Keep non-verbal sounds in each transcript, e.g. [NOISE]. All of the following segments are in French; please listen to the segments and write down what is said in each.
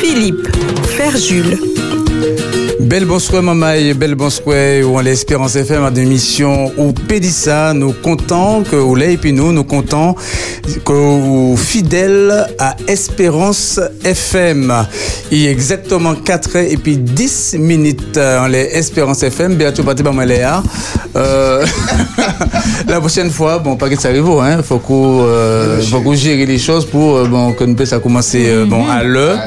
Philippe, Ferjul. Belle bonsoir mamaï, belle bonsoir ou en l'Espérance FM à l'émission ou Pédissa, nous comptons que ou et puis nous, nous comptons que vous fidèles à Espérance FM. Il y a exactement 4 et puis 10 minutes en l'Espérance FM, bientôt pas euh, [LAUGHS] La prochaine fois, bon, pas que ça arrive, hein, faut qu'on euh, faut gère les choses pour euh, que nous puissions commencer euh, bon, à l'heure.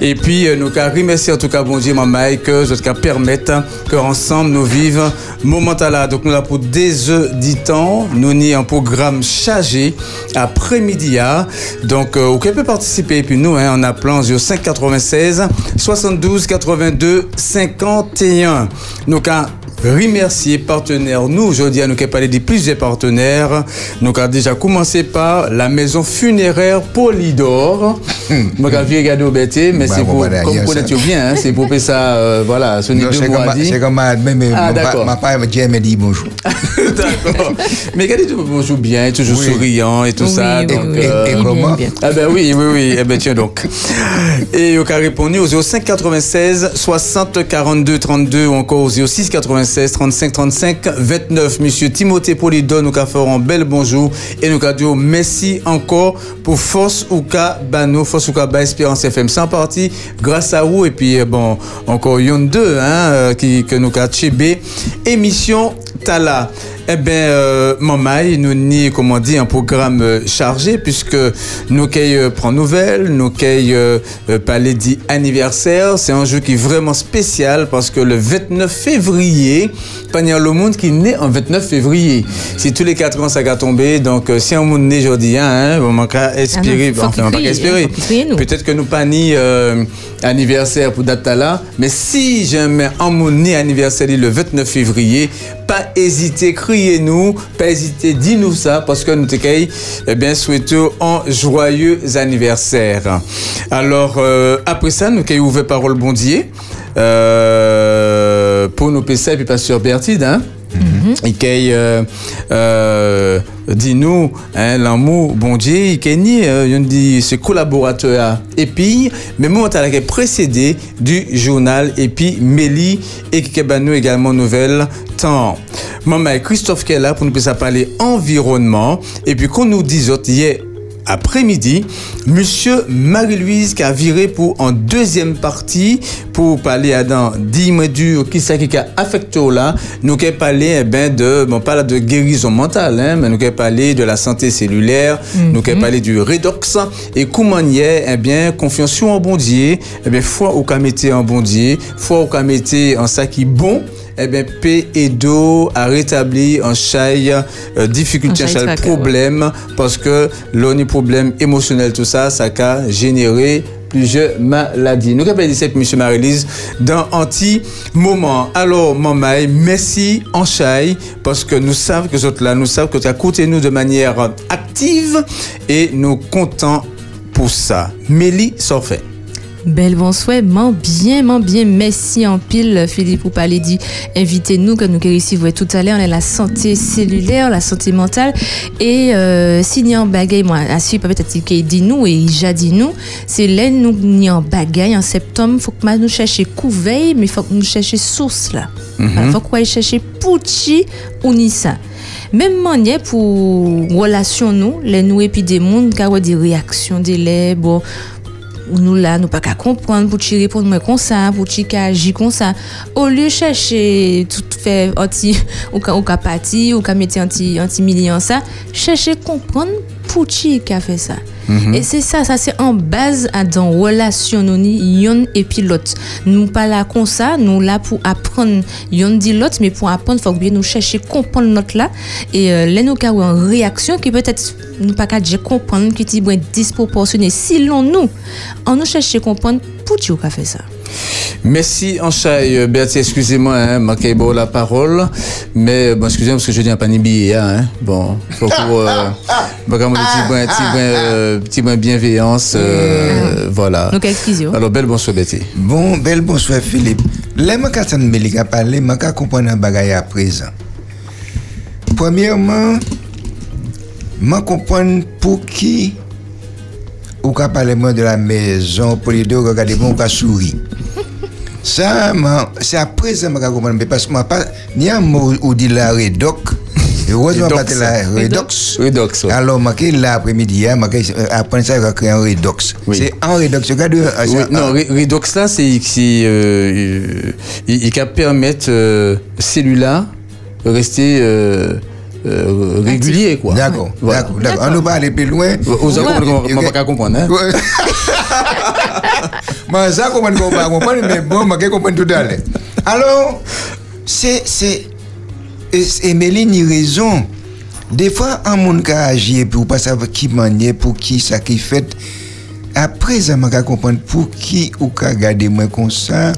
Et puis, euh, nous avons remercier en tout cas, bon Dieu, maman, que je cas permettre que ensemble nous vivons moment là. Donc, nous là pour des heures temps, nous avons un programme chargé après-midi. hein. Donc, euh, vous pouvez participer, et puis nous, hein, en appelant 0596 72 82 51. Nous avons remercier partenaires. Nous, aujourd'hui, nous avons parlé de plusieurs partenaires. Nous avons déjà commencé par la maison funéraire Polydor. Moi, j'ai regardé au BT, mais c'est pour, voilà, comme vous connaissez bien, hein, c'est pour faire ça, euh, voilà, ce n'est deux c'est mois comme, dit. c'est comme ma, mais, mais Ah, ma père m'a dit bonjour. [LAUGHS] D'accord. Mais regardez, tu bonjour bien, toujours Oui. souriant et tout Oui, ça. oui, donc, oui, euh, et comment bien. Ah ben oui, oui, oui. Eh ben tiens donc. Et au cas répondu au 05 96 60 42 32 ou encore au 06 96 35 35 29. Monsieur Timothée Polydon, nous avons un bel bonjour et nous avons dit merci encore pour Force ou cas Bano, Force ou cas Ba Espérance FM. C'est en grâce à vous et puis euh, bon, encore Yon 2 hein, qui, que nous chébé. Émission Tala. Eh bien, euh, Mamaï, nous ni, comment dire, un programme euh, chargé puisque nous qu'aille euh, prend nouvelle, nous qu'aille euh, euh, parler dit anniversaire. C'est un jeu qui est vraiment spécial parce que le 29 février, a le monde qui naît en 29 février. Si tous les 4 ans ça va tomber, donc si un monde né aujourd'hui, hein, on manque à espérer, Ah non, faut enfin, on manque à espérer. Peut-être que nous pas ni anniversaire pour date là, mais si jamais un mon né anniversaire le 29 février, pas hésiter, criez-nous, pas hésiter, dis-nous ça, parce que nous te eh bien, souhaitons un joyeux anniversaire. Alors, euh, après ça, nous caille ouvert parole bondier, euh, pour nous passer, et puis pasteur Bertide, hein. Il caille, euh, euh, dis-nous, hein, l'amour, bon Dieu, caille ni, euh, dit, ce collaborateur et puis, mais moi, t'as précédé du journal et puis Mélie et qui nous également nouvelle temps. Maman Christophe qui est là pour nous parler environnement et puis qu'on nous dise hier après-midi, Monsieur Marie-Louise qui a viré pour en deuxième partie pour parler à dans 10 mois dur qui ça qui a affecté là, nous allons parler eh ben de bon pas de guérison mentale hein, mais nous allons parler de la santé cellulaire, nous allons parler du redox. Et comment y est eh bien confiance en bon Dieu, eh bien foi au mettre en bon Dieu, foi au mettre en ça qui bon eh bien, paix et d'eau a rétabli un chai euh, difficulté, Un chai problème, parce que l'on problème émotionnel, tout ça, ça a généré plusieurs maladies. Nous avons dit ça, M. Marie-Lise, dans anti-moment. Alors, Mamaï, merci en chai, parce que nous savons que vous êtes là, nous savons que tu as écouté nous de manière active, et nous comptons pour ça. Mélie Sorfait. Bel bonsoir, man bien, man bien, merci en pile Philippe ou dit invitez-nous que nous recevons tout à l'heure on est la santé cellulaire, la santé mentale. Et euh, si a un bagaille moi à suivre peut-être qu'il dit nous et il dit nous, c'est là nous a un bagaille en septembre, faut que nous chercher couveille mais faut que nous chercher source là. Voilà, faut qu'on chercher Pucci ou Nissa. Même manière pour relation nous, les nous et puis des mondes ont des réactions des lèvres, bon, nous là, nous pas qu'à comprendre pour tirer répondre moi comme ça, pour tirer agir comme ça. Au lieu de chercher tout faire anti ou qu'à partir ou qu'à mettre anti anti ça, chercher comprendre pour qui qu'a fait ça. Et c'est ça, ça c'est en base à dans relation nous yon et puis l'autre. Nous pas là comme ça, nous là pour apprendre yon dit l'autre mais pour apprendre faut bien nous chercher comprendre notre là et euh, là nous avons une réaction qui peut-être nous pas qu'à comprendre qui est disproportionnée si l'on nous on nous chercher comprendre pour qui qu'a fait ça. Merci Anchaï. Bertie, excusez-moi, hein, manquez bon la parole. Mais bon, excusez-moi parce que je dis un panier billet. Hein. Bon, faut pour. Euh, [LAUGHS] bon, comme un petit euh, bienveillance. Euh, voilà. Donc excusez Alors, belle bonsoir, Betty. Bon, bel bonsoir Philippe. Là, je vais me parler, je vais comprendre un bagage à présent. Premièrement, je comprends pour qui ou ka parler moi de la maison, pour les deux, regardez bon, ou ka souris. [LAUGHS] Ça, c'est après ça que je comprends. Mais Parce que moi, pas, ni un mot où dit la redoc. Heureusement, pas la redox. Redox. Alors, moi, l'après-midi, moi, après ça, je créé un redox. C'est un redox. Regarde, euh, non, redox là, c'est euh, euh, il, il permettre euh, celui-là de rester euh, régulier quoi. D'accord, Voilà. d'accord, d'accord. On ne va aller plus loin. Vous avez compris, [LAUGHS] on va pas comprendre. Hein? Moi, ça, comment on va comprendre, mais bon, je comprends tout à l'heure. Alors, c'est, c'est, et, et Méline, il a raison. Des fois, un monde qui a agi pour pas savoir qui manier, pour qui ça qui fait. Après, ça m'a comprendre pour qui ou qu'a gardé moi comme ça.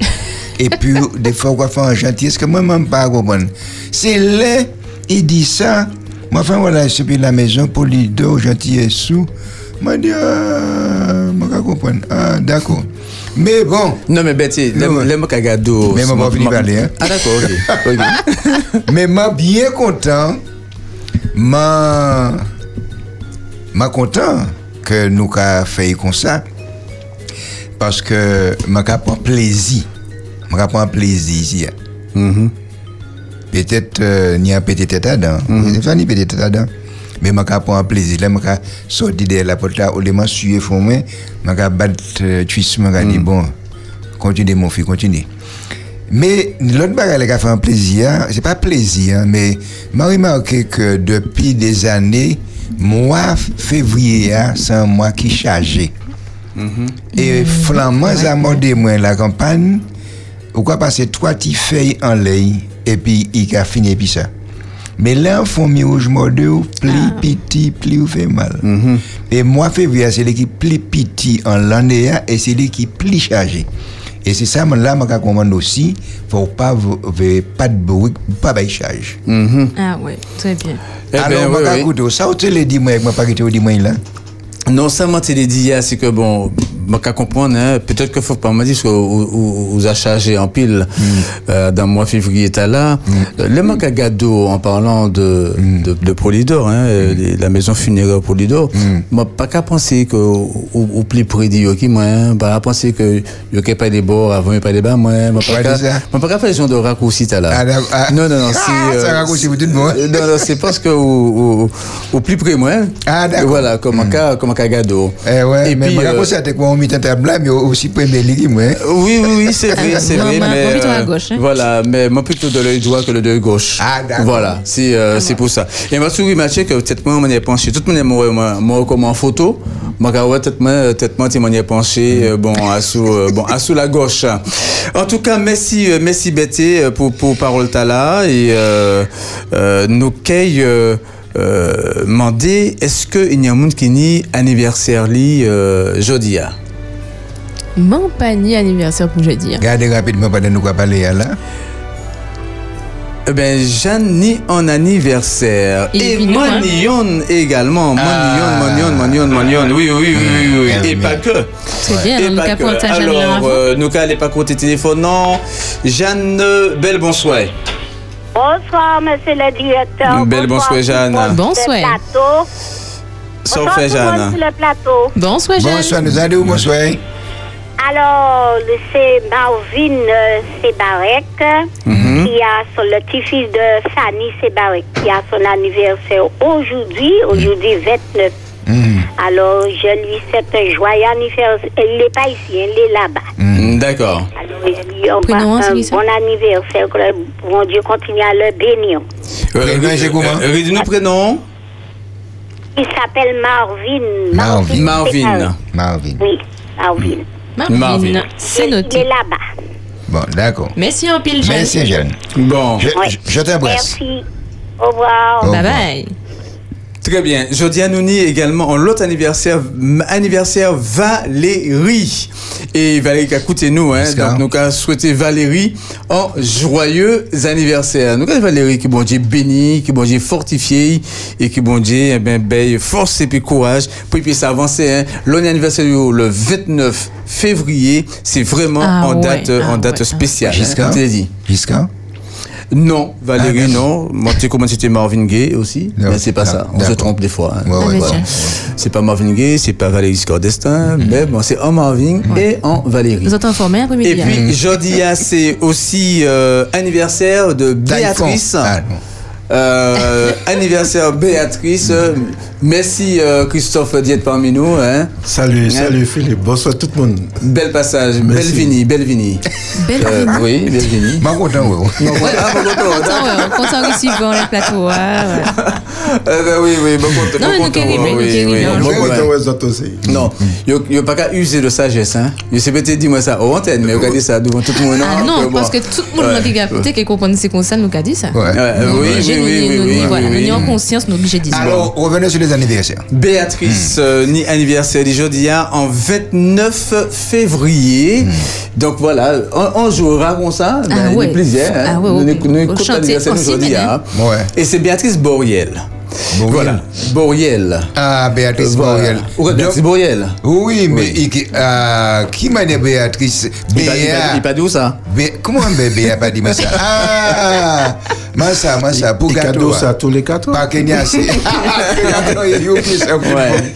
et puis, des fois, on va faire un gentil. Est-ce que moi, même pas comprendre. C'est là, il dit ça. Moi, enfin, voilà, je suis à la maison pour lui donner gentil et sous. Moi, dit, ah, moi, je comprendre. Ah, d'accord. Mais bon. Non mais Betty, l'aime cagado. Mais on va finir par aller, hein. Ah d'accord, ok. ok. [LAUGHS] Mais m'a bien content, m'a m'a content que nous avons fait comme ça parce que m'a prend plaisir, m'a prend plaisir ici. Mhm. Peut-être euh, n'y a peut-être dedans, il faut ni peut-être dedans. Mais m'a prend plaisir là, m'a sorti de la porte là, au lieu de suer moi, m'a battre euh, cuisse, m'a dit bon, continue mon fils, continue. Mais l'autre bagarre qui a fait un plaisir, c'est pas plaisir, mais m'a remarqué que depuis des années, mois février, hein, c'est un mois qui chargé. Et flamand, ça m'a la campagne, ou quoi passer trois petites feuilles en lait, et puis il a fini, puis ça. Mais là, on fait mi rouge mordeux, plus petit, plus ou fait mal. Et mois février, c'est l'équipe plus petit en l'année, et c'est l'équipe plus chargée. Et c'est ça, moi, là, je commande aussi, pour pas, v- v- pas de bruit, pas de charge. Mhm. Ah ouais, très bien. Eh ben, Alors, oui, je oui. écoute, ça, tu l'as dit, moi, moi, pas que tu dit, moi, là. Non seulement tu l'as dit hier, c'est que bon, je peux comprendre, hein, peut-être qu'il faut pas me dire que vous, vous, vous a chargé en pile euh, dans le mois février, t'as là. Euh, Le manque à gado, en parlant de, de, de Polydor, hein, euh, les- la maison funéraire Polydor, moi, pas qu'à penser que au, au, au plus près de qui moi, hein, pas à penser que a pas des bords avant, pas des bas, moi, moi, pas qu'à moi, pas qu'à faire genre de raccourci, t'as là. Ah. Ah. Non, non, non, [LAUGHS] c'est. Ah, ça raccourci tout le monde. euh, Non, non, c'est parce que au, au, au plus près, moi, Ah, d'accord. voilà, comme un cas, comme un cas gado. Eh ouais, Et mais puis, moi, euh, t'es quoi, un table mais aussi premier ligue, moi. hein. oui, oui, oui, c'est vrai, [LAUGHS] c'est vrai, mais moi, plutôt à euh, gauche, hein. voilà, mais moi plutôt de l'œil droit que le d'œil gauche. Ah, d'accord. Voilà, c'est euh, c'est pour ça. Et moi souvent remarqué que peut-être moi on y est penché, tout le monde moi moi moi comme en photo, moi peut-être moi peut-être moi on y est penché euh, bon à sous euh, bon à sous la gauche. En tout cas, merci merci Betty pour pour parole ta là et euh, euh, nous cueille euh, euh, demander est-ce que il y a un monde qui ni anniversaire li euh, jeudi Mon panier anniversaire pour jeudi. hein. Regardez rapidement pendant nous parler là. Eh ben, Jeanne ni en anniversaire. Et Évidemment, hein. Monion également. Ah. Monion, Monion, Monion, Monion. Oui, oui, oui, oui, oui. Et oui. pas que. Très bien, Et pas qu'à ta Jeanne Alors, euh, nous allons pas côté téléphone. Non. Jeanne, belle bonsoir. Bonsoir, monsieur le directeur. Belle bonsoir, Jeanne. Bonsoir. Bonsoir, Jeanne. sur le plateau. Bonsoir, Jeanne. Bonsoir, nous allons, bonsoir. Alors, c'est Marvin euh, Sébarek Mhm. qui a son, le petit-fils de Fanny Sébarek qui a son anniversaire aujourd'hui, aujourd'hui 29. Mhm. Alors, je lui souhaite un joyeux anniversaire. Il n'est pas ici, il est là-bas. Mm, D'accord. Alors, je lui envoie Prénom, un bon anniversaire, que le bon Dieu continue à le bénir. Euh, Prénom, comment euh, prénom. Il s'appelle Marvin. Marvin. Marvin. Marvin. Oui, Marvin. Marvin. Marvin. C'est Il est noté. là-bas. Bon, d'accord. Merci en pile, Jeanne. Merci, Jeanne. Bon. Je, Oui. je, je t'embrasse. Merci. Au revoir. Au Bye revoir. bye. Très bien. Jodi Anouni également en l'autre anniversaire, anniversaire Valérie. Et Valérie qui a écouté nous, hein. Donc, nous avons souhaité Valérie en joyeux anniversaire. Nous avons Valérie qui, bon Dieu, béni, qui, bon Dieu, fortifié, et qui, bon Dieu, eh ben, ben, force et puis courage. Puis, puis, ça avancer, hein. L'année anniversaire, le 29 février, c'est vraiment Ah en ouais, date, ah en date ouais, ah spéciale. Jusqu'à Hein, dit. Jusqu'à Non, Valérie, non. Moi, tu sais comment c'était Marvin Gaye aussi? Mais c'est pas Ah, ça. On se trompe des fois. hein. Ouais, ouais, Ah, voilà. C'est pas Marvin Gaye, c'est pas Valérie Scordestin, Mm-hmm. mais bon, c'est en Marvin et en Valérie. Vous êtes informés après-midi Et hein? puis, jeudi, ah, c'est aussi euh, anniversaire de Béatrice. Ah. Euh, anniversaire Béatrice. Euh, Merci euh, Christophe d'être parmi nous. Hein. Salut, salut Philippe. Bonsoir tout le monde. Bel passage. Merci. Belvini, Belvini. [LAUGHS] Belle Euh, oui, Belvini. Je suis [LAUGHS] content, voilà, bon, content, Content, ouais, content le plateau. ouais, ouais. Euh, ben oui, oui, bon content. Non, mais nous content, qui oui, arrivons, nous qui oui, content. ça aussi. Non, il n'y a pas qu'à user de sagesse. Hein. Je sais peut-être dire moi ça au antenne, mais regardez ça devant tout le monde. Ah que non, parce que tout le monde qui a écouté, qui comprend comme ça, nous a dit ça. Euh, oui, oui, nous, oui, nous, voilà, oui, nous oui. en conscience, nous obligés de dire. Alors, revenez sur les Béatrice, euh, ni anniversaire d'aujourd'hui, hein, en 29 février. Donc voilà, on, on jouera comme ça. Ben, Ah ouais. plaisir. Hein. Ah ouais, nous nous hein. Béatrice Boriel. Boriel. Voilà, Boriel. Ah, Béatrice Voilà. Boriel. Ou Béatrice Boriel. Oui, mais il- euh, qui m'a dit Béatrice? Il pas- il pas- il pas dit où ça? Bé- Comment bébé a pas dit ça Ah, moi ça, moi ça, pour gâteau. ça tous les quatre. Pas Kenya, c'est. [LAUGHS] Gâteau, il y a oublié ça. Ouais.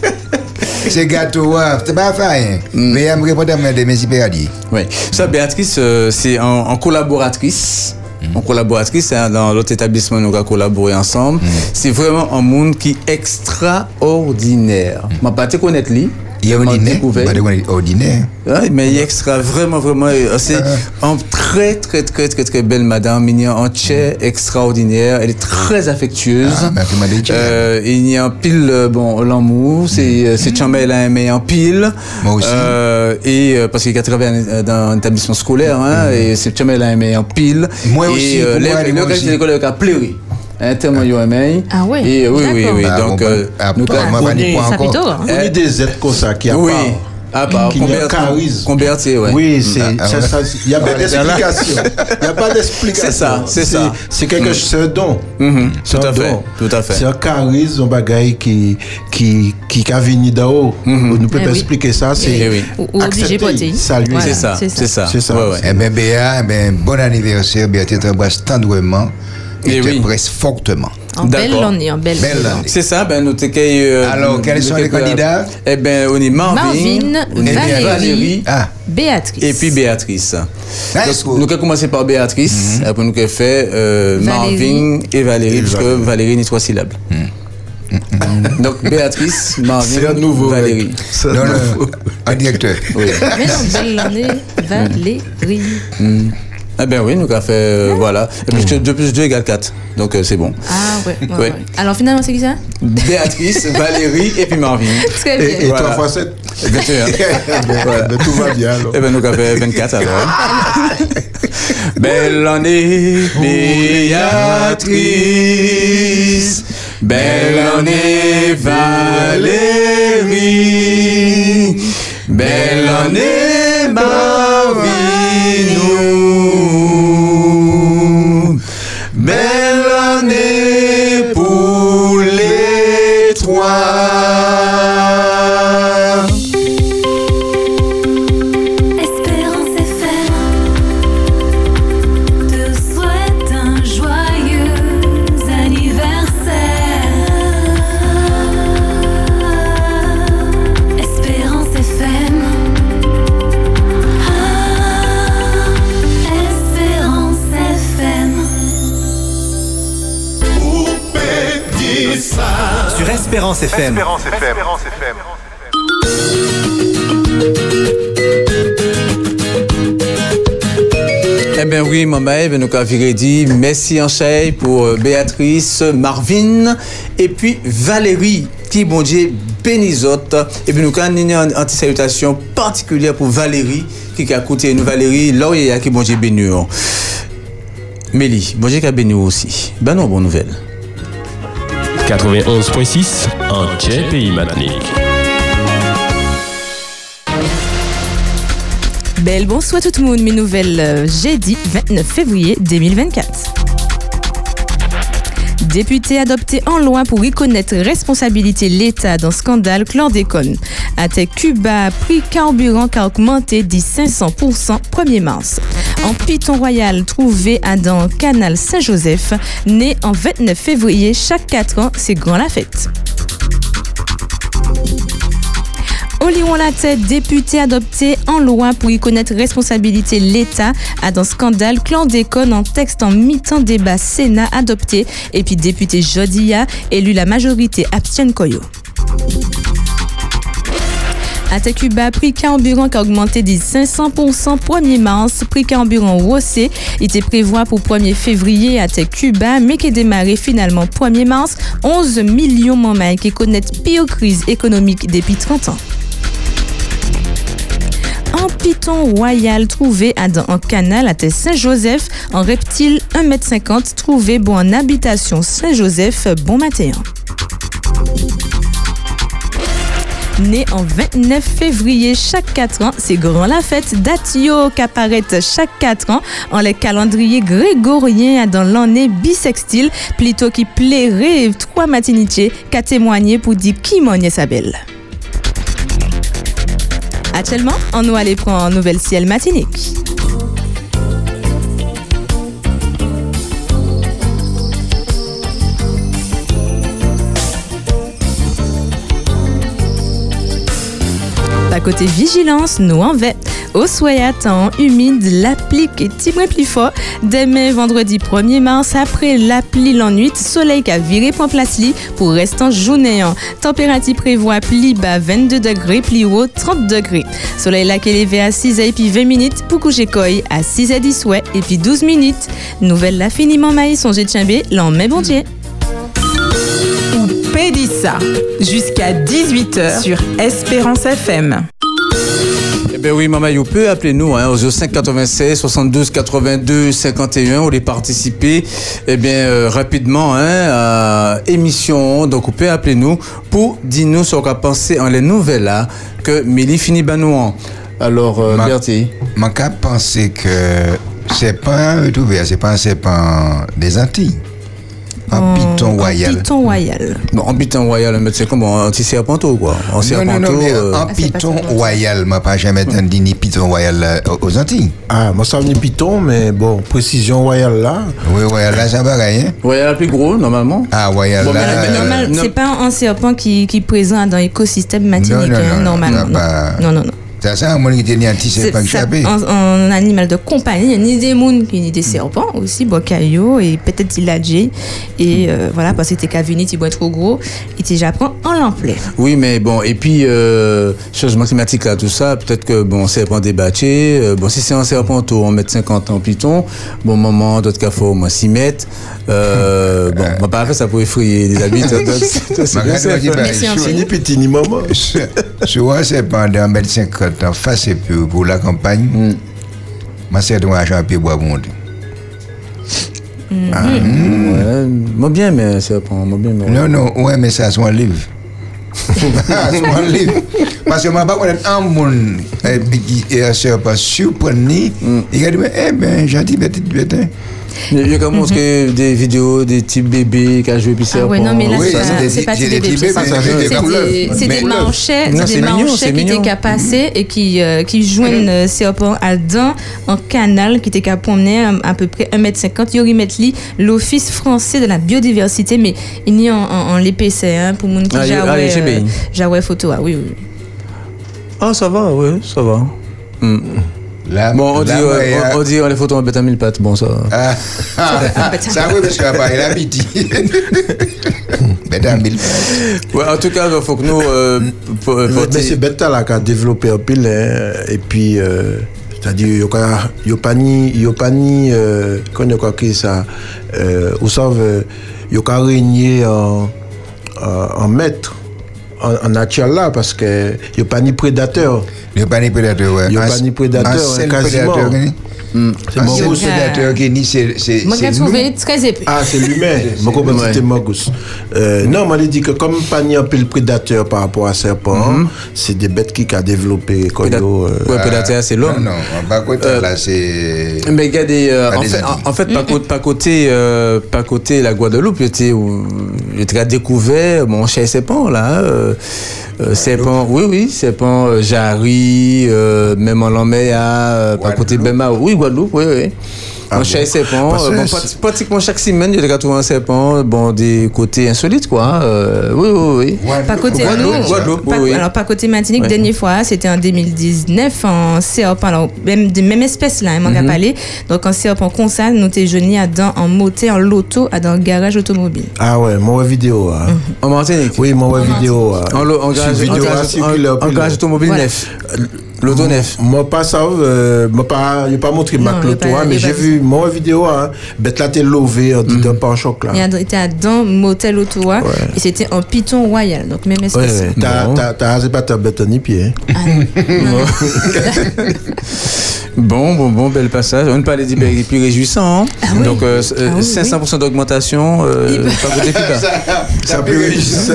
C'est gâteau, ouais, c'est pas fait. Mais elle me répond à mes hyperadies. Oui. Ça, Béatrice, euh, c'est en, en collaboratrice. En collaboratrice, hein, dans l'autre établissement, nous avons collaboré ensemble? C'est vraiment un monde qui est extraordinaire. Je ne pas connaître lui. Il y a m'a ordinaire. Pas de ordinaire. Ouais, mais il est extra, vraiment, vraiment. euh, C'est une très, très, très, très, très belle madame, mignonne, entière, extraordinaire. Elle est très affectueuse. Ah, m'a dit, Euh, il y a un pile, euh, bon, l'amour, c'est, euh, c'est Chambé, elle a aimé en pile. Moi aussi. Euh, et euh, parce qu'il a travaillé euh, dans un établissement scolaire, hein, et c'est elle a aimé en pile. Moi et, aussi, euh, elle, aussi. de l'école a pleuré. Hein, tellement il a aimé. Ah ouais, Et oui, oui, oui. Ah, Donc, euh, ah, nous, pas on hein. Des êtres comme ça qui a oui. part. Ah, bah, Qui converti- ouais. Oui, c'est, Ah, il n'y a pas d'explication. Il n'y a pas d'explication. C'est ça, c'est ça. C'est quelque chose, c'est un don. Mhm, C'est tout un à fait, don. tout à fait. C'est un charisme, un bagage qui, qui, qui, a venu d'en haut. On ne peut Eh pas oui. expliquer ça. C'est Eh oui. Obligé accepter, saluer. Voilà, C'est ça, c'est c'est ça. C'est ça. Ouais, ouais. Eh bien, Béa, eh ben, bon anniversaire. Béatrice t'embrasse tendrement et te oui. presse fortement. En belle année, en belle Belle année. C'est ça, ben nous euh, Alors, quels sont les candidats? Eh ben, on est Marvin, Marvin, on est Valérie. Valérie Ah, Béatrice. et puis Béatrice. nice. Donc, nous allons commencer par Béatrice, après nous allons faire euh. Marvin et Valérie, Et puisque Valérie. Valérie n'est trois syllabes. [LAUGHS] Donc Béatrice, Marvin, nouveau. Valérie. un non, nouveau. non, un directeur. Oui. Mais non, belle année, Valérie. Eh ben oui, nous avons fait, euh, voilà. Et plus que 2 plus 2 égale 4. Donc euh, c'est bon. Ah ouais, ouais, Ouais. ouais. Alors finalement, c'est qui ça? Béatrice, [LAUGHS] Valérie et puis Marvin. Très Et, et bien. trois Voilà. fois sept. 21. Ben, ben, tout va bien alors. Eh ben, nous avons fait 24 alors. [LAUGHS] Belle année, Béatrice. Belle année, Valérie. Belle année, Marvinou. Espérance FM. Eh bien oui, maman, eh bien, nous avons dit merci en pour euh, Béatrice, Marvin et puis Valérie, qui bon Dieu bénisote. Et puis nous avons une anti-salutation particulière pour Valérie, qui a écouté nous Valérie, Laurier qui bon Dieu béni. Mélie, bon Dieu qui a béni aussi. Ben non, bonne nouvelle. 91.6 en Pays Matnik. Belle bonsoir tout le monde, mes nouvelles euh, jeudi 29 février 2024. Député adopté en loi pour reconnaître responsabilité l'État dans scandale chlordécone. Tech Cuba, prix carburant qui a augmenté de 500% 1er mars. En Piton Royal, trouvé à dans Canal Saint-Joseph, né en 29 février, chaque 4 ans, c'est grand la fête. Oliron la tête, député adopté en loi pour y connaître responsabilité l'État à dans scandale clandécone en texte en mi-temps débat Sénat adopté et puis député Jodia élu la majorité abstienne Koyo. À Tacuba, prix carburant qui a augmenté de 500% 1er mars. Prix carburant Rossé était prévu pour 1er février à Tacuba, mais qui a démarré finalement 1er mars. 11 millions de qui connaissent pire crise économique depuis 30 ans. Un python royal trouvé à dans un canal à Saint-Joseph, un reptile 1m50 trouvé bon en habitation Saint-Joseph, bon matin. Né en 29 février chaque 4 ans, c'est grand la fête d'Atio qui apparaît chaque 4 ans en les calendriers grégoriens dans l'année bisextile, plutôt qui plairait trois matinitiers qu'a témoigné pour dire qui mogne sa belle. Actuellement, on nous allait prendre un nouvel ciel matinique. Côté vigilance, nous en vais. Au soya temps humide, l'applique est petit moins plus fort. Demain, vendredi 1er mars, après l'appli l'ennui, soleil qui a viré point place pour restant journée. hein. Température prévoit pli bas 22 degrés, pli haut 30 degrés. Soleil là qui est levé à 6 et puis 20 minutes pour coucher à 6 et 10 ouais et puis 12 minutes. Nouvelle là finiment maïs, songez de chambé, l'en met bon Dieu. Pédissa, jusqu'à 18h sur Espérance FM. Bien oui, maman, vous pouvez appeler nous hein, au 05 96 72 82 51. Vous voulez participer eh bien, euh, rapidement hein, à émission. Donc, vous pouvez appeler nous pour dire nous ce qu'on a pensé en les nouvelles là que Mélie finit banouan. Alors, euh, Ma- Bertie. Mon cas penser que c'est pas un c'est pas un serpent des Antilles. Un python royal. Python royal. Bon, en python royal, mais c'est comme un petit serpenteau, quoi. En Non, non, serpenteau. non, mais euh, un Ah, python serpenteau. royal, m'a pas jamais entendu ni python royal euh, aux Antilles. Ah, moi ça venait Python, mais bon, précision royale là. Oui, royal là, c'est pareil, hein? royal plus gros, normalement. Ah, royal Bon, là. mais- mais- euh, Normal, non. c'est pas un serpent qui, qui est présent dans l'écosystème matinique, non, hein, non, normalement. non, Non, non, ça, un animal de compagnie, ni des mounes, ni des serpents aussi, Bocayo, et peut-être il a Et euh, voilà, parce que t'es cavini, t'es bois trop gros, et t'es Japon en l'emploi. Oui, mais bon, et puis, euh, changement climatique là, tout ça, peut-être que, bon, serpent débattu, euh, bon, si c'est un serpent tôt, on met 50 en python, bon, moment, d'autres cas, faut au moins 6 mètres. [LAUGHS] Bon, on ça pour effrayer les habits. [LAUGHS] C'est ni petit ni maman. Je vois un serpent de 50 temps face pour, pour la campagne, je suis un argent à bois pour monter. Mm-hmm. Ah. Moi bien, mais c'est pas moi bien. Non, non, ouais, mais ça, c'est un livre. [LAUGHS] [LAUGHS] c'est un livre. Parce que je ne pas un monde eh, qui est eh, surpris, surpris, mm. il a dit, eh bien, j'ai dit, petit. Il y a comme que des vidéos des petits bébés qui ont joué puis Ah ouais, non, mais là, Oui, c'est pas- des- bébés. C'est des- manchets, des manchets qui étaient qu'à passer et qui, euh, qui joignent euh, serpent à dents en canal qui était qu'à promener à, à peu près 1m50. Il y aurait mettre li l'Office français de la biodiversité, mais il y a en, en, en l'épaisseur hein, pour moun qui Ah, ah, j'avais photo. Ah oui, oui. Ah, ça va, ouais, ça va. Bon, on dit, là, euh, ouais, on, on dit on les photos en bête à mille pattes, bon, ça. Ah, ah, ça oui, parce qu'il a il a midi. Bête à mille. Ouais, en tout cas, il faut que nous. Euh, pour- Mais, pour- mais c'est bête là qui a développé un pile hein, et puis euh, c'est-à-dire il y a pas ni il y a pas ni euh, quand il y a quoi que ça euh, vous savez il y a régner en en, en maître en, en nature là parce que il y a pas ni prédateur Il n'y a pas ni prédateur, ouais. Il y a pas ni prédateur, quasiment. prédateur, oui. C'est Ah, mon C'est le gosse. prédateur qui ni c'est nous. trouvé très épais. Ah, c'est l'humain. [LAUGHS] Mon copain, c'était Magus. Euh, non, dit que comme pas un peu le prédateur par rapport à serpent, c'est des bêtes qui a développé euh, Ouais, prédateur, c'est l'homme. Non, non, on va côté Euh, là, c'est. Mais regardez, Pas en, des fait, pas, côté, pas côté, pas côté la Guadeloupe, j'étais, découvert mon cher serpent là, euh, euh, serpent, oui oui, serpent euh, Jarry, euh, même en Lambéa, euh, pas côté Bema, oui Guadeloupe, oui oui. Ah mon bon? cher serpent, euh, bon, pratiquement chaque semaine, j'ai trouvé un serpent, bon des côtés insolites quoi, euh, oui oui oui. Pas côté Guadeloupe. Alors, pas côté Martinique, Ouais. dernière fois, c'était en 2019, en serpent, alors, même de même espèce là, hein, Mhm. Donc, en serpent comme ça, nous t'es jeunis à dans, en moté, en loto, à dans le garage automobile. Ah ouais, mon vidéo. hein. En Martinique? Oui, mon vidéo. hein. En, garage, hein, automobile Voilà. neuf. L'auto neuf. Moi pas ça, euh, moi pas, j'ai pas montré ma cloto, hein, mais j'ai vu mon vidéo, hein, bête là t'es lové en disant pas en choc là. Il a- était à dans motel Ottawa Ouais. et c'était en python royal, donc même Ouais, espèce. ouais. T'as, Bon. t'as, t'as rasé pas ta bête ni pied. hein. [LAUGHS] [LAUGHS] Bon, bon, bon, bel passage. On ne parlait d'Ibérie plus réjouissant. hein. Ah oui. Donc, euh, Ah oui, 500% d'augmentation, euh, pas côté. [LAUGHS] Ça peut réussir.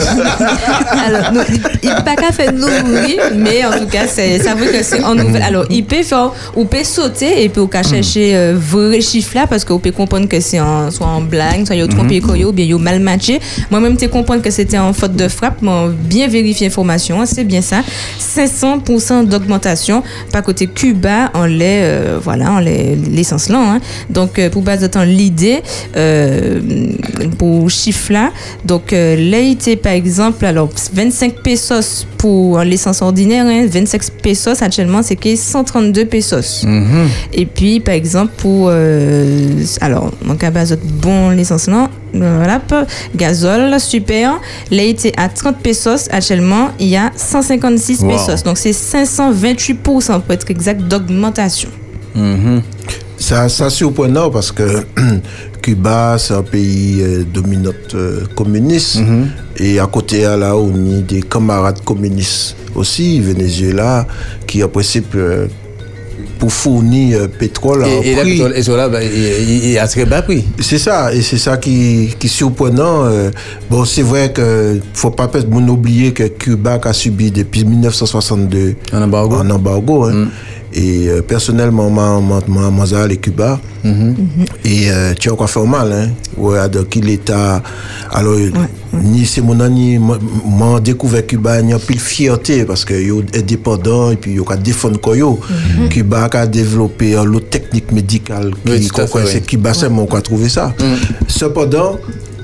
Alors, non, il n'a pas qu'à faire nous, oui, mais en tout cas, c'est, ça veut que c'est en nouvelle. Alors, il peut faire, ou peut sauter et puis, on peut chercher euh, vrai chiffre là parce qu'on peut comprendre que c'est en, soit en blague, soit il y a trompé mm ou bien il y a mal matché. Moi-même, tu comprendre que c'était en faute de frappe, mais bien vérifier l'information, c'est bien ça. 500% d'augmentation, pas côté Cuba, en lait, euh, voilà, en l'essence là. hein. Donc, euh, pour base de temps, l'idée, euh, pour chiffre là, donc, euh, lait, par exemple, alors, 25 pesos pour l'essence ordinaire, hein, 25 pesos actuellement, c'est que 132 pesos. Mhm. Et puis, par exemple, pour. euh, alors, mon cas base bon l'essence là, euh, voilà, peu, gazole, super. Là, il était à 30 pesos. Actuellement, il y a 156 Wow. pesos. Donc, c'est 528% pour être exact d'augmentation. Mhm. Ça, ça surprenant parce que [CLEARS THROAT] Cuba, c'est un pays euh, dominant euh, communiste. Et à côté, là, on a des camarades communistes aussi, Venezuela, qui, en principe, euh, pour fournir euh, pétrole à un Et, prix- et cela, il, est à très bas prix. C'est ça, et c'est ça qui, qui est surprenant. euh, bon, c'est vrai que faut pas peut-être oublier que Cuba a subi depuis 1962 En embargo. un embargo. hein. Et euh, personnellement, moi, moi, moi, moi, j'ai allé Cuba. Et euh, tu as encore fait mal. Hein. Ouais, donc il est à. Alors, ni c'est mon ami, moi, découvert Cuba, il y a plus de fierté parce que yo indépendant et puis il a défendu Koyo. Cuba a développé euh, l'autre technique médicale qui Oui, c'est. Cuba seulement qu'on a trouvé ça. Cependant,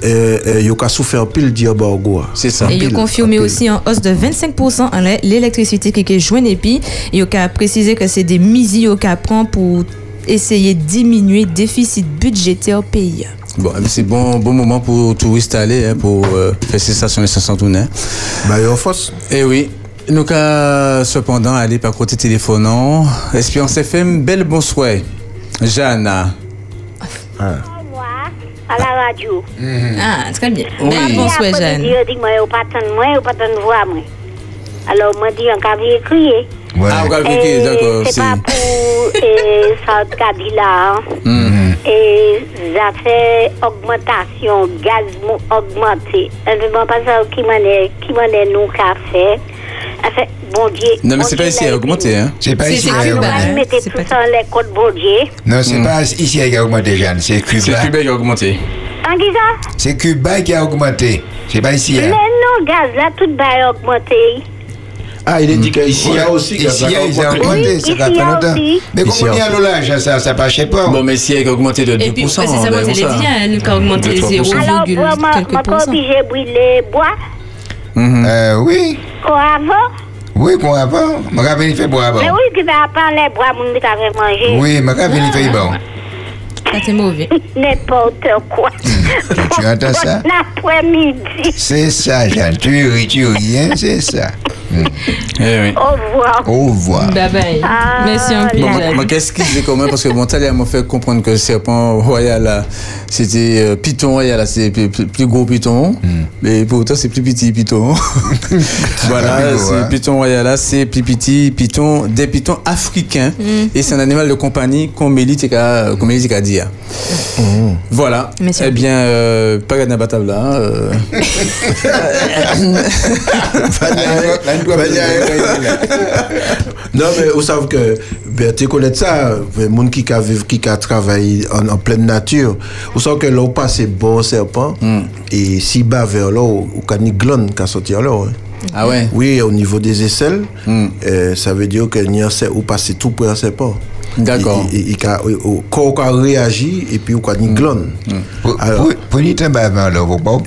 il a souffert pile d'embargo. C'est ça. Et il a pile, confirmé en aussi en hausse de 25% en l'électricité qui est jointe. Et puis, il a précisé que c'est des mises qu'il prend pour essayer de diminuer le déficit budgétaire au pays. Bon, eh c'est bon, bon moment pour touristes aller, hein, pour euh, faire sensation et sans tourner. Bah, il y a une force. Eh oui. Nous qu'à cependant aller par côté téléphonant. Espérance FM, belle bonsoir. Jeanne. Moi, à la radio. Ah, très bien. Oui. Ben, bonsoir, Jeanne. Je dis, moi, au pas de moi, au pas de moi. Alors, moi, dis, on. Ouais. Ah, Et écrit, d'accord. C'est pas pour et, [LAUGHS] ça qu'a dit là. hein. Mhm. Et ça fait augmentation, gaz augmenté. Je ne sais pas ça qui m'en est, qui m'en est nous qu'a fait. Bon Dieu. Non, mais c'est pas ici, à augmenter, hein. C'est pas C'est- ici c'est qui a Cuba, augmenté. hein. Vous mettez C'est tout pas- ça les côtes bon Dieu. Non, c'est pas ici qui a augmenté, Jeanne. C'est C'est Cuba. Cuba qui a augmenté. C'est Cuba qui a augmenté. C'est pas ici. Mais Hein. non, gaz là, tout va augmenter. Ah, il a dit qu'ici, il y a aussi. Ici, il y a ils ont augmenté. Ça fait longtemps. Mais y y a a l'olage Ça, ça passe pas. Bon, mais si elle a augmenté de 2%. Et puis, c'est on est je ça? l'ai dit, hein, nous, qui a augmenté De 3%. 0, Alors, moi, moi, quelques moi, pas pourcents. obligé de brûler bois. Mhm. Euh, oui. Qu'on avant? Oui, va pas. Je vais venir faire boire. Mais bon. oui, tu vas pas les bois, mon t'avait mangé. Oui, je vais venir faire bon. Ça, c'est mauvais. [LAUGHS] N'importe quoi. [LAUGHS] Tu entends ça? Bon après-midi. C'est ça, Jeanne. Tu ris, tu ris, hein, c'est ça. Eh oui. Au revoir. Au revoir. Bye bye. Ah, Merci moi, Jade. moi, qu'est-ce qu'il disait quand même Parce que mon talent m'a fait comprendre que le serpent royal, là, c'était euh, Python royal, là, c'est plus, plus- plus gros Python. Mais pourtant, c'est plus petit Python. [LAUGHS] voilà, gros, c'est hein. Python royal, là, c'est plus petit Python, des Pythons africains. Et c'est un animal de compagnie qu'on mérite qu'à qu'on mérite Voilà. Eh bien, euh, pas gagner la table là. hein, euh. Non, mais vous savez que, ben, tu connais ça, les gens qui a vivre, qui a travaillé en, en pleine nature, vous savez que là, où passe bon serpent, et si bas vers là, ou quand une glande qui a sorti là. hein. Ah ouais? Oui, au niveau des aisselles, euh, ça veut dire que n'y a ou passer tout pour un serpent. D'accord. Et, quand on a réagi, et puis on a une glande. Pour, avant, là,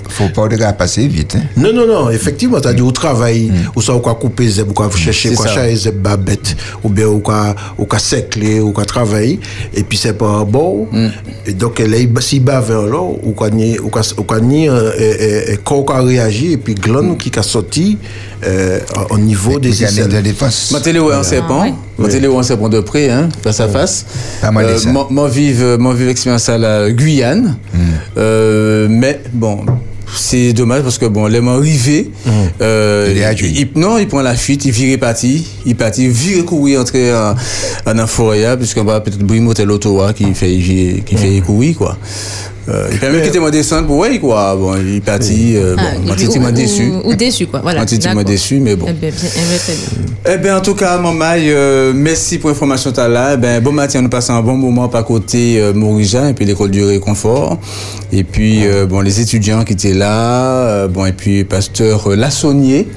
faut pas, passer vite. Hein. Non, non, non, effectivement, c'est-à-dire, au travail, ou ça, ou quoi couper zeb, ou quoi chercher, C'est quoi ça. chercher zeb babette, ou bien, ou quoi travailler, et puis c'est pas bon, et donc, si là, quoi ni, euh, et, et, et, quand on a réagi, et puis glande qui a sorti, euh, au niveau Des aisselles. Ma télé ma télé de près, hein, face à face. Pas mal ça. Moi, moi vive, expérience à la Guyane, Euh, mais bon. C'est dommage parce que bon, les euh, Il est adjoint. il, non, il prend la fuite, il vire parti, il parti, vire courir entrer en, en là, puisqu'on va peut-être brimoter l'auto hein, qui fait, qui fait courir, quoi. Euh, il permet quitter moi descendre pour ouais, quoi. Bon, il est parti, euh, Ah, bon, titi m'a déçu. Ou, ou déçu, quoi. Voilà. M'a déçu, mais bon. Eh bien, bien, eh bien, très bien. Eh bien, en tout cas, Mamaï, euh, merci pour l'information que tu as là. Eh ben, bon matin, nous passons un bon moment par côté euh, Morija et puis l'école du réconfort. Et puis, euh, bon, les étudiants qui étaient là. euh, bon, et puis, pasteur euh, Lassonnier.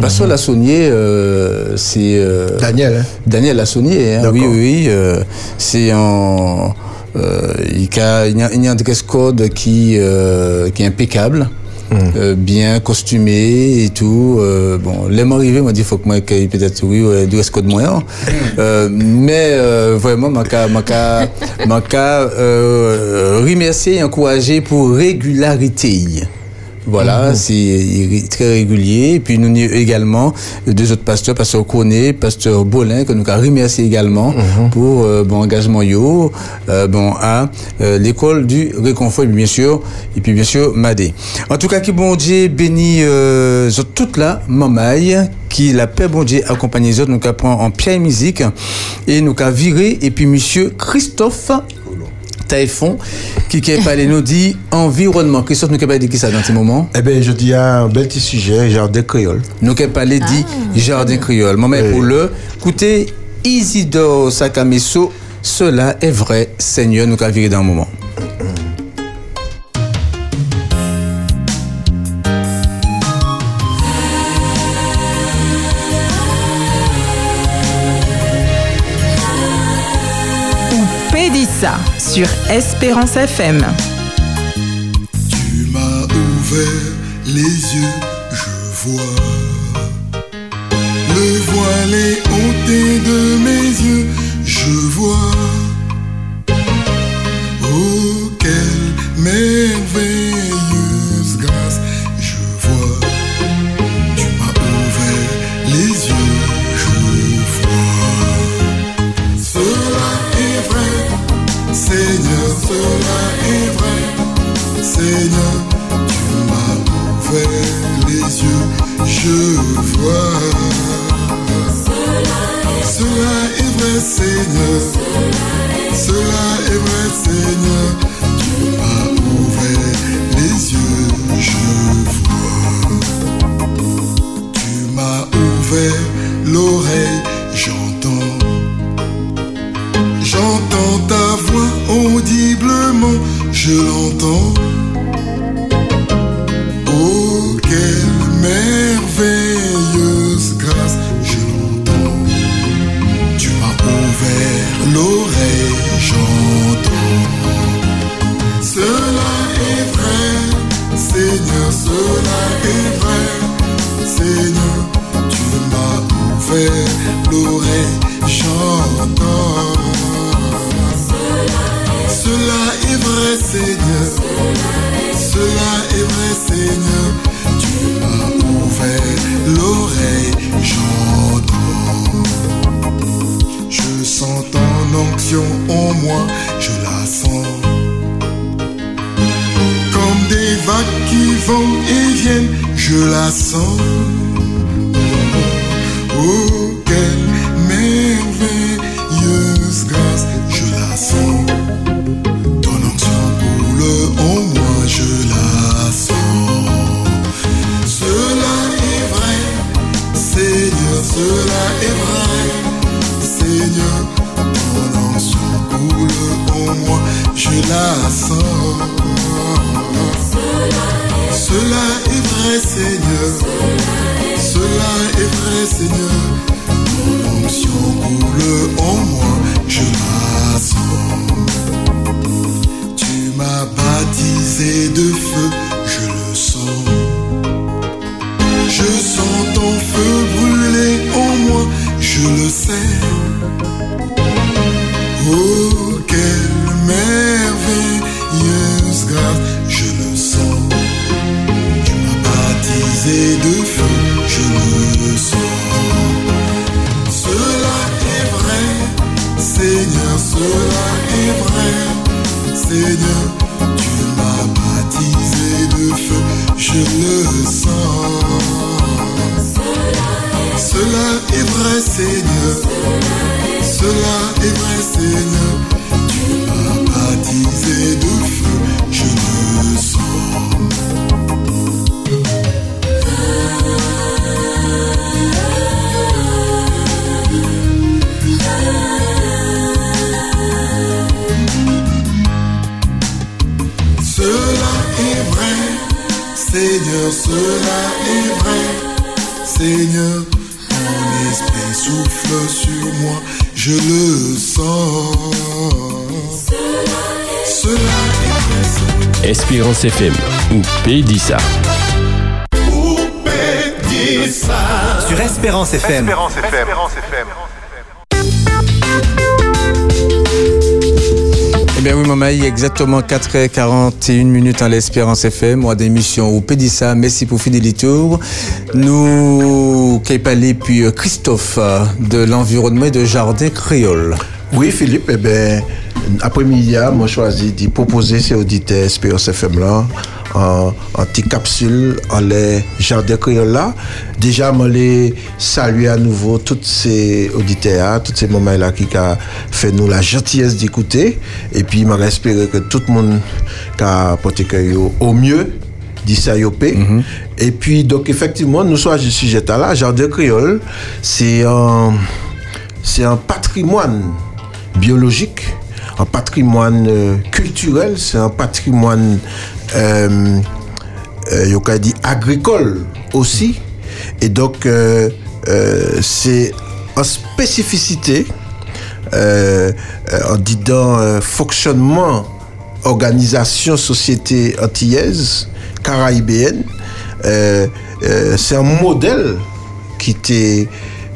Pasteur Lassonnier, euh, c'est... euh, Daniel, hein. Daniel Lassonnier, hein, oui, oui, oui, euh, c'est en... euh, il y a, il y a- il y a un dress code qui, euh, qui est impeccable. euh, bien costumé et tout. Euh, bon, les mots arrivés m'ont dit faut que moi qu'il peut-être oui ouais, dress code moyen. Euh, mais euh, vraiment, ma ma ma euh, remercier et encourager pour régularité. Voilà, c'est il est très régulier. Et puis nous avons également deux autres pasteurs, pasteur Cornet, pasteur Bolin, que nous avons remercié également pour euh, bon engagement yo, euh, bon à euh, l'école du réconfort, et puis bien sûr, et puis bien sûr Madé. En tout cas, qui bon Dieu bénit euh, toute la mamaille, qui la paix bon Dieu accompagne les autres, nous avons prend en pied musique et nous avons viré et puis monsieur Christophe Taïfon qui qui parlé nous dit environnement. Christophe nous qui parlé de qui ça dans ce moment Eh bien, je dis un bel petit sujet, jardin créole. nous qui parlé dit jardin créole. Maman Oui. pour le écoutez Isidore Sakameso cela est vrai Seigneur nous qui viré dans un moment. Pédissa sur Espérance FM. Tu m'as ouvert les yeux, je vois. Le voile Seigneur. Ton esprit souffle sur moi, je le sens. Cela est vrai, Espérance FM ou Pédissa. Sur Espérance FM. Eh bien oui, maman, exactement 4h41 minutes à l'Espérance FM, moi d'émission au Pédissa. Merci pour fidélité. Nous, Keipali, puis euh, Christophe euh, de l'environnement et de jardin créole. Oui, Philippe, eh ben, après-midi, moi, choisi de proposer ces auditeurs Espérance FM là, en, en petite capsule, en les jardins créoles là. Déjà, moi, les saluer à nouveau tous ces auditeurs, tous ces moments là qui a fait nous la gentillesse d'écouter. Et puis, je espérer que tout le monde a porté au mieux dit ça yopé. Et puis, donc, effectivement, nous sommes du sujet là, jardin créole, c'est un, c'est un patrimoine biologique, un patrimoine euh, culturel, c'est un patrimoine, euh, euh, dit agricole aussi. Et donc, euh, euh, c'est en spécificité, en disant fonctionnement, organisation, société antillaise, caraïbéenne, euh, c'est un modèle qui était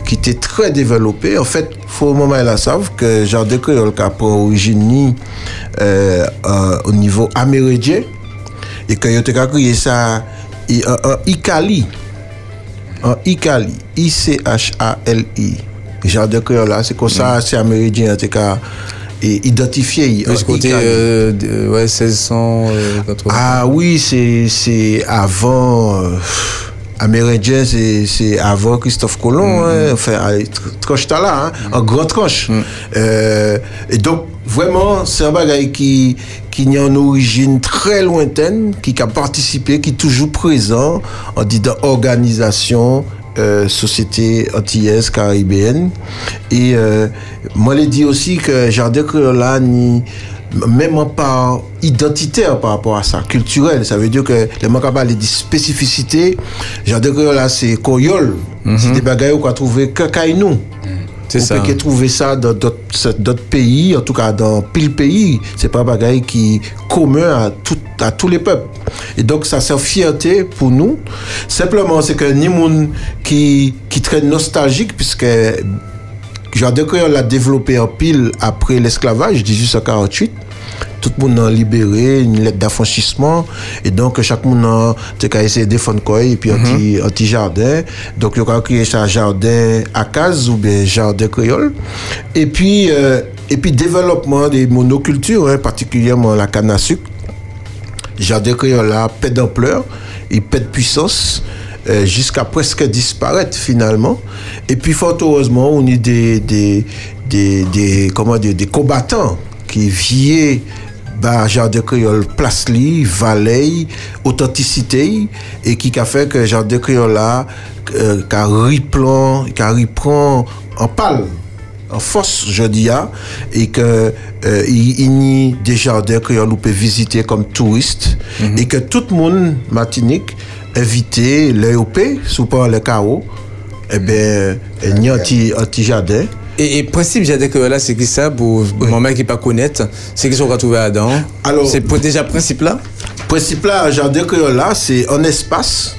qui était très développé. En fait, faut au moment là savent que Jardin Créole qui a pour origine au niveau amérindien et que il a créé ça Icali. Icali. I-C-H-A-L-I. Jardin Créole là, c'est comme ça, c'est amérindien, en tout cas, et identifié. De ce côté, euh, de- ouais, 1680. Ah oui, c'est c'est avant. euh, Amérindien, c'est avant Christophe Colomb, hein, enfin, à tr- tranche là, hein, en grand tranche. Euh, et donc, vraiment, c'est un bagage qui, qui a une origine très lointaine, qui a participé, qui est toujours présent en disant organisation, euh, société antillaise caribéenne. Et euh, moi, je dis aussi que Jardin Créole là, ni- même en part identitaire par rapport à ça, culturel. Ça veut dire que les gens parlent de spécificité. Jardin Créole là, c'est Koyol. C'est des bagailles qu'on a trouvé que Kainou. C'est On ça. peut que trouver ça dans d'autres pays, en tout cas dans pile pays. C'est pas un bagaille qui commun à, tout, à tous les peuples. Et donc ça c'est fierté pour nous. Simplement c'est que ni monde qui qui très nostalgique puisque Jardin Créole l'a développé en pile après l'esclavage 1848 tout le monde a libéré une lettre d'affranchissement. Et donc chaque monde a essayé de défendre quoi et puis un petit un petit jardin. Donc il a créé ça jardin à case ou bien jardin créole. Et puis euh, et puis développement des monocultures hein, particulièrement la canne à sucre. Jardin créole là pète d'ampleur il pète de puissance euh, jusqu'à presque disparaître finalement. Et puis fort heureusement on est des des des, des comment dire des combattants qui viaient bah, Jardin Créole place li, valait, authenticité, et qui a fait que Jardin Créole là, euh, qu'a reprend, en pâle, en force, je dis, ah, et que euh, il, y a des jardins créoles où peut visiter comme touriste, et que tout le monde, Martinique, invité, l'EOP, sous pas le chaos, eh bien, il y a un petit un petit jardin, Et, et principe, j'ai dit que là, c'est qui ça, pour mon mec qui pas connaître, c'est qu'ils sont retrouvés là-dedans. Alors- c'est pour déjà principe là? principe là, jardin créole là, c'est un espace,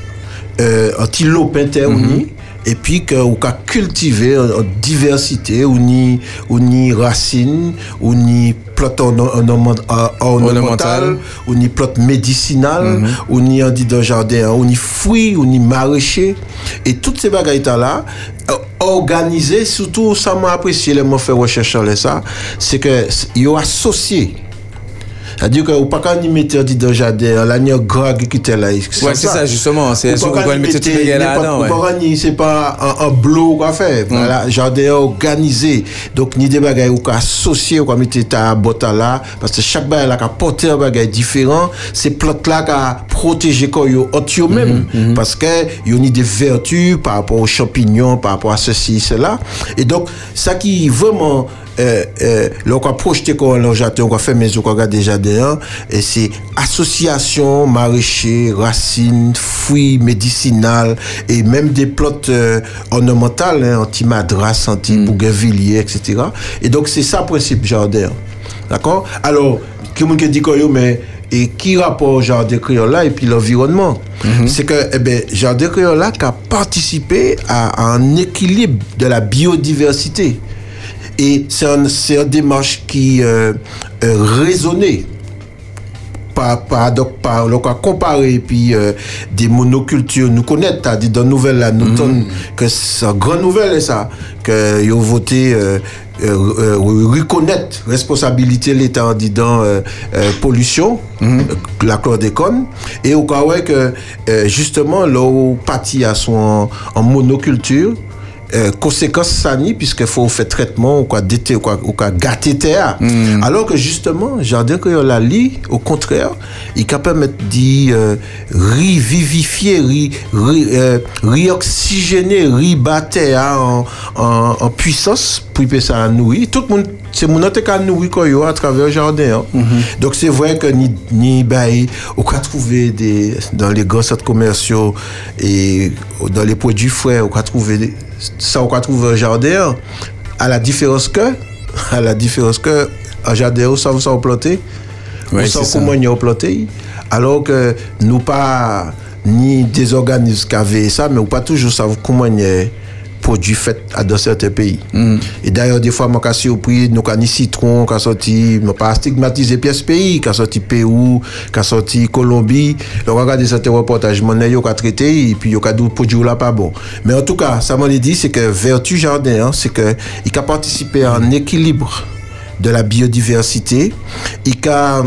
euh, un petit lopin terre uni, et puis que on a cultivé en, diversité, ni racines, ou ni plante ornementale, ou ni plante médicinale, ou ni on dit dans jardin, ou ni fruits, ou ni maraîcher, et toutes ces bagailles là, euh, organisées, surtout ça m'a apprécié, les m'ont fait recherche ça, c'est que ils ont associé c'est-à-dire que ou pas quand ils mettent dit dans le jardin, là, il y a grand qui était là. Ouais, c'est ça, justement. C'est ce qu'on pas quand mettre ils tout là-dedans. pas quand ils- c'est pas un, bloc qu'on fait. Voilà, jardin organisé. Donc, ni des bagages qu'on associé, ou qu'on mette ta botte là, parce que chaque bagage là, qui a porté un bagage différent, ces plantes là qui a protégé quoi, yo, entre eux-mêmes. Parce que, ils ont des vertus par rapport aux champignons, par rapport à ceci, cela. Et donc, ça qui vraiment, euh, euh, là, on a projeté jardin, on a fait maison, on a jardin, hein, et c'est association, maraîcher, racines, fruits médicinales, et même des plantes euh, ornementales, hein, anti-madras, anti-bougainvilliers, etc. Et donc, c'est ça le principe jardin. D'accord? Alors, qui monde qui dit yo, mais et qui rapport jardin créole là et puis l'environnement? C'est que eh ben jardin créole là qui a participé à, à un équilibre de la biodiversité et c'est un, une démarche qui euh, euh, raisonnée par, par, donc, par, donc, à comparer puis euh, des monocultures nous connaître. T'as dit dans la nouvelle là nous donne que c'est une grande nouvelle ça. Que ils ont voté euh, euh, euh, reconnaître responsabilité l'État en disant pollution euh, la chlordécone. Et au cas où que justement là où parti à son en, en monoculture euh, conséquence sani puisqu'il faut faire traitement ou quoi déter ou quoi ou quoi gâter terre. Alors que justement jardin que la lit au contraire il capable de dire euh, revivifier ri, ri, euh, réoxygéner ribater en, en, en puissance pour que ça nourrir. Tout le monde c'est mon quoi yo à travers le jardin hein. donc c'est vrai que ni ni bail on peut trouver des dans les grands centres commerciaux et dans les produits frais on peut trouver ça on peut trouver un jardin à la différence que [LAUGHS] à la différence que un jardin ça vous on ça. comment ils ont planté alors que nous pas ni des organismes qui avaient ça mais on pas toujours savoir comment ils ont produit fait à dans certains pays. Et d'ailleurs des fois moi suis surpris nous avons citron qui sorti mais pas stigmatiser pièce pays qui sorti Pérou qui sorti Colombie. Donc regardez certains reportages mon yo qui a traité et puis yo qui a dit produit là pas bon. Mais en tout cas ça m'a dit c'est que vertu jardin hein, c'est que il a participé à un équilibre de la biodiversité. Il a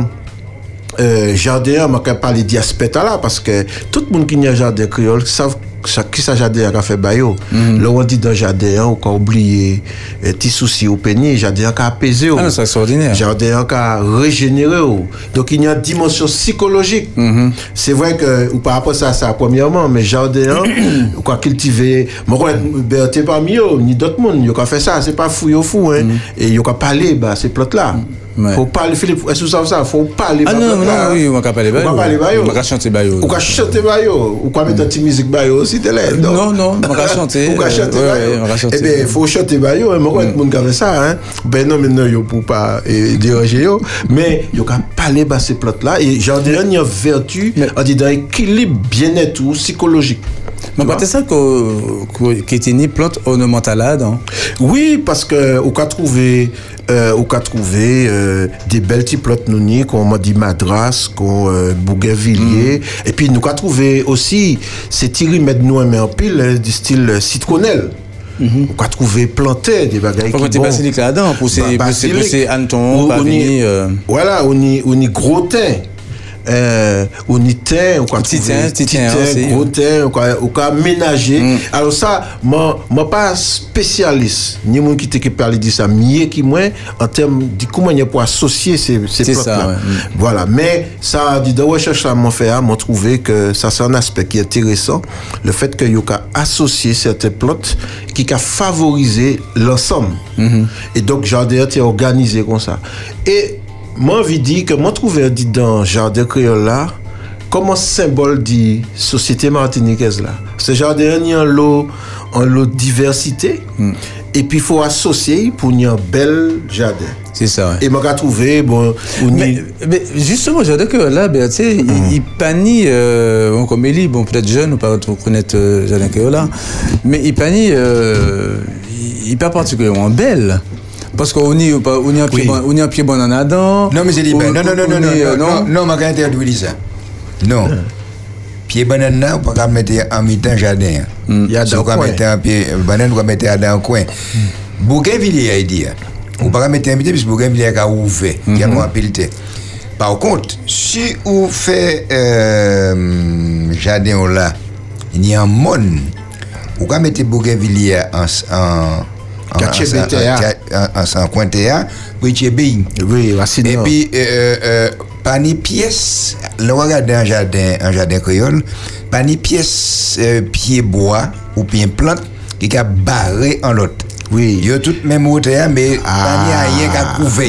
euh, jardin, on peut parler d'aspect là parce que tout le monde qui a un jardin créole savent ça- qui ça jardin a fait bayo. Là on dit dans jardin on a oublié euh, petit souci au pénis, jardin a apaisé. Ah c'est extraordinaire. Jardin a régénéré. Donc il y a une dimension psychologique. C'est vrai que ou par rapport à ça, ça premièrement, mais jardin, [COUGHS] ou quoi cultiver, moi quoi Berthe parmi eux, ni d'autres monde, yo qu'a fait ça, c'est pas fou yo fou hein. Et yo qu'a parlé bah ces plantes là. Ouais. Faut parler Philippe, est-ce que vous savez ça? Faut parler Ah non, non, là. oui, on va parler bayo. pas parler bayo. On va chanter bayo. Ou quoi chanter bayo, ou quoi mettre un petit musique bayo aussi télé. donc. Non, non, on va chanter. [LAUGHS] Bayo. on va chanter. Eh bien, faut chanter bayo, hein. moi quand monde qui fait ça hein. Ben non mais non yo pour pas eh, déranger yo, mais yo quand parler bah ces plantes là et jardin il y a une vertu on dit dans équilibre bien-être ou psychologique. Mais pas ça que était une plante ornementale là-dedans. Oui, parce que on a trouvé, euh, on a trouvé euh, des belles petites plantes nous qu'on m'a dit madras, qu'on euh, bougainvilliers, et puis nous a trouvé aussi ces petits remèdes nous mais en pile euh, du style euh, citronnelle. On a trouvé planté des bagailles qui bon. basilic là-dedans pour ces Ba- pour ces pour ces hannetons Ou- pas on y- venir. euh, Voilà, on y, on y gros thym. Euh, on y thym, on a Petit trouvé thym, petit thym thym, aussi, gros hein. thym, on a, on a ménagé. Alors ça, moi, moi pas spécialiste, ni mon qui te parler de ça, mieux qui moi, en termes de comment il pour associer ces, ces ouais. Mm. Voilà, mais ça, dit de recherche là, fait, m'ont trouvé que ça c'est un aspect qui est intéressant, le fait que yo ka associer certaines plantes qui a favorisé l'ensemble. Mm-hmm. Et donc jardin est organisé comme ça. Et moi envie de dire que moi trouvé dit dans jardin là comme un symbole de société martiniquaise là? Ce jardin il y a un lot en lot de diversité. Mm. Et puis il faut associer pour y un bel jardin. C'est ça. ouais. Et moi j'ai trouvé bon on y- Mais, mais justement, je que là, ben, tu sais, euh, bon, Eli, bon, peut-être jeune, ou pas connaître euh, Jardin Keola, mais il panie, euh, il, il pas particulièrement belle. Parce qu'on y, on y un pied Oui. bon, on y un pied bon en Adam. Non, mais c'est dit, ben, non, non, non, non, non, on y, euh, non, non, non, ma interdit ça. Non. Pied banane là, on peut pas mettre en mi-temps jardin. Il y a dans on mettre un pied banane, on peut mettre dans un coin. Bougainvilliers, il dit. On peut pas mettre un mi-temps, parce que Bougainvilliers a ouvert, qui a moins pilté. Par contre, si on fait euh, jardin là, il y a un monde, on peut mettre Bougainvilliers en en en Quartier en- BTA. en- coin théâtre, pour y bien. Oui, racine Et puis, euh, euh, pas ni pièce, le regarde un jardin, un jardin créole, pas ni pièce euh, pied bois ou pied plante qui a barré en l'autre. Oui. Il y a tout même hauteur, mais pas ni rien a couvert.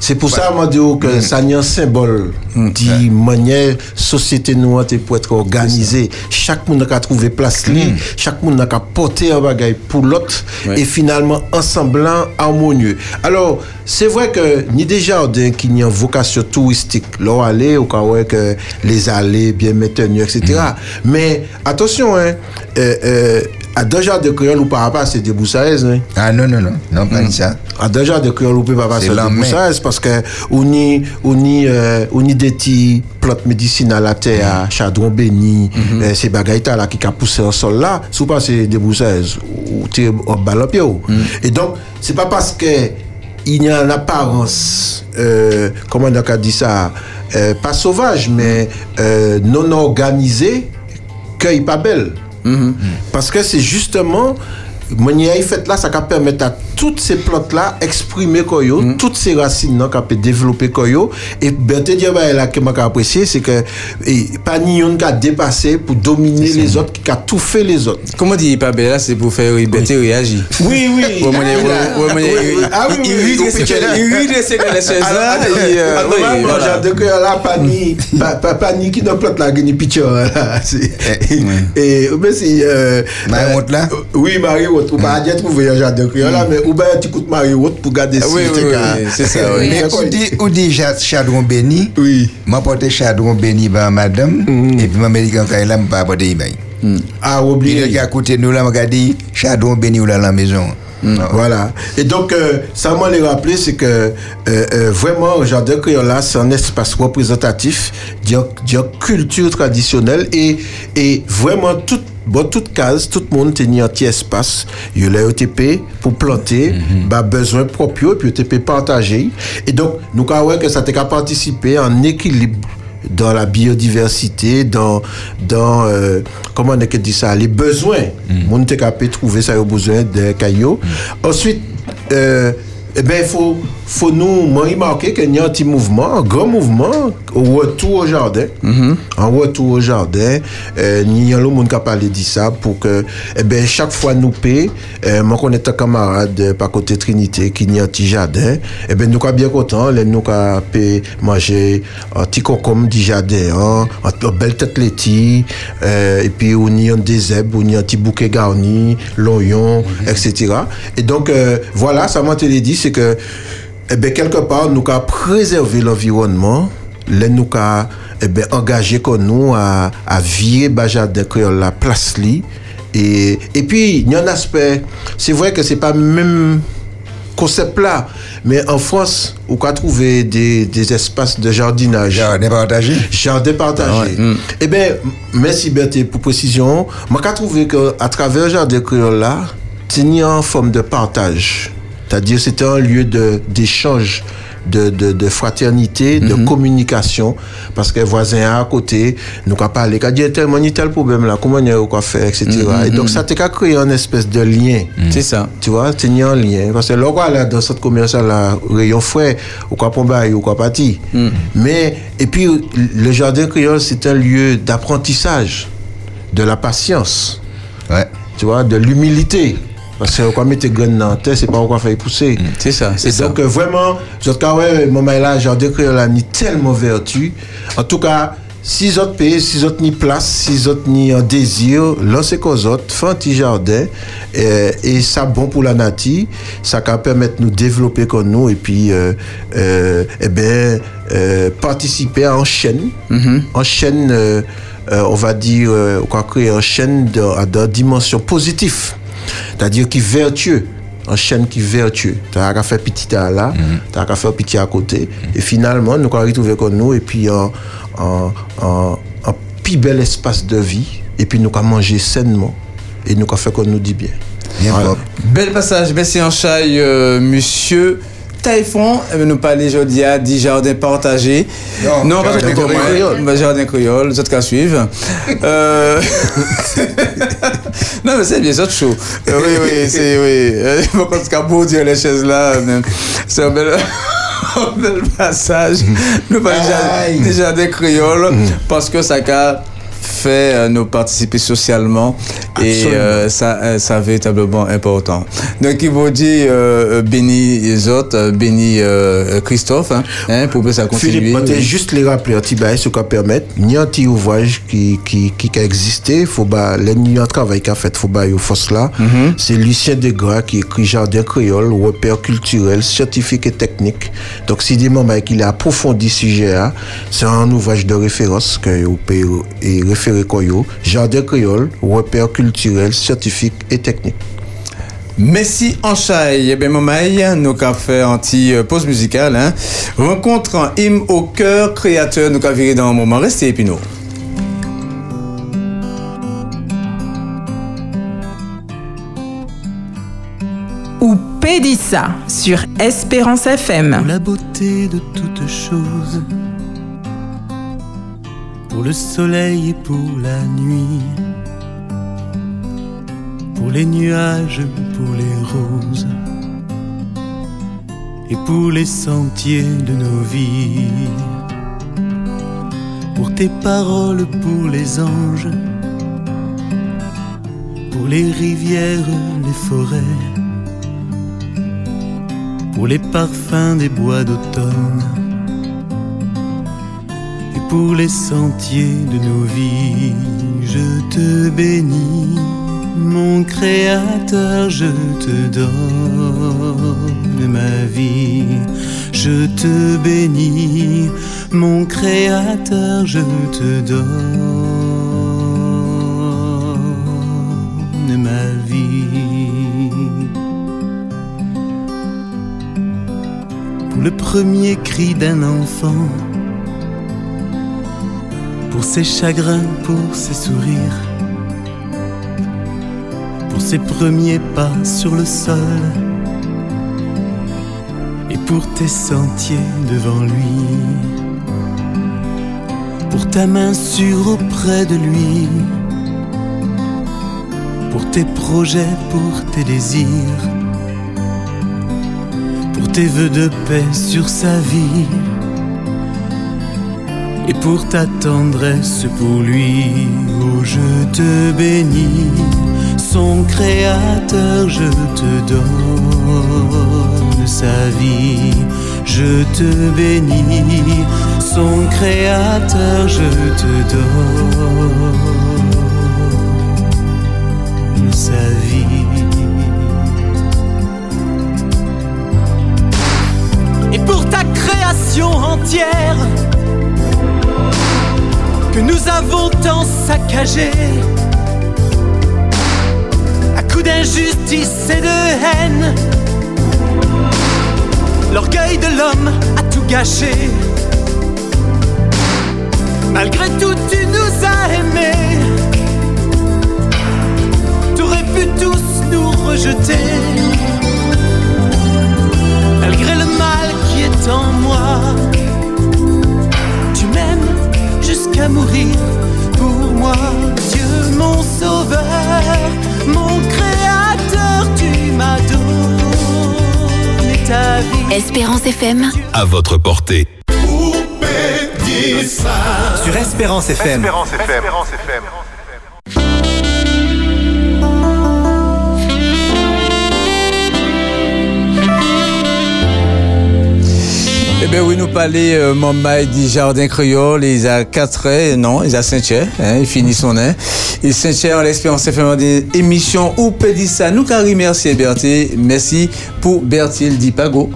C'est pour ça, moi, dis que ça y a un symbole de manière société noire pour être organisée. Chaque monde a trouvé place li, chaque monde a porté un bagage pour l'autre Ouais. et finalement ensemblant harmonieux. Alors, c'est vrai que ni des jardins qui ont une vocation touristique, là aller au cas où que les allées bien maintenues, etc. Mais attention, hein, euh, euh, à deux jardins de créole ou rapport à ces déboussaises, hein, Ah non, non, non, non, pas ni ça. à déjà de créole ou pas la main. boussage parce que on y on y euh, on y des petits plantes médicinales à terre, chardon béni, euh, ces bagailles là qui a poussé au sol là, sous pas c'est des boussages ou tu pied. ou. Et donc c'est pas parce que il y a une apparence euh, comment on a dit ça euh, pas sauvage mais euh, non organisée qu'il pas belle. Parce que c'est justement, manière fait là, ça va permettre à toutes ces plantes-là exprimer quoi yo, toutes ces racines là, qui développer quoi yo. Et là, que moi, apprécié, c'est que, pas ni qui dépassé pour dominer les autres, qui a tout fait les autres. Comment dire pas là, c'est pour faire réagir. Oui, oui. [LAUGHS] Ah oui, choses là, Alors, et, euh, de là, ni qui plante là, picture là. Et, mais là? Oui, Marie-Haute. Ou pas, trouvé un jardin créole là, mais ou bien tu coûtes Marie-Haute pour garder Ah si oui, c'est oui, oui, c'est ça, oui. Mais ou dit, ou dit chadron béni, Oui. m'a porté chadron béni par madame, et puis m'a médicament quand là, m'a pas porté ibaï. Ah, Puis oublié. à côté de nous là, m'a dit, chadron béni ou là la maison. Voilà. Et donc, euh, ça m'a les rappeler, c'est que euh, euh, vraiment, le jardin créole là, c'est un espace représentatif d'une culture traditionnelle et, et vraiment toute Bon, toute case, tout le monde tenait un petit espace. Il y a l'OTP pour planter, bah, besoin propre, puis OTP partagé. Et donc, nous, avons que ça t'a participer en équilibre dans la biodiversité, dans, dans euh, comment on a dit ça, les besoins. Mon te capable de trouver ça, au besoin de cailloux. Ensuite, euh, eh ben, il faut, faut nous remarquer qu'il y a un petit mouvement, un grand mouvement, au retour au jardin. En retour au jardin, euh, il y a le monde qui a parlé de ça pour que, eh ben, chaque fois nous paie, euh, moi, connais un camarade euh, par côté Trinité qui y a un petit jardin, eh ben, nous sommes bien contents, les nous avons manger un petit concombre du jardin, hein, un, un belle tête laitue, euh, et puis on y a des zèbres, on y a un petit bouquet garni, l'oignon, etc. Et donc, euh, voilà, ça m'a dit, c'est que, eh ben, quelque part, nous avons préservé l'environnement, les nous avons eh ben, engagé comme nous à, à virer Bajardin Créole la place li. Et, et puis, il y a un aspect, c'est vrai que c'est pas même concept là, mais en France, on peut trouver des, des espaces de jardinage. Jardin partagé. Jardin partagé. Eh bien, merci Berthe pour précision. Moi, j'ai trouvé qu'à travers le jardin créole là, c'est en forme de partage. C'est-à-dire, c'était un lieu d'échange. De, de, de fraternité, de communication, parce que voisin à côté, nous avons parlé, qu'a dit tellement, il y a tel problème là, comment on quoi faire, etc. Et donc, ça t'a créé un espèce de lien. C'est ça. Tu vois, c'est un lien. Parce que là, là, dans cette commerciale, là, rayon frais, ou quoi pombaille, ou quoi pâti. Mais, et puis, le jardin créole, c'est un lieu d'apprentissage, de la patience, Ouais. tu vois, de l'humilité. Parce que quand mettre graines dans la terre, c'est pas quoi faire pousser. C'est ça, c'est Et ça. donc, euh, vraiment, je cas, ouais, mon là, jardin créole a ni tellement vertu. En tout cas, si autres pays, si autres ni place, si autres ni un désir, lancez qu'aux autres, faites un petit jardin, euh, et ça bon pour la nature, ça va permettre de nous développer comme nous, et puis, euh, euh, eh ben, euh, participer en chaîne, en chaîne, euh, euh, on va dire, euh, on va créer en chaîne à de dimension positive, c'est-à-dire qui est vertueux un chaîne qui est vertueux. Tu as qu'à faire petit à là, tu as qu'à faire petit à côté. Et finalement, nous allons retrouver comme nous, et puis un, un, un, un plus bel espace de vie, et puis nous allons manger sainement, et nous allons faire comme nous dit bien. Bien Voilà. Bel passage, merci en chaille, euh, monsieur. Taïfon, eh bien, nous parler aujourd'hui à 10 jardins partagés. Non, pas jardin créole. Jardin créole, les autres qu'à suivre. Euh... [LAUGHS] non, mais c'est bien, chose. Euh, oui, oui, c'est, oui. Euh, Par contre, qu'à beau dire les chaises là, c'est un bel, [LAUGHS] un bel passage. Nous parlons déjà, des jardins créoles parce que ça a fait euh, nous participer socialement et euh, ça, euh, ça véritablement important. Donc, il vous dit béni les autres, béni Christophe, hein, hein, pour que ça continue. Philippe, Oui. juste les rappeler petit bail, ce qu'on permet. A un petit ouvrage qui, qui, qui a existé. Faut bah, a un travail qu'a fait, faut bah, force là. C'est Lucien Degras qui écrit Jardin créole, repère culturel, scientifique et technique. Donc, si des moments qu'il a approfondi ce sujet là, c'est un ouvrage de référence que vous pouvez référer Jardin créole, repère culturel, scientifique et technique. Merci en chaille. Eh bien, Momaï, nous avons fait petit euh, pause musicale. Hein. Rencontre hymne au cœur créateur. Nous avons viré dans un moment. Restez nous. Ou Pédissa sur Espérance FM. Pour la beauté de toutes choses, pour le soleil et pour la nuit, pour les nuages, pour les roses, et pour les sentiers de nos vies, pour tes paroles, pour les anges, pour les rivières, les forêts pour les parfums des bois d'automne pour les sentiers de nos vies. Je te bénis, mon Créateur, je te donne ma vie. Je te bénis, mon Créateur, je te donne ma vie. pour le premier cri d'un enfant, pour ses chagrins, pour ses sourires, pour ses premiers pas sur le sol, et pour tes sentiers devant lui, pour ta main sûre auprès de lui, pour tes projets, pour tes désirs pour tes vœux de paix sur sa vie et pour ta tendresse pour lui. Oh, je te bénis, son créateur, je te donne sa vie. Je te bénis, son créateur, je te donne sa vie. et pour ta création entière. Que nous avons tant saccagé. À coup d'injustice et de haine, l'orgueil de l'homme a tout gâché. Malgré tout, tu nous as aimés. T'aurais pu tous nous rejeter. Malgré le mal qui est en moi, jusqu'à mourir pour moi. Dieu, mon sauveur, mon créateur, tu m'as donné ta vie. Espérance FM. À votre portée. Sur Espérance FM. Espérance FM. Eh bien oui, nous parler euh, Mambay du jardin créole, il a 4 ans, non, il a 5 ans, hein, il finit son an. Et 5 ans, l'espérance fait des émissions où peut dire ça. Nous carré merci Bertil, merci pour Bertil Dipago,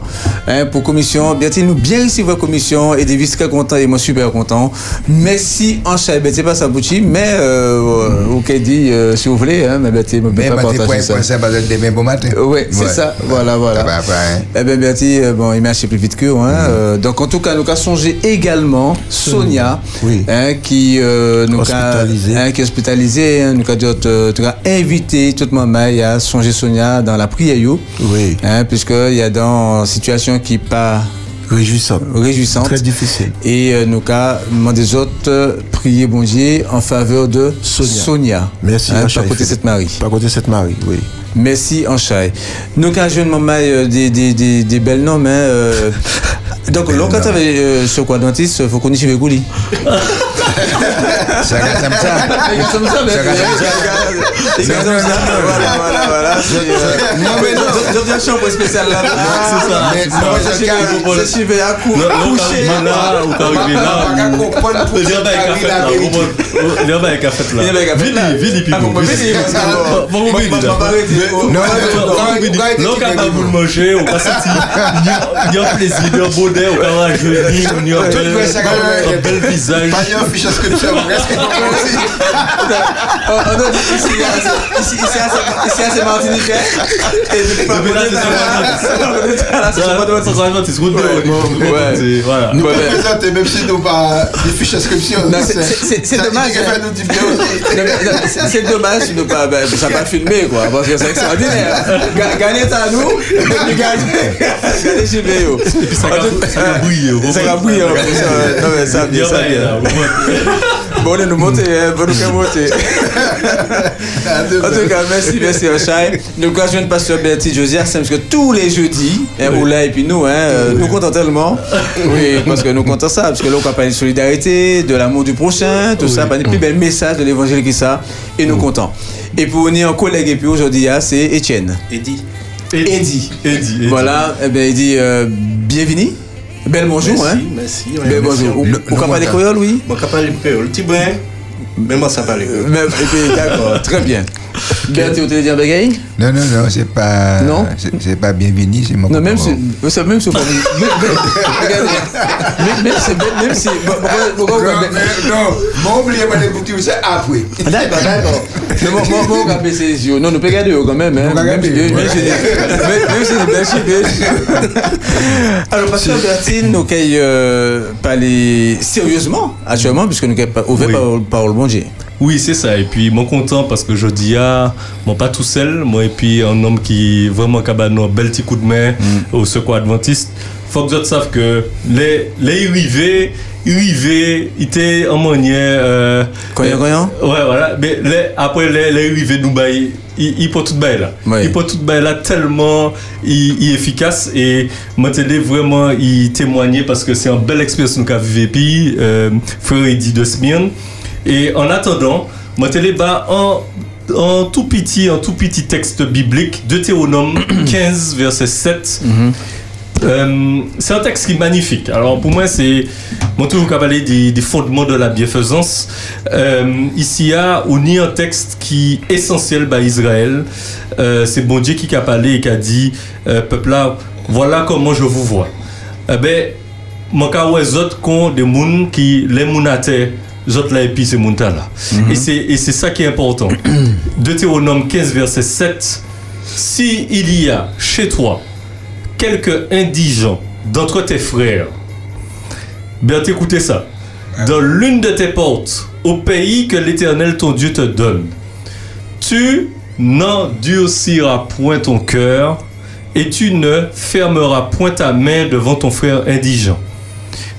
hein, pour commission. Bertil, nous bien votre commission et des très content et moi super content. Merci en chat, c'est pas ça bouchi, mais euh, ou qu'elle dit, euh, si vous voulez, hein, mais Bertil, me Mais pas matin, partager point, ça. demain, bon matin. Oui, c'est ça. Voilà, voilà. Pas, hein. Eh bien, Bertie, euh, bon, il marche plus vite que hein. Euh, donc, en tout cas, nous avons songé également Sonia, hein, qui euh, nous a hein, qui est hospitalisée. Hein, nous avons euh, invité toute maman à songer Sonia dans la prière. Oui. Hein, puisqu'il y a dans une situation qui n'est pas réjouissante. réjouissante. Très difficile. Et euh, nous demandé aux autres euh, prier bon Dieu en faveur de Sonia. Sonia. Merci. Hein, par côté cette Marie. Par côté cette Marie, oui. Merci Anchaï. Nous avons jeune maman euh, des, des, des, des belles noms. Hein, euh, [LAUGHS] donc, là, quand tu avais euh, ce quoi dentiste, il faut qu'on y suive Gouli. [LAUGHS] Regarde comme ça. [LAUGHS] Comme ça, mais- Ça regarde comme ça. Et comme ça, voilà, voilà, voilà. Non, mais non, je viens chambre spéciale là. c'est ça. Non, non, je je suis- je suis à coucher. là, ou t'arrives là, On va pas comprendre pour Il y a ça, pas un Marie, café la là, vérité. il y a pas un café là. Il y a pas un café là. Vili, Ah, Pipo. Vili, parce que moi, Vili, là. Non, non, non, non, non, non, Vili. Non, quand manger, on passe il y a un plaisir, il y a un bonheur, on va jouer, il y a un bel- un bel visage. Pas un fiche que c'est-. [LAUGHS] Et peux pas là, c'est de- c'est ce. Ouais. Voilà. Nous Ouais, pouvons ouais. présenter, même si nous pas des fiches d'inscription. Non, c'est- dommage, hein. c'est- dommage de pas, ben, ça pas filmer quoi, parce que c'est extraordinaire. Ga- Gagner à nous, et puis gagner, gagner chez Véo. Et puis ça va ça va bouillir. Ça va bouillir en plus. euh, Non mais ça. Là, bon, Bon, on est nous monter, hein, bon, nous qu'à monter. [LAUGHS] En tout cas, merci, merci Ochai. Nous rejoignons le pasteur Bertie Josias, parce que tous les jeudis, hein, Oula et puis nous, hein, euh, nous comptons tellement. Oui, parce que nous comptons ça, parce que là, on va parler de solidarité, de l'amour du prochain, tout ça, parler plus bel message de l'évangile qui ça, et nous comptons. Et pour venir en collègue, et puis aujourd'hui, c'est Étienne. Eddie. Eddie. Eddie. Eddie. Voilà, eh bien, il dit euh, bienvenue. Bel bonjour, hein. Merci, Bel bonjour. Ou- Le- Ou capable de créole, oui capable de créole, petit brin, mais moi ça parle [LAUGHS] et puis, D'accord, très bien. Bertie, vous te dire bagaille Non, non, non, c'est pas. Non? c'est- C'est pas bienvenu, c'est mon Non, même si, même si, même, [LAUGHS] même, regardez, même, même si, même, même si, bon, pourquoi, Non, moi, oubliez pas les boutiques, c'est après. D'accord, d'accord. Mais moi, moi, moi, on va [LAUGHS] baisser les yeux. Non, nous peut regarder quand même, hein. Va Même si, regarder, même si, même- même si. [LAUGHS] Alors, Pasteur Bertine, nous qu'elle euh, parler sérieusement, actuellement, puisque nous qu'elle ouvert par le bon Dieu. Oui, c'est ça. Et puis, moi content parce que je dis, ah, moi pas tout seul, moi et puis un homme qui vraiment capable un bel petit coup de main au secours adventiste. Faut que vous savent que les, les arrivés, arrivés, ils étaient en manière. Euh, Cognant, cognant Ouais, voilà. Mais les, après, les, les arrivés nous baillent, ils, ils portent tout bail là. Ils portent tout bail là tellement ils efficace et t'aider vraiment ils témoigner parce que c'est une belle expérience nous avons vécu puis euh, frère Eddie de Smyrne et en attendant bah en en tout petit un tout petit texte biblique Deutéronome 15 [CLEARS THROAT] verset 7 euh, c'est un texte qui est magnifique. Alors pour moi, c'est moi toujours parler des, des fondements de la bienfaisance. Euh, ici, a on y a un texte qui est essentiel à Israël. Euh, c'est bon Dieu qui a parlé et qui a dit euh, peuple là, voilà comment je vous vois. Eh ben, mon cas ouais autres qu'on des gens qui les à terre autres là et puis c'est. Mhm. Et c'est et c'est ça qui est important. [CLEARS THROAT] Deutéronome 15 verset 7 si il y a chez toi quelques indigents d'entre tes frères, bien écoutez ça. Dans l'une de tes portes, au pays que l'Éternel ton Dieu te donne, tu n'endurciras point ton cœur et tu ne fermeras point ta main devant ton frère indigent.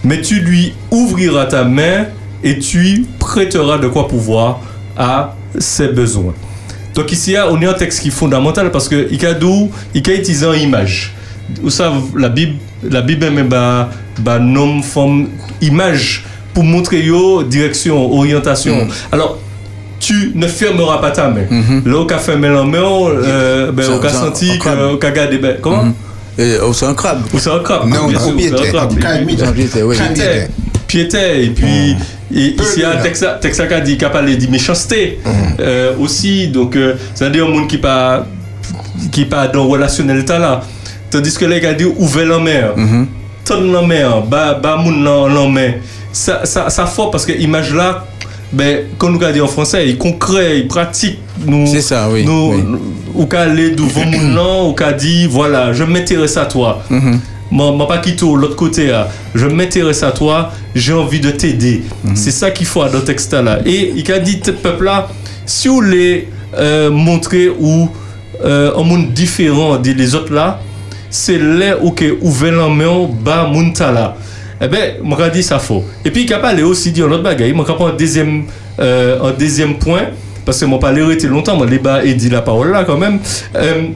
Mais tu lui ouvriras ta main et tu prêteras de quoi pouvoir à ses besoins. Donc ici, on est un texte qui est fondamental parce que il y a d'où- il y a utilisé une image. Vous savez, la Bible, la Bible même bah, bah, nom, forme, image pour montrer yo direction, orientation. Alors, tu ne fermeras pas ta main. Là, on a fermé la main, euh, ben, on a senti qu'on a gardé, ben, comment? Et, oh, c'est un crabe. Ou c'est un crabe Non, bien sûr, c'est un crabe. Piété, oui. Piété. Piété. Et puis, et ici, un texte texte qui a dit, qui a parlé de méchanceté euh, aussi. Donc, euh, c'est-à-dire un monde qui pas qui pas dans relationnel là. Tandis que là, il a dit, ouvrez la mer? Tonne la mer, bas, moun la mer. Ça, ça, ça fort parce que l'image là, ben, quand nous dit en français, il concret, il pratique. C'est ça, oui. Nous, oui. ou qu'a aller devant [CLEARS THROAT] mon nom, ou voilà, je m'intéresse à toi. Mhm. Moi pas quitté l'autre côté, là. je m'intéresse à toi, j'ai envie de t'aider. Mhm. C'est ça qu'il faut dans le texte là. Et il a dit, ce peuple-là, si vous voulez euh, montrer ou euh, un monde différent des autres là, c'est là où que ouvert la main, bas moun ta là. Eh ben, moi, dit ça faux. Et puis, il a parlé aussi dit un autre bagaille. Moi, un deuxième, euh, un deuxième point, parce que moi, pas arrêté longtemps, les bas et dit la parole là quand même. Euh,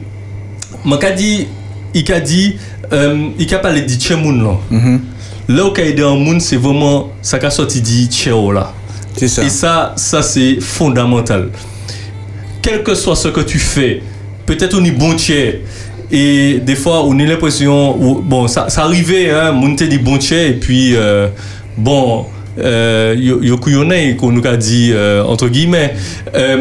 qu'a dit, il a dit, euh, il a parlé de Tchemoun là. Mhm. Là où il a aidé un monde, c'est vraiment ça qu'a sorti dit Tchéo là. Et ça, ça c'est fondamental. Quel que soit ce que tu fais, peut-être on est bon tiers. Et des fois, on a l'impression, bon, ça, arrivait, hein, on te dit bon tiers, et puis, euh, bon, euh, yo yo couillonné, qu'on nous a dit, euh, entre guillemets. Euh,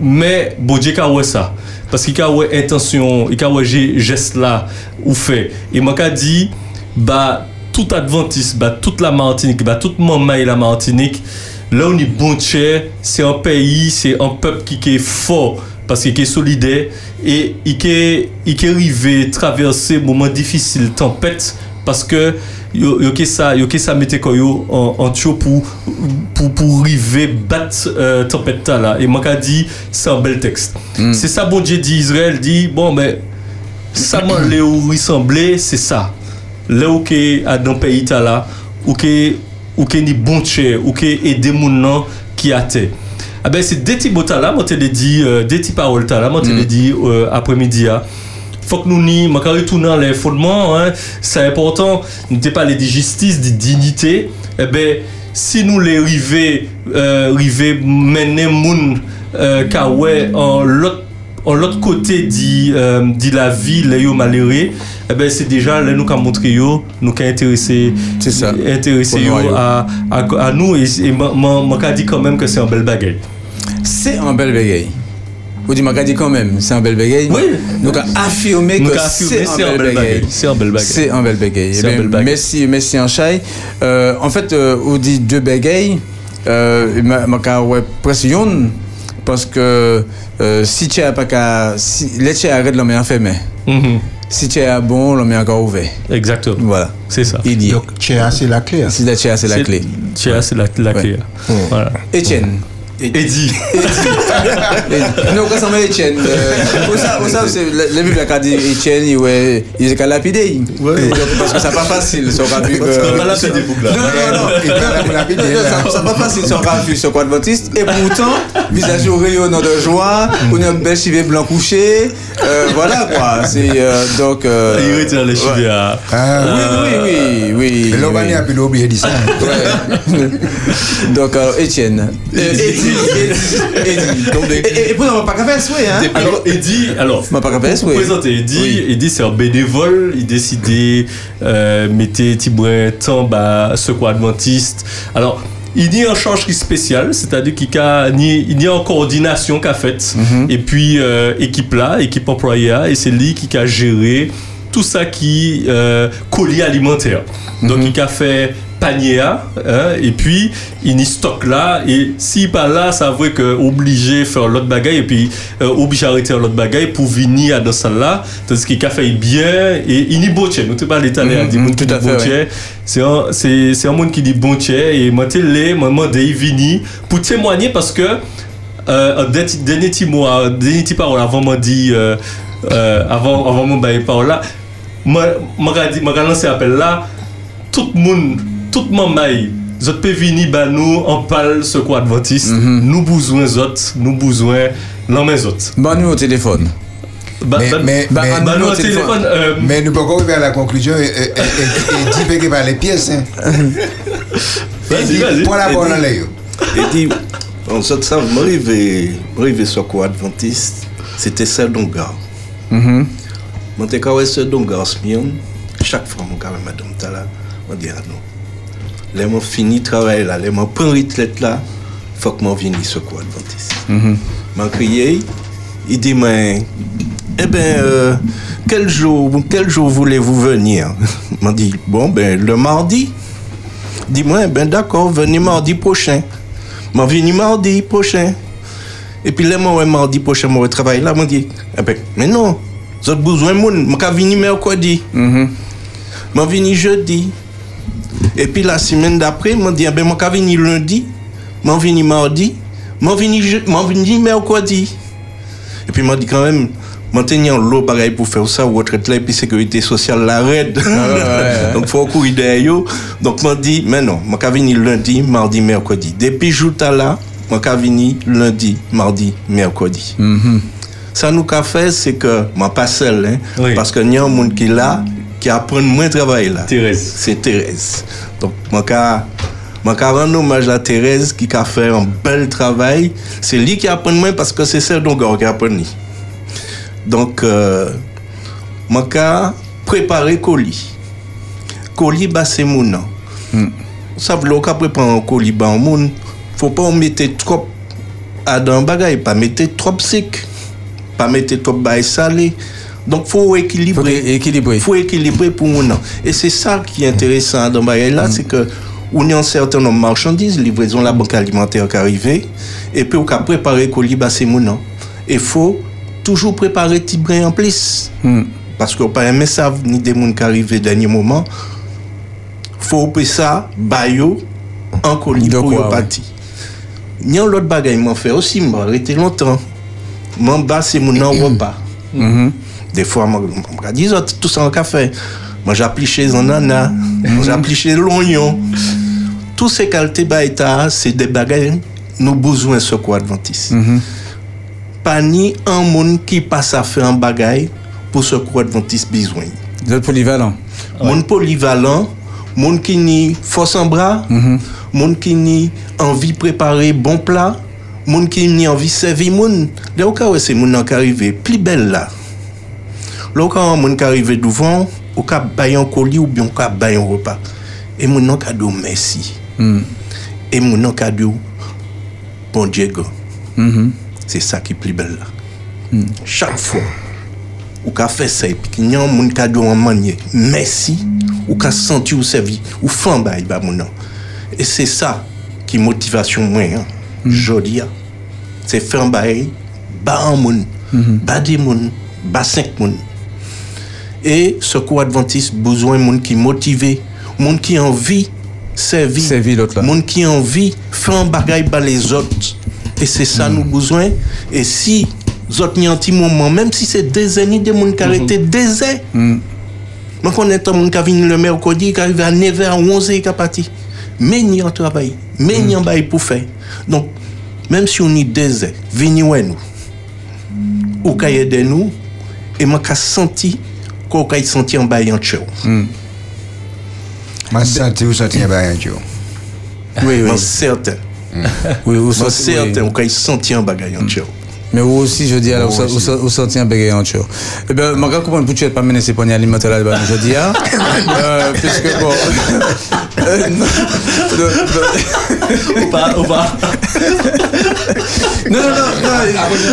mais, bon ouais ça. Parce qu'il a ouais intention, il a ouais ge- geste là, ou fait. Et moi, qu'a dit, bah, tout Adventiste, bah, toute la Martinique, bah, toute maman et la Martinique, là on est bon c'est un pays, c'est un peuple qui, est fort parce qu'il est solidaire et il est, est arrivé traverser moments difficiles, tempête parce que yo yo que ça yo que ça mettait quoi yo en en tuyau pour pour pour arriver battre euh, tempête là et moi dit c'est un bel texte. C'est ça bon Dieu dit Israël dit bon mais ça m'en là où ressembler c'est ça. Là où que à dans pays là ou que ou que ni bon cher ou que aider nan qui a té ah ben c'est des petits mots là moi te dit euh, des petites paroles là moi te l'ai dit euh, après-midi Fok nou ni makari tou nan le fondman, sa important, nou te pale di jistis, di dignite, ebe, eh si nou le rive, euh, rive menen moun euh, kawe an lot, an lot kote di, euh, di la vi le yo malere, ebe, eh se deja le nou ka montre yo, nou ka interese, interese yo a, a, a nou, e, e man, man ka di kanmem ke se an bel bagay. Se an bel bagay. Vous dites, dit quand même, c'est un bel bégaye. Oui. Donc, affirmer que c'est un bel bagaille. c'est un bel bagage C'est un bel Eh bel. Merci, merci Anchai. Euh, en fait, euh, on dit deux bégayes. Euh, ma ka ouais, presque une. Parce que euh, si tu n'as pas qu'à. Si, les tu arrête, l'homme est enfermé. Mhm. Si tu es bon, l'homme est encore ouvert. exactement Voilà. c'est ça Il y est. Donc, Tchéa, c'est la clé. hein. Si la chair, c'est la clé. Tchéa, c'est la, la clé voilà Étienne. Eddie Non, quand ça m'a Etienne, euh, où ça, ça, c'est le le Bible a dit Etienne, il est lapidé. Parce que c'est pas facile, sur rapide. On va lapider pour là. Non, non, non, ça- pas facile sur rapide, quoi adventiste. Et pourtant, visage au rayonnant de joie, on a un bel chivet blanc couché. euh, voilà quoi. C'est euh, donc. euh, il retire les cheveux à Ah, Oui, oui, oui, oui. L'homme oui. a pu l'oublier dit ça. [LAUGHS] Donc, alors, Étienne. [LAUGHS] Et, pourtant, on va pas qu'à faire souhait, hein. Alors, Eddie, alors, Ma pas présenter Oui. Eddie c'est un bénévole, il décidait euh, mettre Tibouin temps bah, secours adventiste. Alors, il y a un charge qui spécial, c'est-à-dire qu'il y a, il y a en coordination qu'a faite, Mhm. et puis euh, équipe là, équipe employée, et c'est lui qui a géré tout ça qui euh, colis alimentaire. Donc il a fait panier hein, et puis il y stock là et si pas là ça veut que obligé faire l'autre bagaille et puis euh, obligé arrêter l'autre bagaille pour venir à dans ça là tandis qu'il a fait bien et il y bon nous pas l'état Mhm, là dit mhm, monde qui tout à dit fait, bon ouais. c'est un c'est c'est un monde qui dit bon et moi t'es les des vini pour témoigner parce que euh, dernier petit mot dernier petit parole avant m'a dit euh, euh, avant avant mon bail parole là qu'a lancé appel là tout le monde tout mamay, zot pe vini ba nou an pal se kwa adventiste, mm -hmm. nou bouzwen zot, nou bouzwen lanmen zot. Ban nou o telefon. Ban nou o telefon. Euh, men nou poko wè la konklusyon e di peke pa le piyes. E di pou la pou nan le yo. E di, an zot sa, mrive se kwa adventiste, se mhm. te sel don gar. Mwen te kawe sel don gar smiyon, chak fwa mwen kawe madame tala, mwen di an nou. Non. Là, moi, fini le travail là, là, moi, prends retraite là, faut que moi vienne sur quoi adventiste. Mhm. m'a crié, il dit, mais, eh ben, euh, quel jour, quel jour voulez-vous venir? [LAUGHS] M'a dit, bon, ben, le mardi. Dis-moi, ben d'accord, venez mardi prochain. M'a venu mardi prochain. Et puis là, moi, mardi prochain, moi, travail là, m'a dit, eh ben, mais non, vous avez besoin de monde, m'a venu mercredi. M'a venu jeudi. Et puis la semaine d'après, m'a dit, eh ben, m'a venu lundi, m'a venu mardi, m'a venu, je- m'a venu mercredi. Et puis m'a dit quand même, m'a tenu l'eau pareil pour faire ça, retraite là, et puis sécurité sociale la raide. ouais. [LAUGHS] Donc faut courir derrière. Donc m'a dit, mais non, m'a venu lundi, mardi, mercredi. Depuis jouta là, m'a venu lundi, mardi, mercredi. Ça nous qu'a fait, c'est que, moi pas seul, hein, parce qu'il y a un monde qui là, qui apprend moins de travail là. Thérèse. C'est Thérèse. Donc, qu'a- moi, qu'a rendre hommage à Thérèse qui a fait un bel travail. C'est lui qui apprend moins parce que c'est celle dont qui apprend. Donc, euh, moi, qu'a préparé colis. Colis, bah, c'est mon nom. Vous savez, là, quand prépare un colis, bah, moun, faut pas mettre trop à dans bagaille, pas mettre trop sec, pas mettre trop bail salé. Donc, faut équilibrer. Faut équilibrer. Faut équilibrer pour mon nom. Et c'est ça qui est intéressant dans là, c'est que on a un certain nombre de marchandises, livraison de la banque alimentaire qui arrive, et puis on a préparé le colis, c'est mon nom. Il faut toujours préparer petit brin en plus. Parce qu'on pas aimer ça, ni des gens qui arrivent au dernier moment. faut payer ça, bayo, en colis pour quoi, parti. Ni un l'autre bagaille m'en fait aussi, m'a arrêté longtemps. M'en bas, c'est mon [COUGHS] en repas. Des fois, je dis, oh, tout ça en café. Moi, j'applique chez un nana, moi, j'applique chez l'oignon. Tous ces qualités, c'est des bagages, nous besoin ce quoi adventiste. Pas ni un monde qui passe à faire un bagage pour ce quoi adventiste besoin. Vous êtes polyvalent. Monde polyvalent, monde qui ni force en bras, monde qui ni envie préparer bon plat, monde qui ni envie servir monde. Là au cas où c'est monde qui arrive plus belle là. Lò kan moun ka rive douvan, ou ka bayan koli ou byon ka bayan repa. E moun nan ka dou mersi. Mm. E moun nan ka dou bon Diego. Mm -hmm. Se sa ki pli bel la. Mm. Chak fwa, ou ka fe se, pi ki nyan moun ka dou an manye, mersi, ou ka senti ou sevi, ou fan bay ba moun nan. E se sa ki motivasyon mwen, hmm. jodi ya. Se fan bay, ba an moun, hmm. ba de moun, ba senk moun. Et ce quoi adventiste besoin monde qui motivé monde qui envie servir Servir l'autre monde qui envie faire un bagaille ba les autres. Et c'est ça nous besoin. Et si autres ni un petit moment même si c'est des années des monde qui arrêté des heures moi connais un monde qui vient le mercredi qui arrive à 9h à 11h qui est parti mais ni en travail mais ni en bail pour faire. Donc même si on est des venez ouais nous ou aider nous et moi ka kou kaj santi an bayan tche ou. Mm. Man santi ou santi an bayan tche ou? Oui, oui. Man certain. Mm. Oui, ou santi ou kaj santi an bayan tche ou. Mais vous aussi, je dis, alors, vous, aussi. vous, vous sentez un bégaye en chaud. Eh bien, je comprends que tu n'as pas mené ces poignées alimentaires là-bas, je dis, hein. [LAUGHS] euh, puisque bon. [LAUGHS] Euh, non, non, Ou pas, ou pas. non, non, non, non,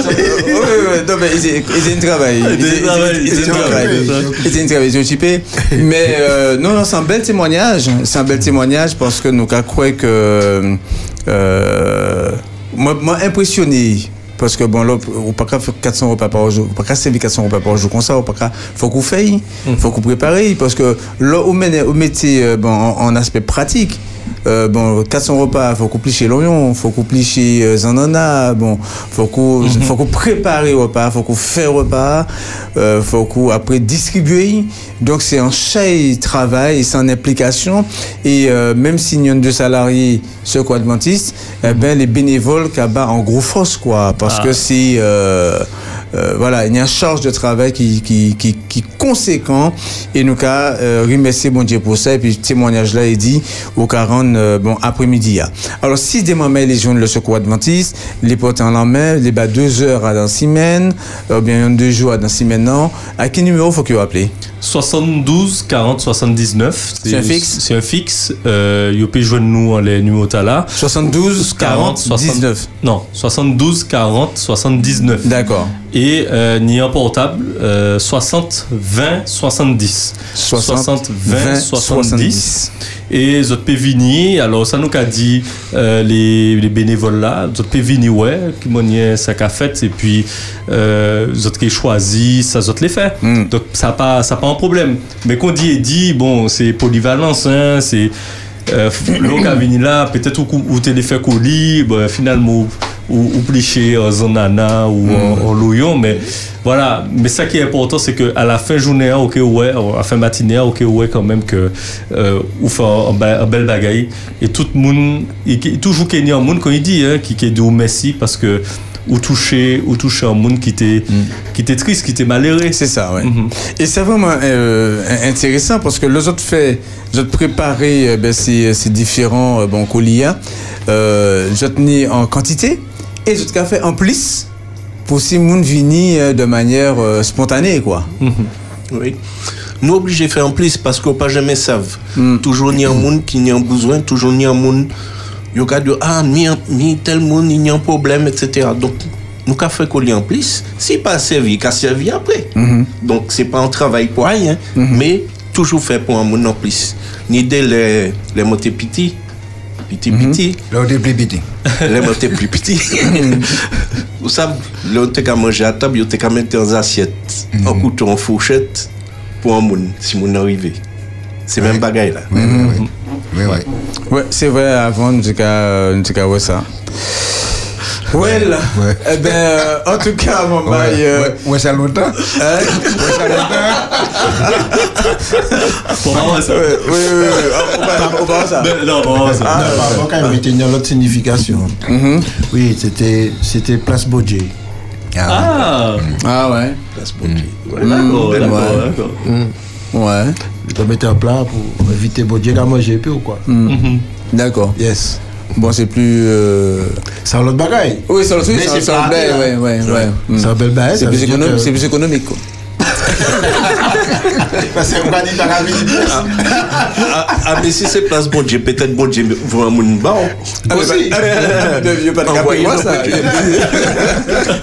oui, oui, non, mais ils ont un travail. Ils ont un travail, ils ont un ils ont un travail. travail. Ils ont un travail, ils sont occupés. [LAUGHS] Mais euh, non, non, c'est un bel témoignage. C'est un bel témoignage parce que nous croyons que. Euh, moi, moi, impressionné. Parce que bon, là, on peut pas faire 400 repas par jour, on peut pas servir 400 repas par jour comme ça, on peut pas, faut qu'on fasse, faut qu'on prépare, parce que là, on met, on mettait, euh, bon, en, en aspect pratique, euh, bon, 400 repas, faut qu'on plie chez l'oignon, faut qu'on plie chez euh, Zanana, bon, faut qu'on, faut qu'on prépare le repas, faut qu'on fait le repas, euh, faut qu'on après distribuer. Donc c'est un chaque travail, c'est une implication. Et euh, même s'il y a deux salariés, ceux quoi eh ben, les bénévoles qui en gros force, quoi, parce Ah. que c'est, euh, voilà, il y a une charge de travail qui, qui, qui, qui est conséquent. Et nous, cas, euh, remercier bon Dieu pour ça. Et puis, le témoignage là, il dit, au 40, euh, bon, après-midi. là. Alors, si des moments, les jeunes, le secours adventiste, les porter en la main, les bas deux heures à dans semaine, ou bien deux jours à dans semaine, non. À quel numéro faut qu'il appeler? 72 40 79. C'est un fixe? C'est un fixe. Euh, vous pouvez joindre nous en les numéros là. 72 40 19. Non, 72 40 79. D'accord. Et euh, ni un portable euh, 60 20 70. 60 20 70. Et Zot Pévini, alors ça nous a dit euh, les, les bénévoles là, Zot Pévini, ouais, qui m'ont dit ça qu'a fait, et puis euh, Zot qui choisi, ça Zot les fait. Donc ça n'a pas, ça pas un problème. Mais qu'on dit et dit, bon, c'est polyvalence, hein, c'est. Euh, l'eau qui a venu là, peut-être où, où tu les fait colis, bah, finalement, ou, ou plicher en zonana ou en, en louillon, mais voilà. Mais ça qui est important, c'est qu'à la fin journée, ok, ouais, à la fin matinée, ok, ouais, quand même que, euh, ou fait un, ba- un bel bagaille. Et tout le monde, il y a toujours qu'il y a un monde quand il dit, hein, ou toucher, ou toucher un monde qui était, qui était triste, qui était malheureux. C'est ça, ouais. Et c'est vraiment euh, intéressant parce que les autres fait, les autres préparer euh, ben, ces, ces différents euh, bon, colis, euh, les autres ni en quantité et les autres fait en plus pour si monde vini euh, de manière euh, spontanée, quoi. Oui. Nous obligés de faire en plus parce qu'on pas jamais savent. Toujours il y a un monde qui n'y a besoin, toujours a un monde. Il y a dit, ah, mi, mi tel monde, il y a un problème, etc. Donc, nous avons fait qu'on en plus. Si pas servi, il a servi après. Donc, c'est pas un travail pour rien, mais toujours fait pour un monde en plus. Ni dès les, les montées petits, petit, petit. Les plus petits. Les montées plus petits. Vous savez, là, on qu'à manger à table, on qu'à mettre dans assiettes, un couteau, en fourchette, pour un monde, si mon arrivé. C'est même bagaille là. Oui, oui, oui. Oui, oui. Ouais, c'est vrai, avant, nous avons nous avons ouais ça. Well, eh ben, euh, en tout cas, mon Ouais, bail, euh, ouais, ouais, ça longtemps. hein? Ouais, ça Pour moi, ça. Ouais, oui, oui, oui. On va- on va ça. Mais non, on va voir ça. Ah, par contre, quand même, il y a l'autre signification. Oui, c'était, c'était Place Bodje. Ah, Ah ouais. Place Bodje. d'accord, Ouais. d'accord, d'accord. Ouais. Je mettre un plat pour éviter Bodje à manger peu ou quoi. D'accord. Yes. Bon, c'est plus. euh, C'est un autre bagaille. Oui, c'est un ouais. Mm. C'est un bel bail. C'est ça plus, économique, que- c'est plus économique, quoi. [LAUGHS] Parce que va dire dans la vie du pièce. Ah, ah, mais si c'est place bon Dieu, peut-être bon Dieu vous un monde bon. Aussi. [LAUGHS] [LAUGHS] De vieux pas de moi, ça. petits.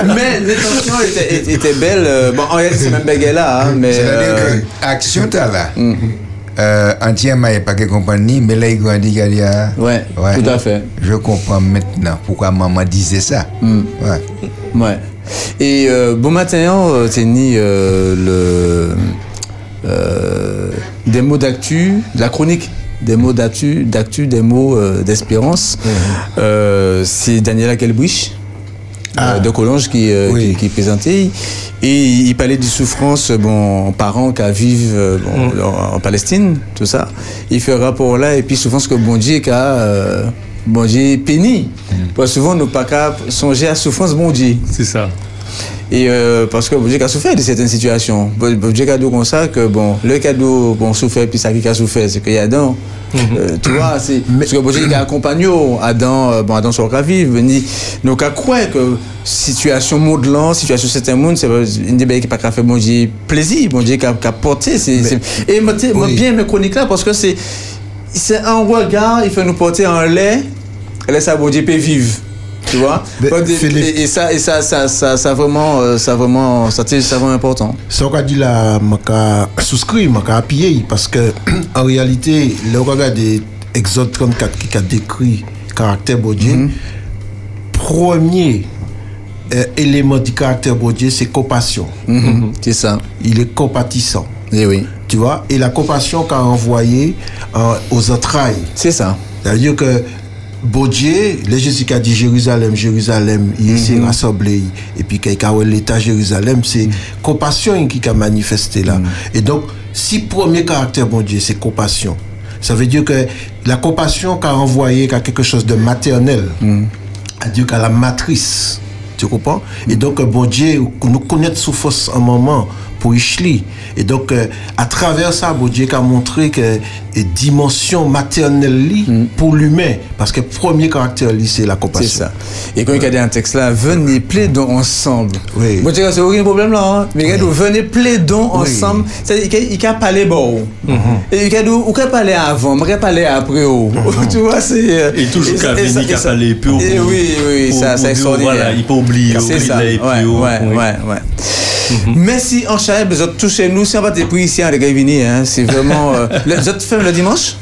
Mais l'intention était, belle. euh, Bon, en réalité, c'est même baguette là, hein, mais. C'est-à-dire euh, que l'action t'as là. Euh, entièrement, il n'y a pas de compagnie, mais là, il grandit, il y a. Ouais, tout à fait. Je comprends maintenant pourquoi maman disait ça. Ouais. Ouais. Et euh, bon matin, euh, t'es ni euh, le des mots d'actu, la chronique des mots d'actu, d'actu, des mots d'espérance. Euh, c'est Daniela Kelbouich. euh, de Collonges qui, euh, qui, qui présentait. Et il parlait de souffrance bon parents qui vivent bon, en, en Palestine tout ça. Il fait rapport là et puis souvent ce que bon Dieu a euh, bon Dieu péni parce que souvent nous pas qu'à songer à souffrance bon Dieu C'est ça. Et euh, parce que bon Dieu a souffert de certaines situations. Bon Dieu a dit comme ça que bon, le cadeau bon souffert puis ça qui a souffert, c'est qu'il y a Adam. Euh, tu vois, c'est parce que bon Dieu a accompagné Adam, euh, bon Adam sur la vie, venir nous qu'à croire que situation modelant, situation certain monde, c'est pas une des qui pas qu'à faire bon Dieu plaisir, bon Dieu qui a porté et moi bien me chronique là parce que c'est c'est un regard, il fait nous porter en lait, laisse ça bon Dieu peut vivre. Tu vois Mais Pas des- Philippe- et, et ça et ça ça ça, ça vraiment euh, ça vraiment ça c'est ça vraiment important. Ça qu'on dit là, je souscrit, je appuyer parce que [CLEARS THROAT] en réalité, le regard des Exode 34 qui a décrit le caractère de Dieu, premier euh, élément du caractère de Dieu, c'est compassion. Mhm, C'est ça. Il est compatissant. Et oui. Tu vois Et la compassion qu'a envoyé euh, aux entrailles. C'est ça. C'est-à-dire que bon Dieu, le Jésus qui a dit Jérusalem, Jérusalem, il s'est rassemblé. Et puis quand il a eu l'état Jérusalem, c'est compassion qui a manifesté là. Et donc, si premier caractère bon Dieu, c'est compassion. Ça veut dire que la compassion qu'a envoyé qu'a quelque chose de maternel, à Dieu qu'à la matrice. Tu comprends? Et donc, bon Dieu, nous connaître sous force un moment pour Ishli. Et donc, euh, à travers ça, bon Dieu a montré que et dimension maternelle li pour l'humain. Parce que premier caractère, li, c'est la compassion. C'est ça. Et quand il y a dit un texte là, venez plaidons ensemble. Oui. Bon, sais, c'est aucun problème là. Hein? Mais regarde, venez plaidons Oui. ensemble. C'est-à-dire qu'il il a parlé bon. Et il a dit, ou qu'il parler avant, il parler après. oh. [LAUGHS] tu vois, c'est. euh, Et toujours qu'à venir qu'à ça- parler plus haut oui, oui, pour- ça, c'est extraordinaire. voilà, il faut oublier, C'est oublier ça. Ouais, ouais, oui. ouais, ouais. Merci, en Chaïb, vous êtes tous chez nous. Si on va te pris ici, hein, les gars, hein, c'est vraiment. euh, [LAUGHS] le- Vous êtes fait le dimanche?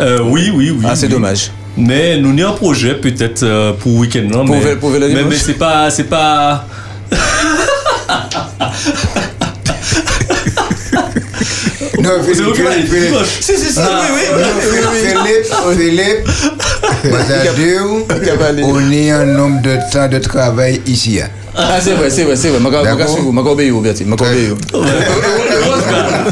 Euh, oui, oui, oui. Ah, c'est dommage. Mais nous avons un projet peut-être euh, pour week-end là. Pour mais, pour le mais, dimanche. mais c'est pas, c'est pas. [LAUGHS] Non, C'est Philippe, Philippe. Si, si, si, Ah. oui, oui. Philippe, Philippe, Mazadou, on est un nombre de temps de travail ici. hein. Ah, c'est vrai, c'est vrai, c'est vrai. Je D'accord. vais obéir, Bertie. Je vais obéir.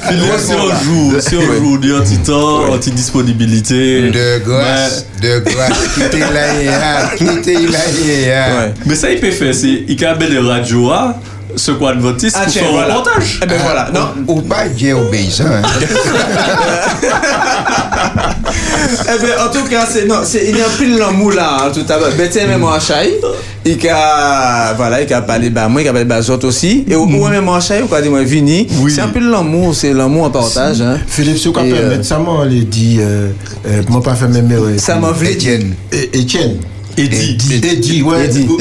Philippe, si on joue, si on joue du petit temps, anti disponibilité. De grâce, de grâce, quittez la IA, quittez la IA. Mais ça, il peut faire, c'est il peut les radios, hein, ce qu'on adventiste Ah, pour tiens, faire un voilà. reportage. Eh ben voilà. Non. Ou pas Dieu obéissant. hein. [LAUGHS] Eh ben, en tout cas, c'est, non, c'est, il y a un pile l'amour là, hein, tout à l'heure. Betty même en chai. Il a, voilà, il a parlé, bah, moi, il a parlé, bah, autres aussi. Et au moins, même en chai, ou a dit, moi, vini. C'est un peu l'amour, c'est l'amour en partage, hein. Philippe, si vous pouvez permettre, ça m'a dit, euh, euh, moi pas fait même euh, Ça m'a fait Étienne. Et- Étienne. Eddie. Eddie, ouais. Eddie. [LAUGHS]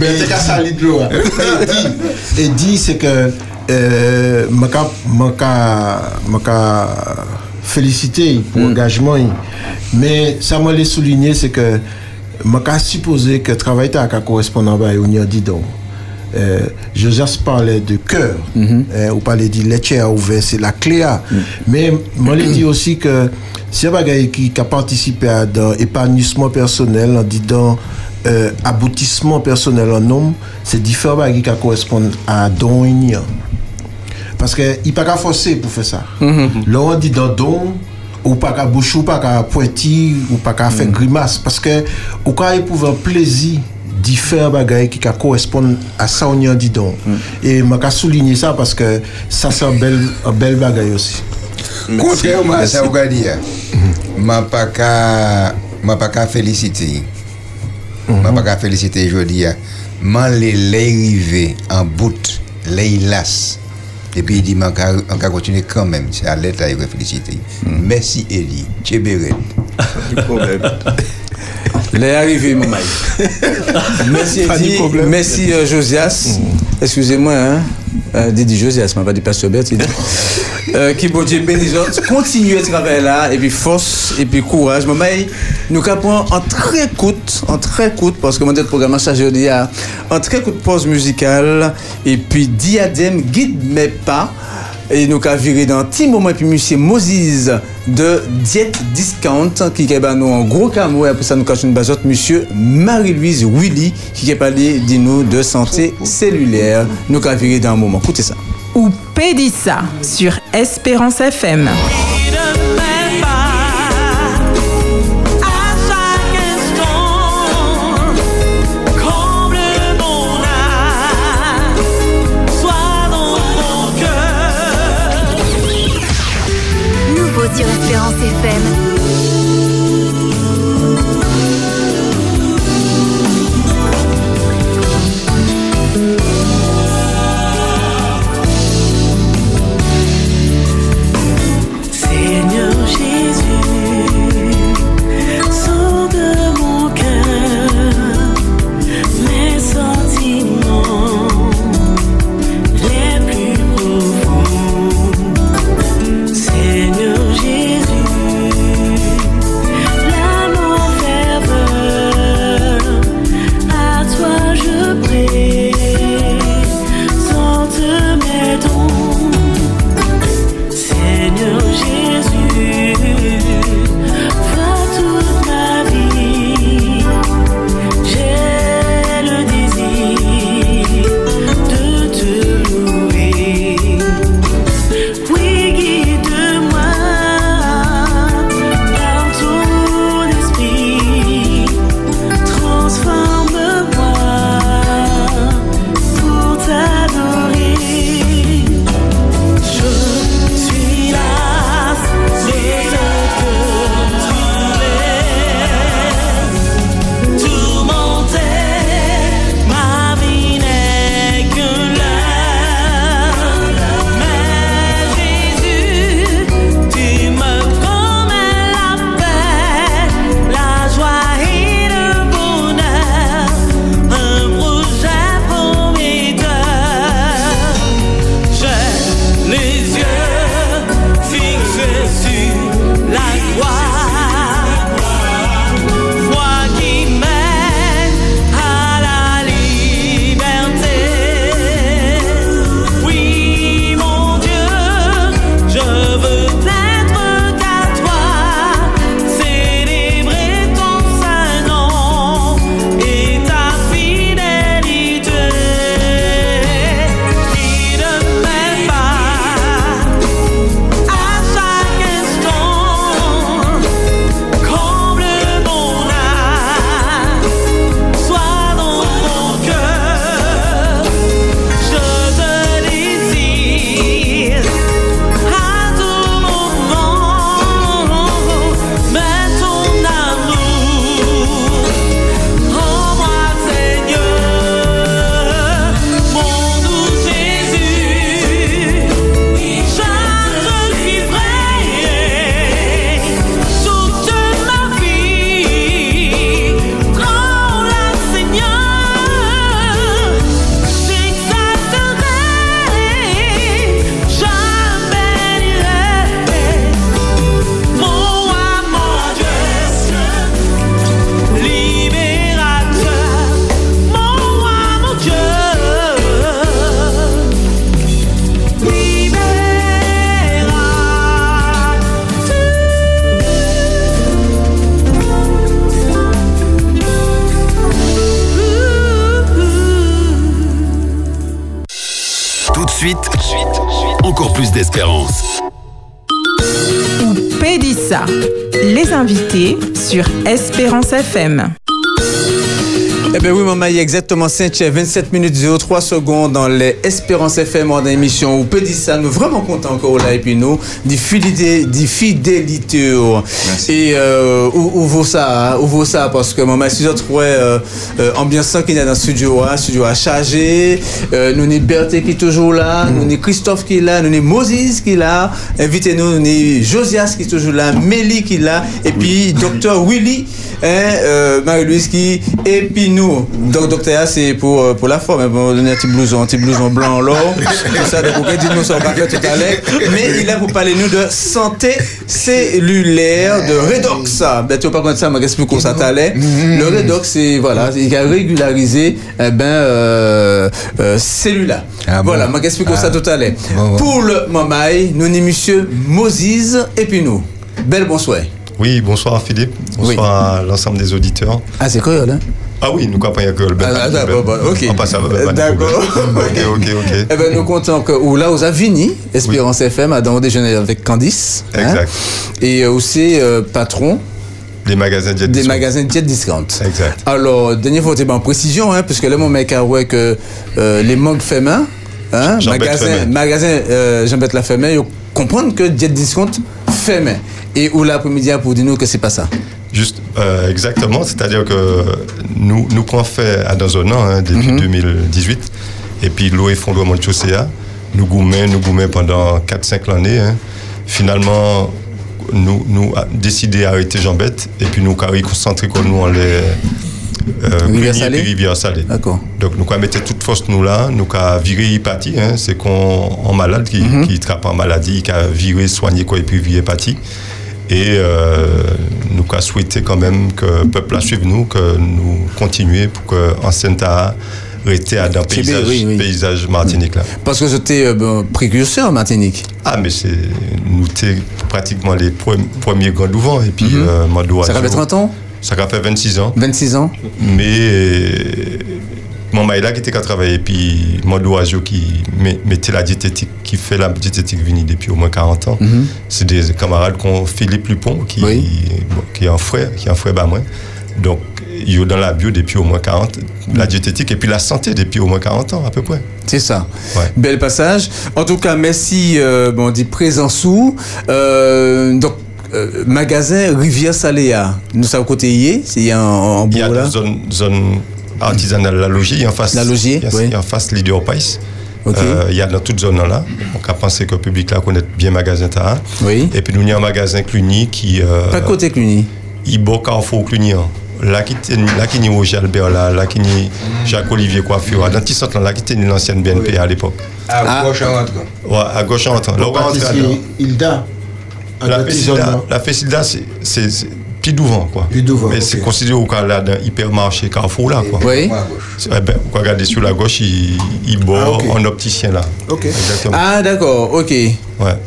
Ben, c'est qu'à ça, l'hydro, hein. Eddie. Eddie, c'est que, euh, qu'à féliciter pour l'engagement. Mais ça m'a les souligner, c'est que, qu'à supposer que travail à correspondant à on dit donc. Euh, Joseph parlait de cœur, euh, ou parlait l'étier a ouvert, c'est la clé. à. Mais je dit aussi que si un bagage qui, qui a participé à dans épanouissement personnel, en disant euh, aboutissement personnel en homme, c'est différents bagages qui correspondent à don union. Parce qu'il n'y a pas qu'à forcer pour faire ça. Là, on dit dans don, ou pas qu'à boucher, ou pas qu'à pointir, ou pas qu'à faire grimace. Parce que, ou quand éprouver un plaisir différents bagages qui correspondent à ça on y a dit donc. Et je souligner ça parce que ça c'est un bel, un bel bagage aussi. Contrairement à ça, dit, je pas m'a pas qu'à féliciter. Je pas qu'à féliciter aujourd'hui. Je l'ai arrivé en bout, les las. Et puis il dit, on va continuer quand même. C'est à l'état de féliciter. Merci Elie. Tchéberet. Il est arrivé, mon mari. Merci, Pas de Eddie. problème. Merci, euh, Josias. Excusez-moi, hein. Euh, Didi Josias, m'a pas dit Pasteur Bert, il qui bon Dieu bénisse. Continuez à travailler là, et puis force, et puis courage. Mari, nous capons en très courte, en très courte, parce que mon programme chargé aujourd'hui, en très courte pause musicale, et puis diadème, guide mes pas. Et nous avons viré dans un petit moment, et puis monsieur Moses de Diet Discount, qui a nous un gros camo, et après ça nous cache une bazote, monsieur Marie-Louise Willy, qui a parlé nous de santé cellulaire. Nous viré dans un moment. Écoutez ça. Ou Pédissa sur Espérance FM. Les invités sur Espérance FM. Eh bien oui, maman, il y a exactement 5 27 minutes 03 secondes dans les Espérance FM en émission. Ou peut dire ça, nous vraiment contents encore là et puis nous, des fidélité, des fidélité. Et euh, où, où vaut ça, hein, où vaut ça? Parce que maman, si je trouve euh, euh, ambiance qu'il y a dans le studio, hein, studio à charger, euh, nous avons Berthe qui est toujours là, nous avons Christophe qui est là, nous avons Moses qui est là, invitez-nous, nous avons Josias qui est toujours là, Mélie qui est là, et puis Docteur Willy, hein, euh, Marie-Louise nous, donc docteur c'est pour, euh, pour la forme, on va donner un petit blouson, un petit blouson blanc là, tout ça, donc on dire nous sommes pas tout à l'heure, mais il est là pour parler nous de santé cellulaire, de redox. Ben, tu vas pas comprendre ça, mais explique comment ça t'allait. Le redox, c'est, voilà, il a régularisé, eh ben, euh, euh, cellulaire. Voilà, je explique ça tout à l'heure. Pour le Mamaï, nous sommes monsieur Moses nous. Belle bonsoir. Oui, bonsoir Philippe. Bonsoir à l'ensemble des auditeurs. Ah, c'est quoi, là Ah oui, nous comprenons que le Ah, d'accord, bon, ok. On passe à D'accord. [LAUGHS] Ok, ok, ok. Eh ben, nous comptons que, ou là, aux Avigny, Espérance FM, a dans déjeuner avec Candice. hein. Exact. et aussi, euh, patron. Des magasins Jet Des Discount. magasins Jet Discount. Exact. Alors, dernier fois, c'était en précision, hein, puisque là, mon mec a ouais que euh, les manques fait main, hein, magasin, magasin euh, Jean-Beth la fait main, ils comprennent que Jet Discount fait main. Et où l'après-midi pour dire nous que c'est pas ça. Juste, euh, exactement. C'est-à-dire que nous, nous qu'on fait à dans un an, hein, depuis 2018, et puis l'eau effondrement de chaussée, nous goumons, nous goumons pendant 4-5 années. hein. Finalement, nous, nous décidé d'arrêter Jambette, et puis nous avons concentré comme nous en les euh, Rivière Cluny et Salée puis Rivière Salée. D'accord. Donc nous avons mis toute force nous là, nous avons viré hépatie, hein, c'est qu'on en malade qui, Mhm. qui trappe en maladie, qui a viré, soigné quoi et puis viré hépatie. Et euh, nous avons souhaité quand même que le peuple a suivi nous, que nous continuions pour que Ancienta reste à dans le paysage, oui, oui. paysage Martinique là. Parce que c'était euh, bon, précurseur Martinique. Ah mais c'est nous étions pratiquement les pre- premiers grands douvants et puis euh, Mhm. Ça Oiseau- fait 30 ans? Ça a fait 26 ans. 26 ans Mais euh, mon maïla qui était qu'à travailler, puis mon Oiseau qui met- mettait la diététique, qui fait la diététique Vini depuis au moins 40 ans. Mhm. C'est des camarades qu'on Philippe Lupon, qui, bon, qui est un frère, qui est un frère bah moi. Donc, il est dans la bio depuis au moins 40, la diététique et puis la santé depuis au moins 40 ans à peu près. C'est ça. Bel passage. En tout cas, merci, euh, bon, on dit présent sous. Euh, donc, euh, magasin Rivière Saléa. Nous sommes côté hier, c'est en, en Il y a là? une zone, zone artisanale, la logie, en face. La Logier, il y a, oui. il y a en face Leader Pays. Euh, il y a dans toute zone là. On a pensé que le public là connaît bien magasin Tara. Oui. Et puis nous il y a un magasin Cluny qui. Euh, Pas côté Cluny. Il beau Carrefour Cluny. hein. Là qui était là qui n'y Roger Albert là, là qui n'y Jacques Olivier Coiffure, dans le petit centre là, là qui était l'ancienne BNP à l'époque. À gauche en rentrant. Ouais, à gauche en rentrant. Là, on là-dedans. Hilda. à La Fessilda, la Fessilda, c'est- devant, quoi. Plus devant, Mais ok. c'est considéré au cas là d'un hypermarché Carrefour, là, quoi. Oui. Eh ben, vous regardez sur la gauche, il, il bord Ah, ok. en opticien, là. Ok. Exactement. Ah, d'accord, ok. Ouais.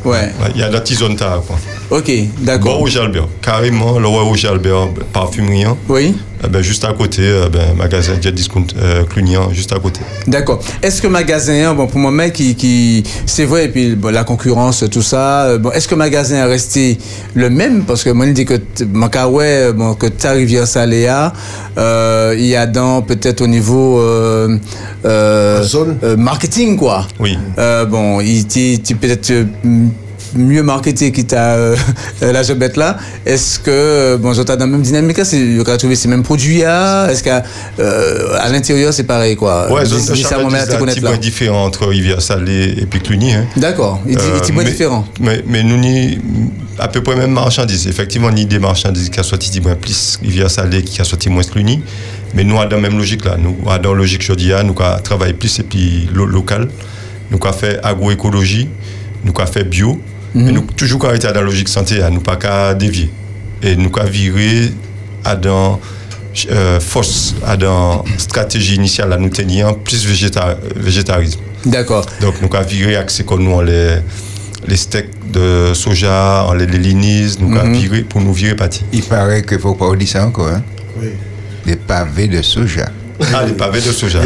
Ouais. Il y a la petite zone tard, quoi. Ok, d'accord. Bon Rouge Albert. Carrément, le roi Rouge Albert, parfumerie. Oui. Eh ben, juste à côté, eh ben, magasin Jet Discount euh, Clunian, juste à côté. D'accord. Est-ce que magasin, hein, bon, pour moi, mec, qui, qui c'est vrai, et puis bon, la concurrence, tout ça, euh, bon, est-ce que magasin est resté le même? Parce que moi, il dit que, mon ouais, bon, que ta rivière Saléa, euh, il y a dans, peut-être au niveau euh, euh, euh, marketing, quoi. Oui. Euh, bon, il peut-être euh, mieux marketé qu'il t'a euh, la [LAUGHS] jobette là. Est-ce que euh, bon, j'entends dans la même dynamique là, c'est a trouvé ces mêmes produits là Est-ce qu'à euh, à l'intérieur c'est pareil quoi? Ouais, Dis- dis ça, moi, à connaître là. différent entre Rivière Salée et puis Cluny. Hein. D'accord, il dit- mais- différent? Mais, mais nous, ni à peu près même marchandises. Effectivement, ni des marchandises qui a sorti moins plus Rivière Salée qui a sorti moins Cluny. Mais nous, avons la même logique là. Nous, avons dans la logique Jodia, nous avons travaillé plus et puis lo- local. Nous avons fait agroécologie, nous avons fait bio. Mhm. Mais nous, toujours arrêté dans la logique santé, à nous pas qu'à dévier. Et nous avons viré à dans euh, force, à dans stratégie initiale à nous tenir plus végéta- végétarisme. D'accord. Donc nous avons viré accès comme nous en les, les steaks de soja, en les, les nous avons Mhm. viré pour nous virer parti. Il paraît qu'il ne faut pas dire ça encore. Hein? Des pavés de soja. Ah, les pavés de soja.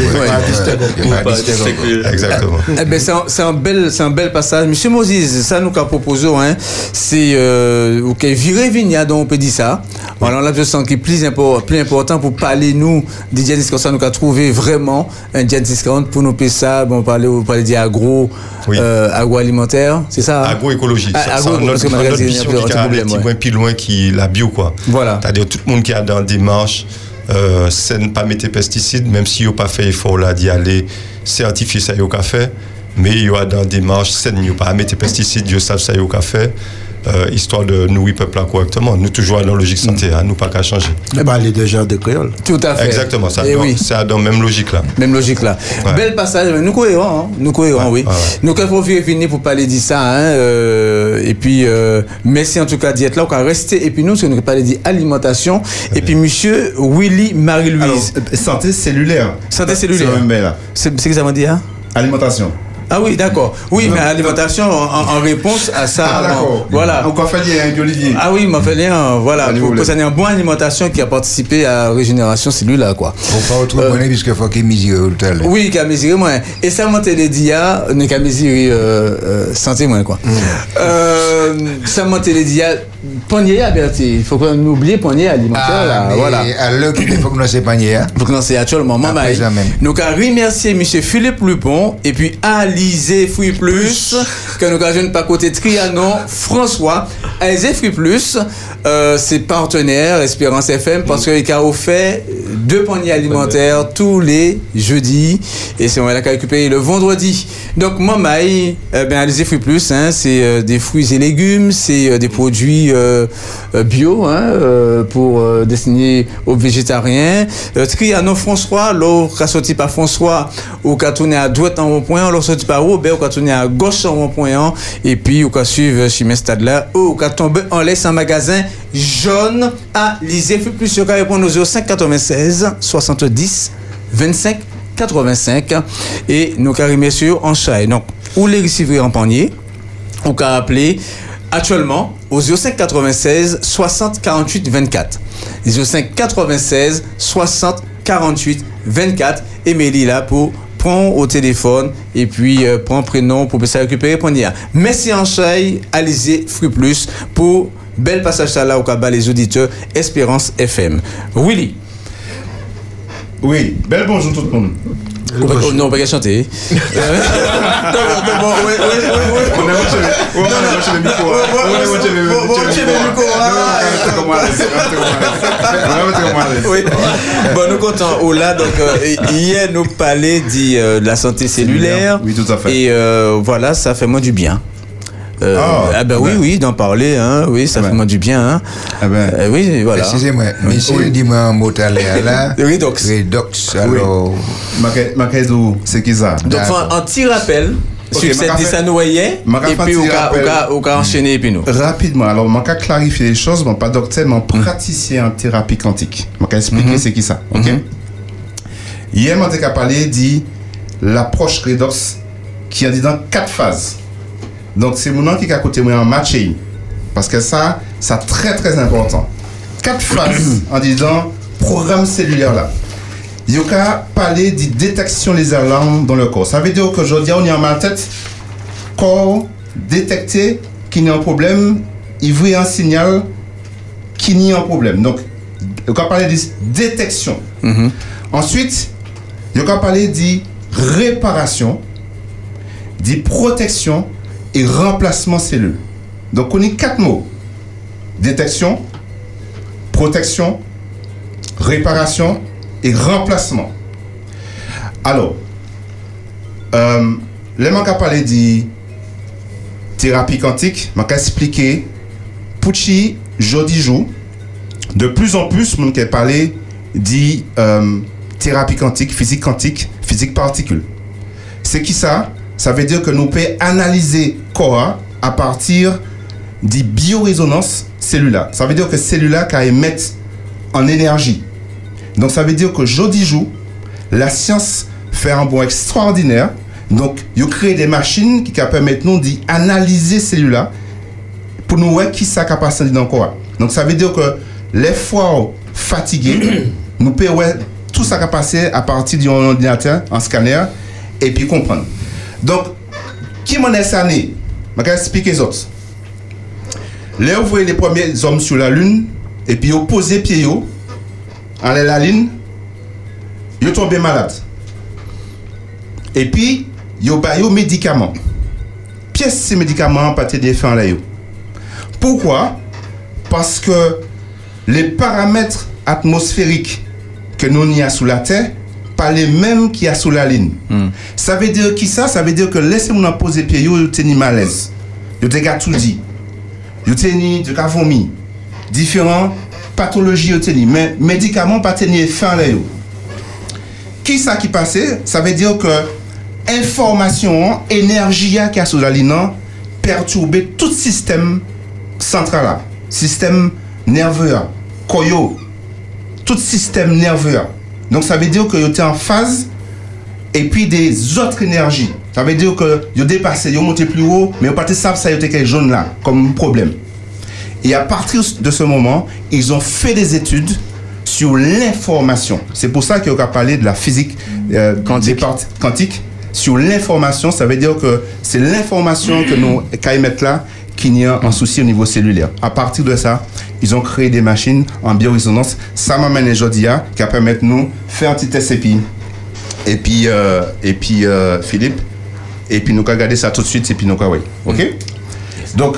Exactement. Eh ben, c'est un, bel, c'est un bel passage. Monsieur Moses, ça nous qu'a proposé, hein, c'est euh, ok, virer Vigna, donc on peut dire ça. Alors là, je sens qu'il est plus, impor- plus important pour parler nous des diètes discounts, ça nous a trouvé vraiment un diète discount pour nous payer ça. Bon, parler, on parler d'agro, euh, agroalimentaire, c'est ça. hein? Agroécologie. Ah, agro, c'est parce que notre, notre a mission qui un problème, petit point plus loin qui la bio quoi. Voilà. C'est-à-dire tout le monde qui est dans des démarches euh, saine, pas mettre pesticides, même si n'a pas fait effort là d'y aller, certifier ça n'a fait, mais il y a dans des démarches saines, il pas mettre pesticides, ils savent ça n'a fait. Euh, histoire de nourrir le peuple là correctement. Nous toujours dans la logique santé, hein, nous pas qu'à changer. Eh ben, elle est déjà de créole. Tout à fait. Exactement, ça Eh dans, oui. c'est dans la même logique là. Même logique là. Bel passage, nous cohérents, hein. nous cohérents, oui. ouais. Nous quand faut finir pour parler de ça, hein, euh, et puis euh, merci en tout cas d'y être là, on va rester, et puis nous, parce que nous parler d'alimentation, et puis monsieur Willy Marie-Louise. santé cellulaire. Santé cellulaire. C'est veut dire hein? Alimentation. Ah oui, d'accord. Oui, mais alimentation en, réponse à ça. Ah, d'accord. Voilà. Encore fait Olivier. Ah oui, m'a fait lien, voilà, pour que ça une bonne alimentation qui a participé à la régénération cellulaire, quoi. Faut pas retrouver bonnet puisque faut qu'il à l'heure. Oui, qu'à mesurer moins. Et ça monte les dia, n'est qu'à mesurer euh, euh, santé moins quoi. Euh, ça monte les dia panier averti. Il faut qu'on oublie panier alimentaire. là, Ah, mais voilà. à l'heure qu'il faut que nous se panier. hein. Faut que nous c'est actuellement. Maman, nous avons remercié M. Philippe Lupon et puis Alizé Fruit Plus, que nous avons pas côté Trianon, François. Alizé Fruit Plus, euh, c'est partenaire Espérance FM parce qu'il a offert deux paniers alimentaires tous les jeudis et c'est on l'a récupéré le vendredi. Donc, Mamaï, euh, ben, Alizé Fruit Plus, hein, c'est euh, des fruits et légumes, c'est des produits bio hein, euh, pour euh, destiner aux végétariens. Euh, Trianon François, l'eau qu'a sorti par François, ou qu'a tourné à droite en rond-point, l'eau sorti par Robert, ou qu'a tourné à gauche en rond-point, et puis ou qu'a suivre chez mes stades là, ou qu'a tombé en laisse en magasin jaune à Lisée. Fait plus sur répondre aux 05 96 70 25 85 et nous carrément sur en chai. Donc, ou les recevoir en panier, ou qu'à appeler actuellement au 05 96 60 48 24. 05 96 60 48 24. Et Mélie là pour prendre au téléphone et puis euh, prendre prénom pour se récupérer panier. Merci en chai, Alizé Fruit Plus pour bel passage ça là au cabas les auditeurs Espérance FM. Willy. Oui, bel bonjour tout le monde. Non, on va pas chanter. Non, bon, ouais, ouais, ouais. On a monté le- ouais, on a monté le micro. hein. On a le- micro. micro. Oui. Bon, nous comptons au là. Donc, euh, hier, nous parlait dit, euh, de la santé cellulaire. Oui, tout à fait. Et euh, voilà, ça fait moins du bien. Euh, Ah, ah, ben oui, ben. oui, d'en parler, hein, oui, ça fait moins du bien. Hein. Euh, oui, voilà. Excusez-moi, monsieur, dis-moi un mot à l'air là. [LAUGHS] Redox. Redox, alors. Makedou, c'est qui ça? Donc, un, petit rappel sur cette café Et puis, un au petit cas, au rappel. cas, au cas enchaîner, et puis nous. Rapidement, alors, je vais clarifier les choses, mais pas docteur, mais praticien en thérapie quantique. Je vais expliquer Mhm. c'est qui ça. ok? Hier, je vais parler de l'approche redox qui a dit dans quatre phases. Donc, c'est mon qui est à côté moi en matching. Parce que ça, c'est très très important. Quatre [COUGHS] phases en disant programme cellulaire là. Il y a parler de détection des alarmes dans le corps. Ça veut dire qu'aujourd'hui, on est en ma tête, corps détecté qu'il y a un problème, il voit un signal qu'il y a un problème. Donc, il va parler de détection. Ensuite, il va parler de réparation, de protection et remplacement cellule. Donc, on a quatre mots. Détection, protection, réparation et remplacement. Alors, euh, les manques à parler de thérapie quantique, je vais expliquer Pucci, jeudi jour, de plus en plus, je vais parler de euh, thérapie quantique, physique quantique, physique particule. C'est qui ça? Ça veut dire que nous pouvons analyser à partir des biorésonances cellulaires. Ça veut dire que cellules qui émettent en énergie. Donc ça veut dire que jeudi jour, la science fait un bon extraordinaire. Donc, ils créent des machines qui permettent nous d'analyser ces cellules-là pour nous voir qui ça capacité dans le corps. Donc ça veut dire que les fois fatigués, [COUGHS] nous pouvons voir tout ça capacité à partir d'un ordinateur, un scanner, et puis comprendre. Donc, qui m'en est sané Je vais expliquer autres. Là, vous voyez les premiers hommes sur la Lune, et puis ils posent pieds en la Lune, ils tombent malades. Et puis, ils ont des médicaments. Pièce ces médicaments pas là. yo. Pourquoi? Parce que les paramètres atmosphériques que nous y a sous la Terre, pas les mêmes qu'il y a sous la ligne. Ça veut dire qui ça? Ça veut dire que laissez-moi poser pied, yo, teni malaise. Yo te tout dit. Yo teni de vomi. Différentes pathologies yo teni, mais médicaments pas teni fin là yo. Qui ça qui passait? Ça veut dire que information, énergie qui a sous la ligne perturber tout système central là. système nerveux, koyo, tout système nerveux. Donc ça veut dire que êtes en phase et puis des autres énergies. Ça veut dire que vous dépassé, vous montez plus haut, mais ne savez ça, vous quelque jaune là, comme problème. Et à partir de ce moment, ils ont fait des études sur l'information. C'est pour ça qu'on a parlé de la physique euh, quantique. quantique. Sur l'information, ça veut dire que c'est l'information que nous mettre là qu'il y a un souci au niveau cellulaire. À partir de ça, ils ont créé des machines en biorésonance. Ça m'amène aujourd'hui à qui permettre nous faire un petit test et puis et puis euh, et puis euh, Philippe et puis nous regarder ça tout de suite et puis nous oui. OK? Donc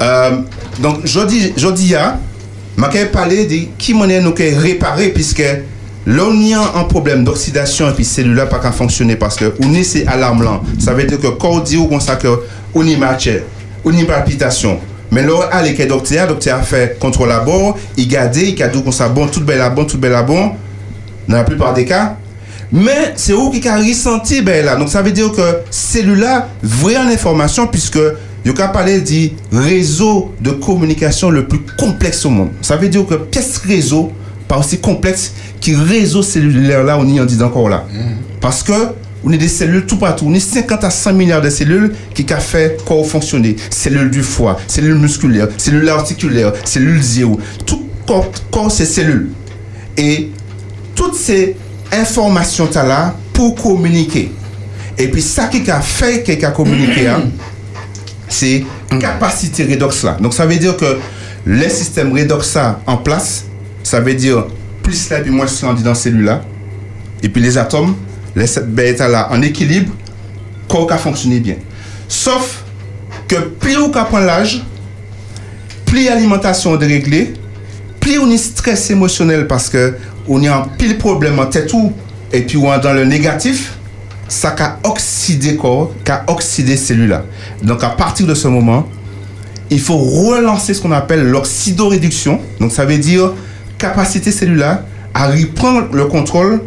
euh, donc a m'a parler de qui monnaie nous réparer puisque L'on y a un problème d'oxydation et puis cellulaire pas qu'à fonctionner parce que on est ces alarmes là. Ça veut dire que quand on dit ou comme ça que on y marche, y palpitation. Mais là, allez que docteur, docteur a fait contrôle à bord, il garde, il dit comme ça bon, tout bel à bon, tout bel à bon. Dans la plupart des cas. Mais c'est où qui a ressenti ben là. Donc ça veut dire que cellulaire vraie en information puisque il a parlé du réseau de communication le plus complexe au monde. Ça veut dire que pièce réseau pas aussi complexe qui réseau cellulaire là on y en dit encore là. Parce que on est des cellules tout partout. On est 50 à 100 milliards de cellules qui ont fait corps fonctionner. Cellules du foie, cellules musculaires, cellules articulaires, cellules zéro. Tout corps, corps c'est cellules. Et toutes ces informations là pour communiquer. Et puis ça qui a fait qu'il a communiqué, hein, c'est capacité redox là. Donc ça veut dire que les systèmes redox là en place, ça veut dire plus là puis moins dans cellule là. Et puis les atomes, les bêta là en équilibre, corps a fonctionné bien. Sauf que plus on prend l'âge, plus l'alimentation est réglée, plus on est stress émotionnel parce que on est en pile problème en tête et puis on est dans le négatif, ça a oxydé corps, a oxydé cellule là. Donc à partir de ce moment, il faut relancer ce qu'on appelle l'oxydoréduction. Donc ça veut dire capacité cellulaire à reprendre le contrôle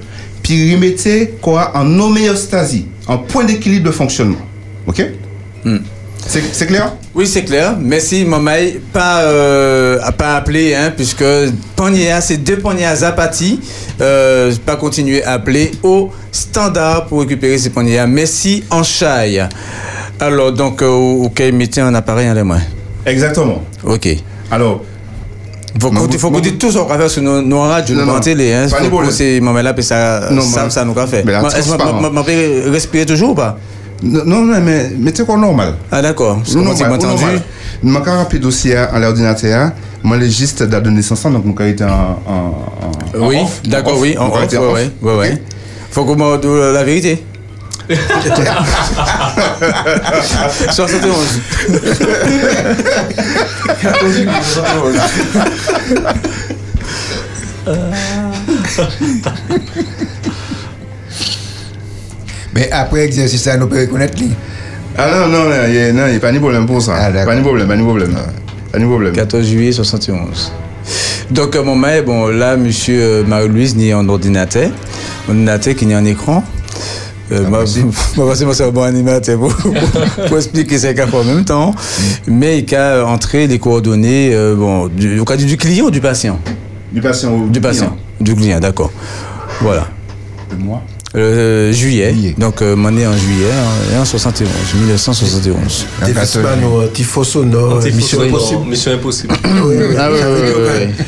puis remettre quoi en homéostasie, en point d'équilibre de fonctionnement. OK? C'est c'est clair? Oui, c'est clair. Merci, Mamaï. Pas, euh, à pas appeler, hein, puisque c'est deux Pagnéa Zapati. Euh, pas continuer à appeler au standard pour récupérer ces Pagnéa. Merci, en chaille. Alors, donc, euh, ok, mettez un appareil en les mains. Exactement. Ok. Alors, faut qu'on faut qu'on dise tout ce qu'on va faire sur nos, radios, non. télé, hein. C'est moment là, puis ça, ça, ça nous Moi, Est-ce que peut respirer toujours ou pas? Non, non, mais mettez quoi normal? Ah, d'accord. J'ai normal, entendu? Je vais rapide dossier à l'ordinateur. Moi, date de naissance, donc mon été en, Oui, d'accord, oui, en off, ouais, ouais. Faut qu'on me la vérité. 71. Mais après exercice, ça, nous peut reconnaître lui. Ah non, non, non, il n'y a, pas de problème pour ça. pas de problème, pas de problème. Pas de problème. 14 juillet 71. Donc, à mon mail, bon, là, monsieur euh, Marie-Louise n'y a un ordinateur. Un ordinateur qui n'y a un écran. Euh, moi, [LAUGHS] moi, c'est bon animateur pour, pour, expliquer ces cas en même temps. Mais il a entré les coordonnées, euh, bon, du, au cas du, du client ou du patient? Du patient ou Du patient. Du client, d'accord. Voilà. De moi? Euh, juillet. Donc, euh, mon en juillet, hein, en 71, 1971. Davis Bano, Tifo Sonore, Mission Impossible. Mission Impossible. [COUGHS] Ah oui, oui, oui, oui.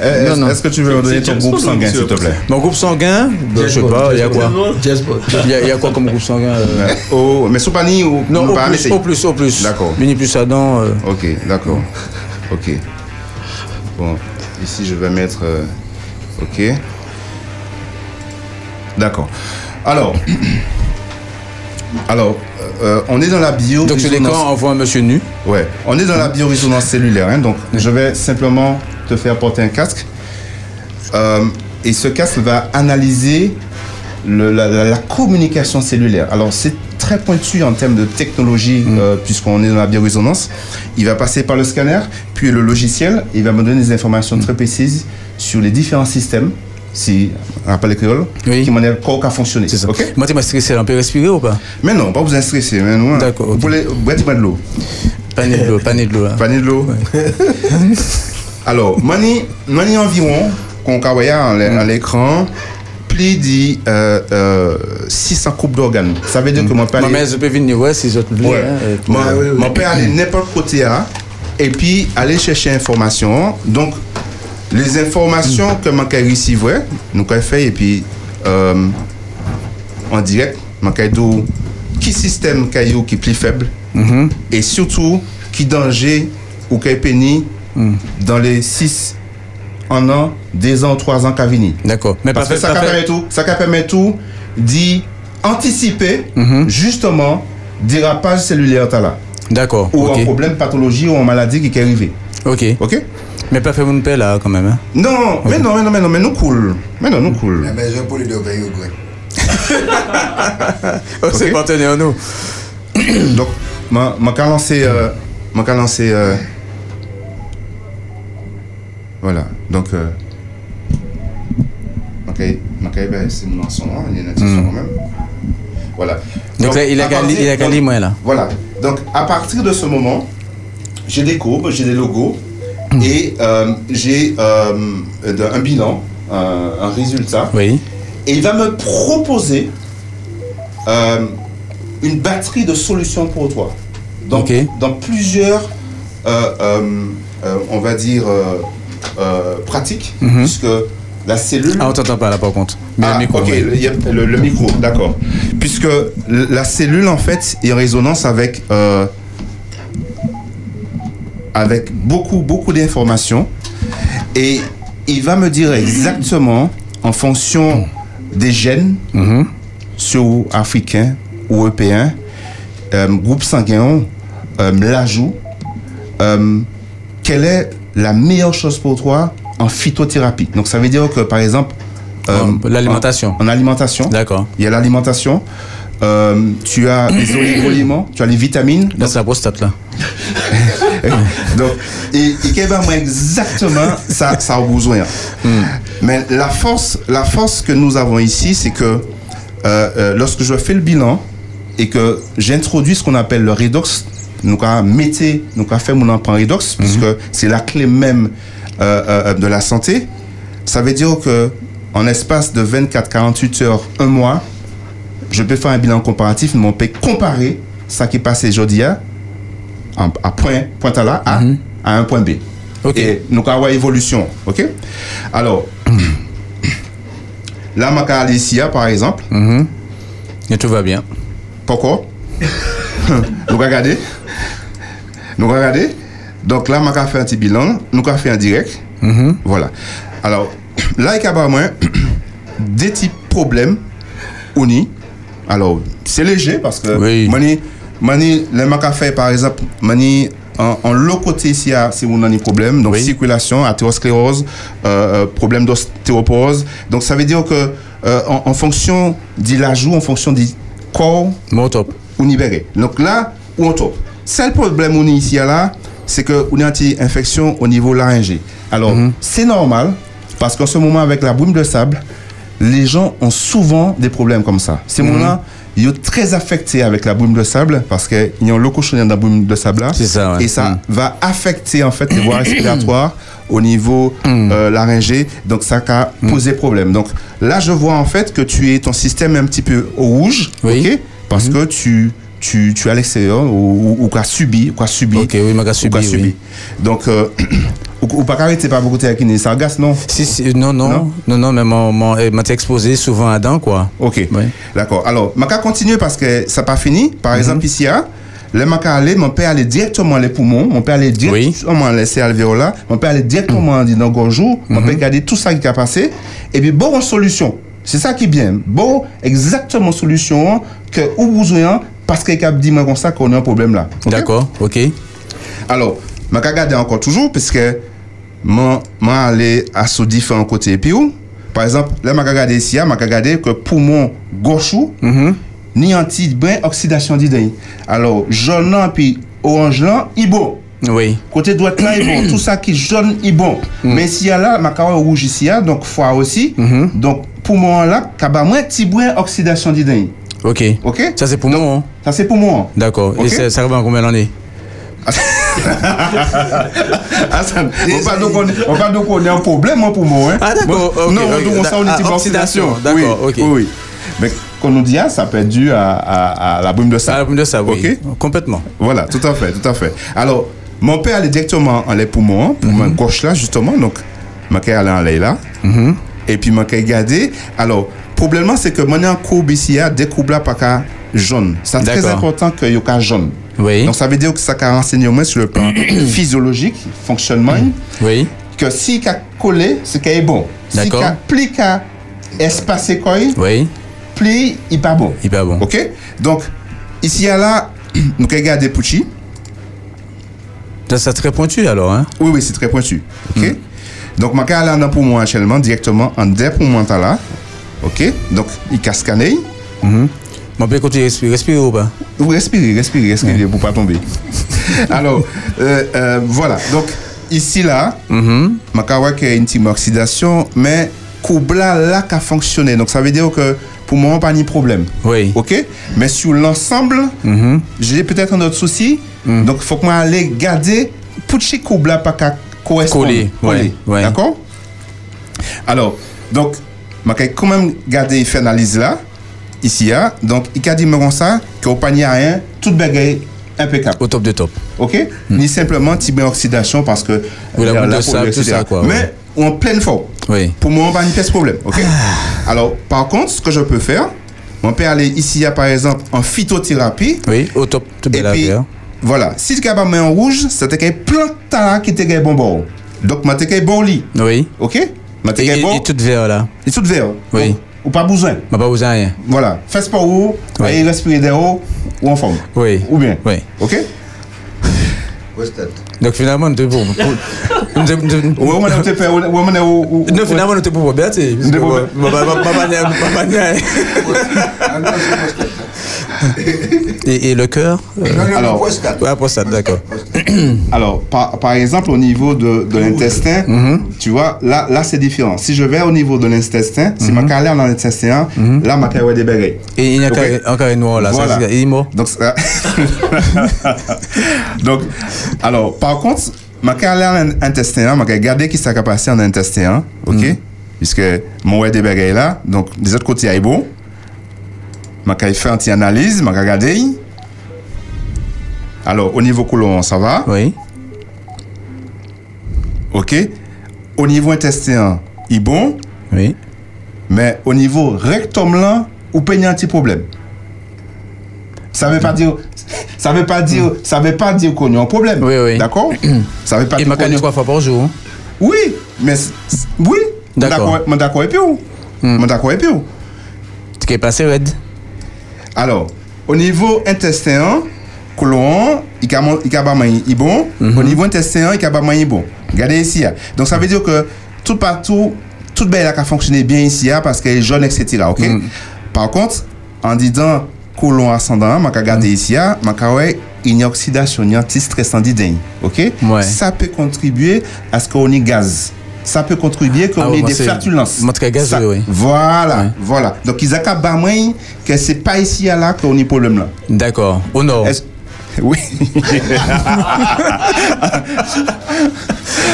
Euh, Non, non. Est-ce que tu veux me donner ton groupe sanguin, s'il te plaît? Mon groupe sanguin, ben, je sais pas, il y a quoi? Il y, a- il y a quoi comme groupe sanguin euh? Oh, mais Soupani ou Non, au plus, au plus, au plus. D'accord. Mini plus Adam. euh, Ok, d'accord. Ok. Bon, ici je vais mettre. euh, ok. D'accord. Alors. Alors, euh, on est dans la bio. Donc sur l'écran, on voit un monsieur nu. Ouais, on est dans la biorésonance cellulaire. hein, donc, je vais simplement te faire porter un casque. Euh, et ce casque va analyser le- la, communication cellulaire. Alors, c'est très pointu en termes de technologie, euh, puisqu'on est dans la biorésonance. Il va passer par le scanner, puis le logiciel. Il va me donner des informations très précises sur les différents systèmes, si on rappelle les créoles, qui m'ont corps a fonctionné. C'est ça. Ok? Moi, tu m'as stressé, on peut respirer ou pas? Mais non, pas besoin de stresser. mais nous, hein. D'accord. Vous voulez boire de l'eau? Panier de l'eau, panier de l'eau. là. Panier de l'eau? [LAUGHS] Alors, mani, mani environ, qu'on voit à l'écran, plus de euh, euh, 600 coupes d'organes. Ça veut dire que mon père. Moi, mais je peux venir, ouais, si autres Ouais. Mon, mon père allait n'importe côté là, et puis aller chercher information. Donc, les informations que père recevait, nous avons fait, et puis euh, en direct, père dit qui système caillou qui est plus faible, et surtout qui danger ou qui péni dans les 6 un an, 2 ans, 3 ans qu'à venir. D'accord. Mais Parce que ça permet tout, ça permet tout d'y anticiper justement dérapage cellulaire là. D'accord. Ou un problème pathologie ou une maladie qui est arrivée. Ok. Ok. Mais pas fait mon père là quand même. Hein? Non, mais non, mais non, mais non, mais nous cool. Mais non, nous cool. La maison pour les deux veilles au. [LAUGHS] Oh, C'est partenaire nous. [COUGHS] Donc, ma ma qu'à lancer, euh, ma qu'à lancer, euh, voilà. Donc, euh, ok, ma qu'à ben, c'est mon son, hein, il y a une attention quand même. Voilà. Donc là, il a partir- il a donc, moins, là. Voilà. Donc, à partir de ce moment, j'ai des courbes, j'ai des logos et euh, j'ai euh, un bilan, un, un résultat. Oui. Et il va me proposer euh, une batterie de solutions pour toi. Donc, dans plusieurs, on va dire, pratiques, Mhm. puisque la cellule... Ah, on t'entend pas là par contre. Mais Ah, le micro. ok, oui. le, micro, d'accord. Puisque la cellule, en fait, est en résonance avec, euh, avec beaucoup, beaucoup d'informations. Et il va me dire exactement, en fonction des gènes, sur africains ou européens, euh, groupe sanguin, euh, l'ajout, euh, quelle est la meilleure chose pour toi en phytothérapie? Donc ça veut dire que par exemple... euh, l'alimentation. En, en alimentation. D'accord. Il y a l'alimentation. Euh, tu as les [COUGHS] oligo-éléments, tu as les vitamines. C'est la prostate là. [LAUGHS] Donc, et, et qu'elle va exactement ça, ça a besoin. Mais la force, la force que nous avons ici, c'est que euh, euh, lorsque je fais le bilan et que j'introduis ce qu'on appelle le redox, nous avons métier, nous avons fait mon emploi redox, puisque c'est la clé même de la santé. Ça veut dire que en espace de 24-48 heures, un mois, je peux faire un bilan comparatif, mais on peut comparer ça qui est passé aujourd'hui à, à point, point à là, à, à un point B. Et nous avons une évolution. OK? Alors, [CLEARS THROAT] là, ma Alicia, par exemple. Et tout va bien. Pourquoi? [LAUGHS] nous regardez. Nous regardez. Donc là, je fait un petit bilan. Nous avons fait un direct. Voilà. Alors, là, il y a moins des petits problèmes. Uni. Alors, c'est léger parce que mani, mani, le maca fait par exemple, mani, en, en l'autre côté c'est où on a des problèmes. Donc, circulation, athérosclérose, euh, euh, problème d'ostéoporose. Donc, ça veut dire que euh, en, en fonction de l'ajout, en fonction du corps, on libéré. Donc là, on top. Seul problème on est ici là, c'est que on a une infection au niveau laryngé. Alors, c'est normal parce qu'en ce moment avec la brume de sable, les gens ont souvent des problèmes comme ça. Ces Mhm. moments-là, ils sont très affectés avec la brume de sable parce qu'il y a un loco dans la brume de sable là. ça, ouais. Et ça Mhm. va affecter en fait les voies respiratoires [CLEARS THROAT] au niveau Mhm. euh, laryngé. Donc ça a posé problème. Donc là, je vois en fait que tu es ton système un petit peu au rouge, ok, parce que tu tu, tu es à l'extérieur ou, ou, ou qu'a subi, ou qu'a subi. Ok, oui, m'a subi, ou qu'a oui. Donc euh, [CLEARS THROAT] ou, pas arrêter pas beaucoup de kiné, ça agace non? Si, si, non, non, non, non, mais mon, mon, eh, m'a exposé souvent à dents, quoi. Ok. D'accord. Alors, je vais continuer parce que ça n'a pas fini. Par Mhm. exemple, ici, hein, le maca aller, mon père aller directement les poumons, mon père aller directement les alvéoles, mon père aller directement Mhm. dans le gorgeau, mon père regarder tout ça qui a passé, et puis bon solution. C'est ça qui est bien. Bon, exactement solution que ou besoin parce qu'il a dit comme ça qu'on a un problème là. D'accord, ok. Alors, je vais regarder encore toujours parce que moi, moi aller à ce différents côtés. Et puis où? Par exemple, là, je vais regarder ici, je vais regarder que poumon gauche, ni anti brin oxydation d'idée. Alors, jaune puis orange là, il bon. Oui. Côté droite là, il bon. Tout ça qui est jaune, il bon. Mais s'il y a là, ma rouge ici, hein, donc foie aussi. Donc, poumon là, kaba moins petit brin oxydation d'idée. Ok. Ok? Ça, c'est pour moi. Ça, c'est pour moi. D'accord. Et ça, ça arrive en combien d'années? [LAUGHS] Hassan, on va donc on on va donc on a un problème hein, pour moi. Hein. Ah, d'accord, Bon, non, on une Ah, petite oxydation, d'accord, oui, ok. Oui, oui. Mais qu'on nous dit, ah, ça peut être dû à, à, à la brume de sable. À la brume de sable, oui. Ok. Complètement. Voilà, tout à fait, tout à fait. Alors, mon père allait directement en les poumons, pour ma gauche là, justement. Donc, ma allait en l'air là. Et puis, ma gardé. Alors, probablement, c'est que mon courbe ici, des courbes là, pas qu'à jaune. C'est très important que yo ka jaune. Oui. Donc ça veut dire que ça ka renseigné au moins sur le plan [COUGHS] physiologique, fonctionnement, [COUGHS] Oui. que si ka collé, c'est qu'il est bon. Si D'accord. ka plus ka espacé quoi, Oui. plus il pas bon. Il pas bon. OK? Donc ici là, [COUGHS] nous avons gardé Pucci. Ça, c'est très pointu alors, hein? Oui, oui, c'est très pointu. OK? Donc, je vais aller dans pour moi actuellement, directement en dé pour moi là. OK? Donc, il casse scanner. Mhm. On peut continuer à respirer, respirer ou pas? Vous respirez, respirez, respirez pour pas tomber. [LAUGHS] Alors, euh, euh, voilà. Donc, ici là, Mhm. qu'il y a une petite oxydation, mais Koubla là qui a fonctionné. Donc, ça veut dire que pour moi, pas de problème. Oui. OK? Mais sur l'ensemble, j'ai peut-être un autre souci. Donc, il faut que moi aller garder pour que Koubla pas qu'à correspondre. Coller, ouais, ouais. D'accord? Alors, donc, je vais quand même garder cette analyse là, ici. hein. Donc, il a dit me comme ça, que au panier à rien, tout bagaille impeccable. Au top de top. OK? Ni simplement type oxydation parce que. Ou la euh, boule de sable, tout ça, quoi, Mais ouais. en pleine forme. Oui. Pour moi, on va pas de problème. OK? Alors, par contre, ce que je peux faire, on peut aller ici, par exemple, en phytothérapie. Oui, au top, tout Et puis, voilà. Si tu as main en rouge, c'était de tas qui étaient bon bord. Donc, je t'ai bon lit. Oui. OK? Je Et, et, bon. et tout vert là. Et tout vert. Oui. Ou pas besoin. M'a pas besoin rien. Voilà. Fais sport ou, allez respirer des hauts ou en forme. Oui. Ou bien. Oui. OK Donc finalement, nous sommes pour. on Non, finalement, nous sommes pour moi- sommes moi- Et, et le cœur euh, Alors, Ouais, prostate, d'accord. [COUGHS] Alors, par, par exemple, au niveau de, de l'intestin, tu vois, là, là c'est différent. Si je vais au niveau de l'intestin, si ma carrière dans l'intestin, là, ma carrière est débérée. Et il y a un Ok? carré- un carré noir là. ça, Voilà. c'est- il est mort. Donc, ça- [LAUGHS] Donc, alors, par contre, ma carrière dans l'intestin, ma carrière, regardez qui s'est passé en intestin, ok? Puisque mon ouais débéré là, donc, des autres côtés, il est bon. Carrière fait une analyse, carrière regarder. Alors, au niveau colon, ça va? Oui. Ok. Au niveau intestin, il est bon? Oui. Mais au niveau rectum là, ou peut y a un petit problème. Ça veut pas dire, ça veut pas dire, ça veut pas dire qu'on a un problème. Oui, oui. D'accord? Ça veut pas Et dire a- trois fois par jour. hein? Oui, mais oui. D'accord. Je d'accord avec vous. Je suis d'accord avec vous. Tu es passé raide. Alors, au niveau intestin, colon, il a il a il est bon. Mhm. Au niveau intestin, il a il est bon. Regardez ici. hein. Donc, ça veut dire que tout partout, tout bien là, a fonctionné bien ici hein, parce qu'elle est jaune, etc. OK? Mhm. Par contre, en disant colon ascendant, je vais regarder ici, hein, je vais voir une oxydation, une anti-stress en didin. OK? Ouais. Ça peut contribuer à ce qu'on ait gaz. Ça peut contribuer qu'on Ah ait des flatulences. gazeux, Ça- oui. Voilà, voilà. Donc, ils ont que c'est pas ici à là qu'on a problème là. D'accord. Au nord. [LAUGHS] Oui. [LAUGHS]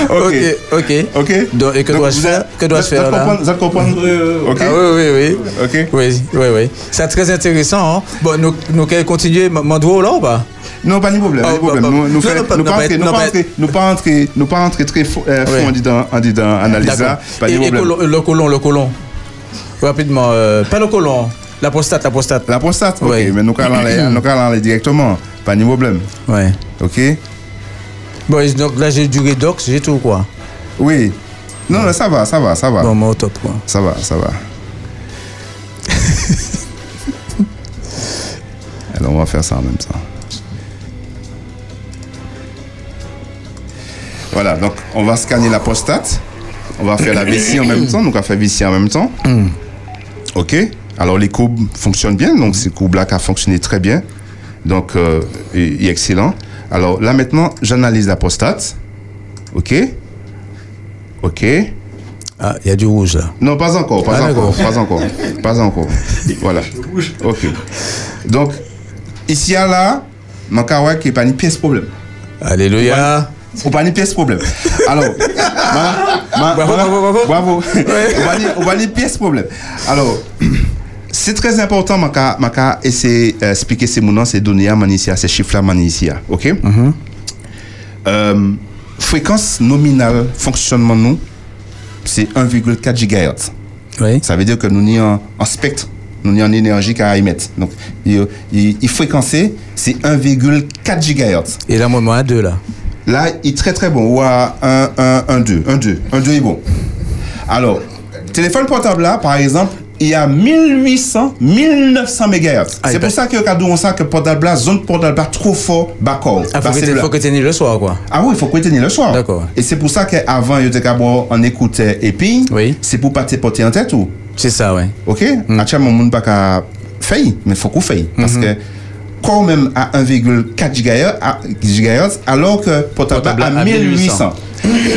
Ok, ok. Ok. Donc, et que dois-je faire Que dois-je faire là? comprendre- Vous êtes comprendre Ok. Ah oui, oui, oui. Ok. Oui, oui, oui. C'est très intéressant. Hein? Bon, nous, nous allons continuer. Mandou là ou pas? Non, pas de problème. Ah, pas de problème. bah, Nous, nous, fait- pas- nous non, pas pas- entrer- nous pas entrer- nous pas entrer- nous pas entrer très fo- euh, en disant, en disant analyse. Pas de problème. le colon, le colon. Rapidement. euh, pas le colon. La prostate, la prostate. La prostate, ok. Oui. Mais nous allons aller, [CLEARS THROAT] nous allons aller directement. Pas de problème. Ouais. Ok. Bon, donc là, j'ai du redox, j'ai tout quoi. Oui. Non, non, ça va, ça va, ça va. Bon, moi, au top quoi. Ça va, ça va. [LAUGHS] Alors, on va faire ça en même temps. Voilà, donc on va scanner la prostate. On va faire la vessie en même temps. Donc, on va faire vessie en même temps. OK. Alors, les courbes fonctionnent bien. Donc, ces courbes-là qui ont fonctionné très bien. Donc, euh, il est excellent. Alors, là, maintenant, j'analyse la prostate. OK. OK. Ah, il y a du rouge là. Non, pas encore, pas Ah, encore, pas encore, pas encore. Voilà. [LAUGHS] Ok. Donc, ici à là, ma kawa qui est pas une pièce problème. Alléluia. Ou pas une pièce problème. Alors, ma- ma- Bravo, ma- bravo, bravo. On va On va dire pièce problème. Alors, [CLEARS THROAT] c'est très important, ma ka, ma ka essayer d'expliquer ces mots, ces données, à manicia, ces chiffres-là, manicia. Ok? Euh, fréquence nominale, fonctionnement nous, c'est 1,4 GHz. Oui. Ça veut dire que nous sommes en, en spectre nous avons une énergie qu'à émettre. Donc, il, il, il fréquencé, c'est 1,4 GHz. Et là, moi, à 2 là. Là, il est très très bon. Ou à 1, 1, 1, 2. 1, 2. 1, 2 est bon. Alors, téléphone portable là, par exemple, il y a 1800, 1900 MHz. Ah, c'est il pour ça que quand on sait que portable là, zone portable là, trop fort, baccord. Ah, faut que tu faut que tu le soir, quoi. Ah oui, il faut que tu le soir. D'accord. Et c'est pour ça qu'avant, il on écoutait et puis, c'est pour pas te porter en tête ou? C'est ça, ouais. Ok? Actuellement, on ne peut pas faire, mais il faut qu'on fasse. Parce Mhm. que quand même à 1,4 GHz, alors que portable, Portable à à 1800.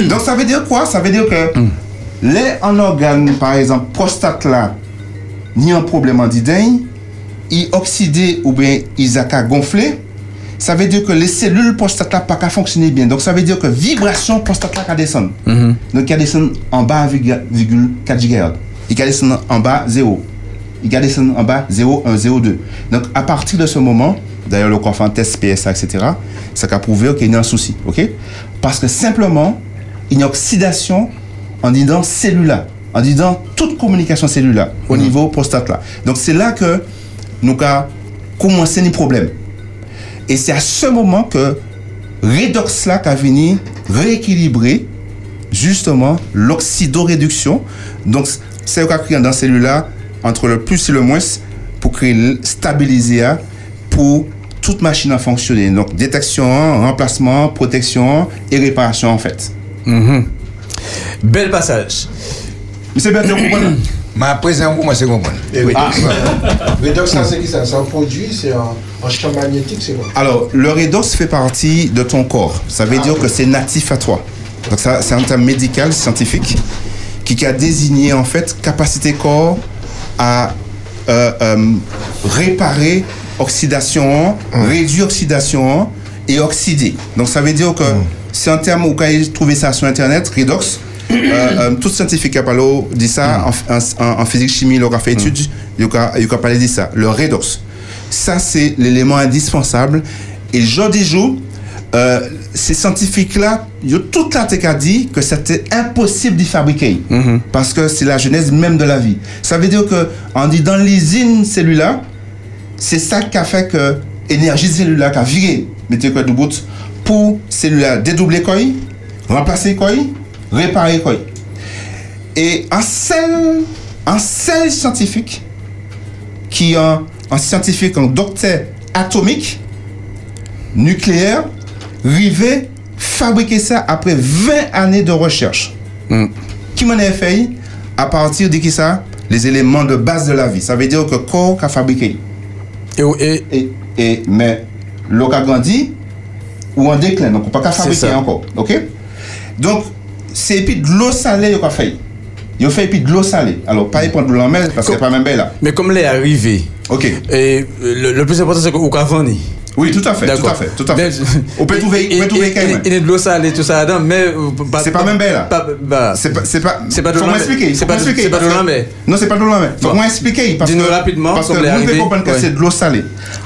Donc ça veut dire quoi? Ça veut dire que Mm. les en organe, par exemple, prostate là, ni un problème en d'idée, il oxydé ou bien il a qu'à gonfler, ça veut dire que les cellules prostate là pas qu'à fonctionner bien. Donc ça veut dire que vibration prostate là qu'à descendre. Mhm. Donc a descendre en bas 1,4 GHz. Il y a descendre en bas 0. Il a descendre en bas 0, 1, 0, 2. Donc à partir de ce moment, d'ailleurs le un test PSA, etc., ça a prouvé qu'il y a un souci. ok? Parce que simplement, il y a une oxydation en disant cellulaire, en disant toute communication cellulaire au niveau prostate là. Donc c'est là que nous avons commencé les problèmes. Et c'est à ce moment que redox là qui a venu rééquilibrer justement l'oxydoréduction. Donc c'est ce qu'on a créé dans cellule là entre le plus et le moins pour créer stabiliser hein, pour toute machine à fonctionner. Donc détection, remplacement, protection et réparation en fait. Mhm. Bel passage. Monsieur Bertrand, vous comprenez? [COUGHS] Ma présent pour moi, c'est comprendre. Et oui. Ah. Redox, ça, c'est qui ça? C'est un produit, c'est un, un champ magnétique, c'est quoi? Alors, le redox fait partie de ton corps. Ça veut dire que c'est natif à toi. Donc, ça, c'est un terme médical, scientifique, qui a désigné en fait capacité corps à euh, euh, réparer oxydation, réduire oxydation et oxyder. Donc, ça veut dire que c'est un terme où vous trouvez ça sur Internet, redox. euh, euh, tout scientifique qui a parlé dit ça en, en- en physique chimie, il a fait étude, il a, il a parlé de ça, le redox. Ça, c'est l'élément indispensable. Et jour des jours, euh, ces scientifiques-là, ils ont toute la tête a dit que c'était impossible d'y fabriquer. Parce que c'est la genèse même de la vie. Ça veut dire que, on dit dans l'usine cellulaire, c'est ça qui a fait que l'énergie cellulaire qui a viré, mettez quoi de bout, pour cellulaire dédoubler quoi, remplacer quoi, réparer quoi. Et un seul, un seul scientifique qui est un, un scientifique, un docteur atomique, nucléaire, rivé fabriquer ça après 20 années de recherche. Qui m'en a fait? À partir de qui ça? Les éléments de base de la vie. Ça veut dire que le corps a fabriqué. Et, et, et, mais l'eau a grandi ou en déclin. Donc, on ne peut pas fabriquer encore. OK? Donc, c'est puis de l'eau salée qu'on a fait. Il a fait puis de l'eau salée. Alors, pas prendre de l'eau parce que c'est pas même belle là. Mais comme. Ok. Et euh, le, le plus important, c'est qu'on va vendre. Oui, tout à fait, tout à fait, tout à fait. On peut trouver, on peut trouver quand même. Il a de l'eau salée, tout ça dedans, mais. euh, C'est pas même belle bah, C'est pas, c'est pas, C'est pas de l'eau faut C'est pas de- m'expliquer, c'est pas de l'eau mer. Non, c'est pas de l'eau mer. Faut m'expliquer parce Dis-nous que rapidement, parce que vous devez comprendre que c'est de l'eau salée.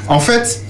En fait,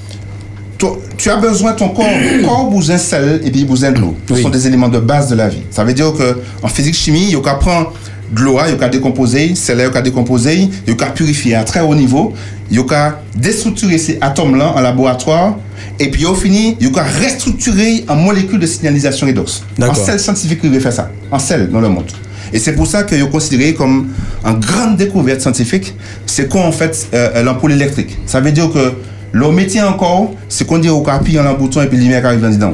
tu as besoin ton corps, corps besoin de sel et puis besoin de l'eau. Ce sont des éléments de base de la vie. Ça veut dire que en physique chimie, il y a qu'à prendre l'eau, il y a qu'à décomposer, sel, il y a qu'à décomposer, il y a qu'à purifier à très haut niveau, il y a qu'à déstructurer ces atomes-là en laboratoire, et puis au fini, il y a qu'à restructurer en molécules de signalisation redox. En sel scientifique qui fait ça, en sel dans le monde. Et c'est pour ça qu'il est considéré comme une grande découverte scientifique, c'est quoi en fait euh, l'ampoule électrique. Ça veut dire que le métier encore, c'est qu'on dit au capi en un bouton et puis la lumière arrive dedans.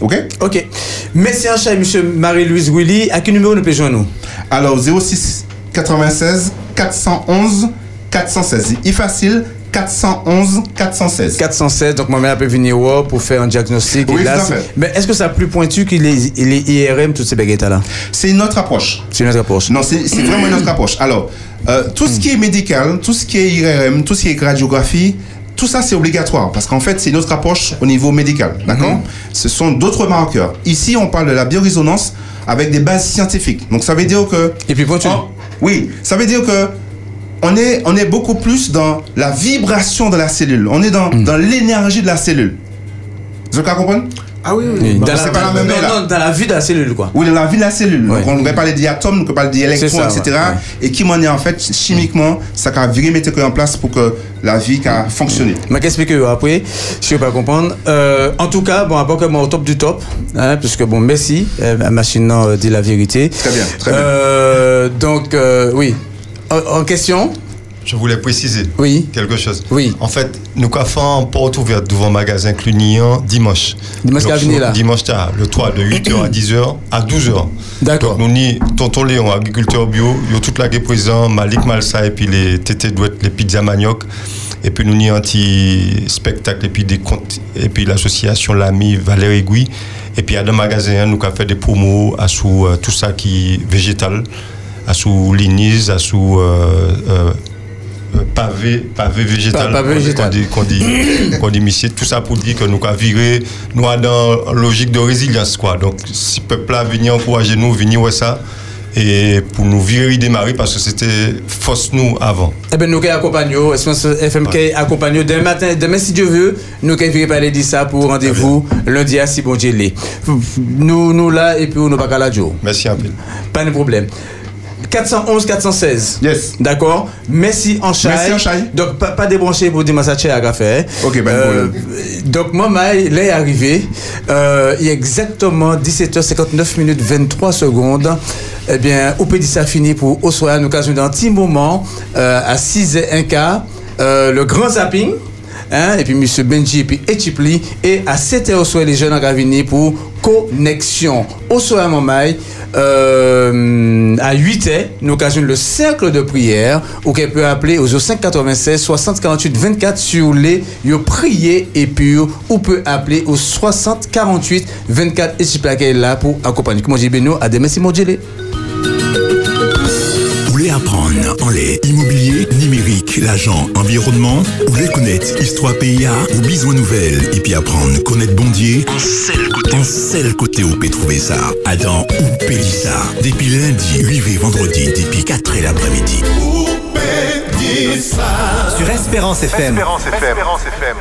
Ok? Ok. Merci, Ancha et monsieur Marie-Louise Willy. À quel numéro nous pouvons joindre nous? Alors 06 96 411 416. Il facile 411 416. 416, donc ma mère peut venir pour faire un diagnostic. Oui, là, à fait. Mais est-ce que ça plus pointu que les, les IRM, toutes ces baguettes-là? C'est une autre approche. C'est une autre approche. Non, c'est c'est vraiment une autre approche. Alors, euh, tout ce qui est médical, tout ce qui est IRM, tout ce qui est radiographie, tout ça c'est obligatoire parce qu'en fait c'est une autre approche au niveau médical. D'accord Ce sont d'autres marqueurs. Ici, on parle de la biorésonance avec des bases scientifiques. Donc ça veut dire que. Et puis pointu Oui, ça veut dire que. On est, on est beaucoup plus dans la vibration de la cellule. On est dans, dans l'énergie de la cellule. Vous compris Ah oui, oui. Dans, Bah, la, c'est pas la même non, non, dans la vie de la cellule, quoi. Oui, dans la vie de la cellule. Donc, on va parler d'atomes, on peut parler d'électrons, etc. ouais, Et qui m'en est en fait, chimiquement, ça a viré mettre en place pour que la vie a fonctionné. Je vais expliquer après, si je ne pas comprendre. Euh, en tout cas, bon, à part que moi, au top du top, hein, puisque bon, merci, euh, la machine euh, dit la vérité. Très bien, très bien. Euh, donc, euh, oui. En, en question Je voulais préciser oui. quelque chose. Oui. En fait, nous avons porte ouverte devant le magasin Clunian dimanche. Dimanche Donc, nous- là. Dimanche tard, le 3 de 8h à 10h à 12h. D'accord. Donc nous ni tonton Léon, agriculteur bio, il y a toute la guerre présent, Malik Malsa et puis les tétés douettes, les pizzas manioc. Et puis nous ni anti-spectacle et puis des comptes, et puis l'association l'ami Valérie Gouy. Et puis à deux magasins, nous avons fait des promos à sous euh, tout ça qui est végétal, à sous lignise, à sous euh, euh, pavé, pavé végétal. Pa- végétal. Qu'on dit, qu'on dit, [COUGHS] mycite. Tout ça pour dire que nous avons viré, nous sommes dans une logique de résilience. Quoi. Donc, si le peuple a venu encourager nous, venir ouais ça, et pour nous virer démarrer parce que c'était fausse nous avant. Eh bien, nous qui accompagnons, Espérance FM qui accompagnons demain matin, demain si Dieu veut, nous qui venons parler de ça pour rendez-vous lundi à si bon Dieu l'est. Nous, nous là, et puis nous pas qu'à la. Merci un peu. Pas de problème. 411 416. Yes. D'accord. Merci en chai. Merci en chai. Donc pas, pas débranché pour dire ma sache à café. Ok, de problème. Donc moi, Maï, là est arrivé. Euh, il a exactement 17h59 minutes 23 secondes. Eh bien, au petit ça fini pour soir, à l'occasion d'un petit moment, euh, à 6h15, euh, le grand zapping. Hein, et puis M. Benji et puis Etchipli. Et à 7h au soir, les jeunes ont venir pour connexion. Au soir à Montmail, euh, à 8h, nous occasionnons le cercle de prière, ou qu'elle peut appeler aux 5 96 60 48 24 sur les yo prier et puis ou peut appeler au 60 48 24 et si plaqué là pour accompagner. Comment j'ai Beno? À demain, c'est mon. Vous voulez apprendre en numérique, l'agent, environnement Vous voulez connaître histoire PIA ou besoin nouvelle et puis apprendre connaître Bondier En seul côté. En seul côté où peut trouver ça. Adam ou Pélissa. Depuis lundi, 8 et vendredi, depuis 4 et l'après-midi. Sur Espérance FM. Espérance FM.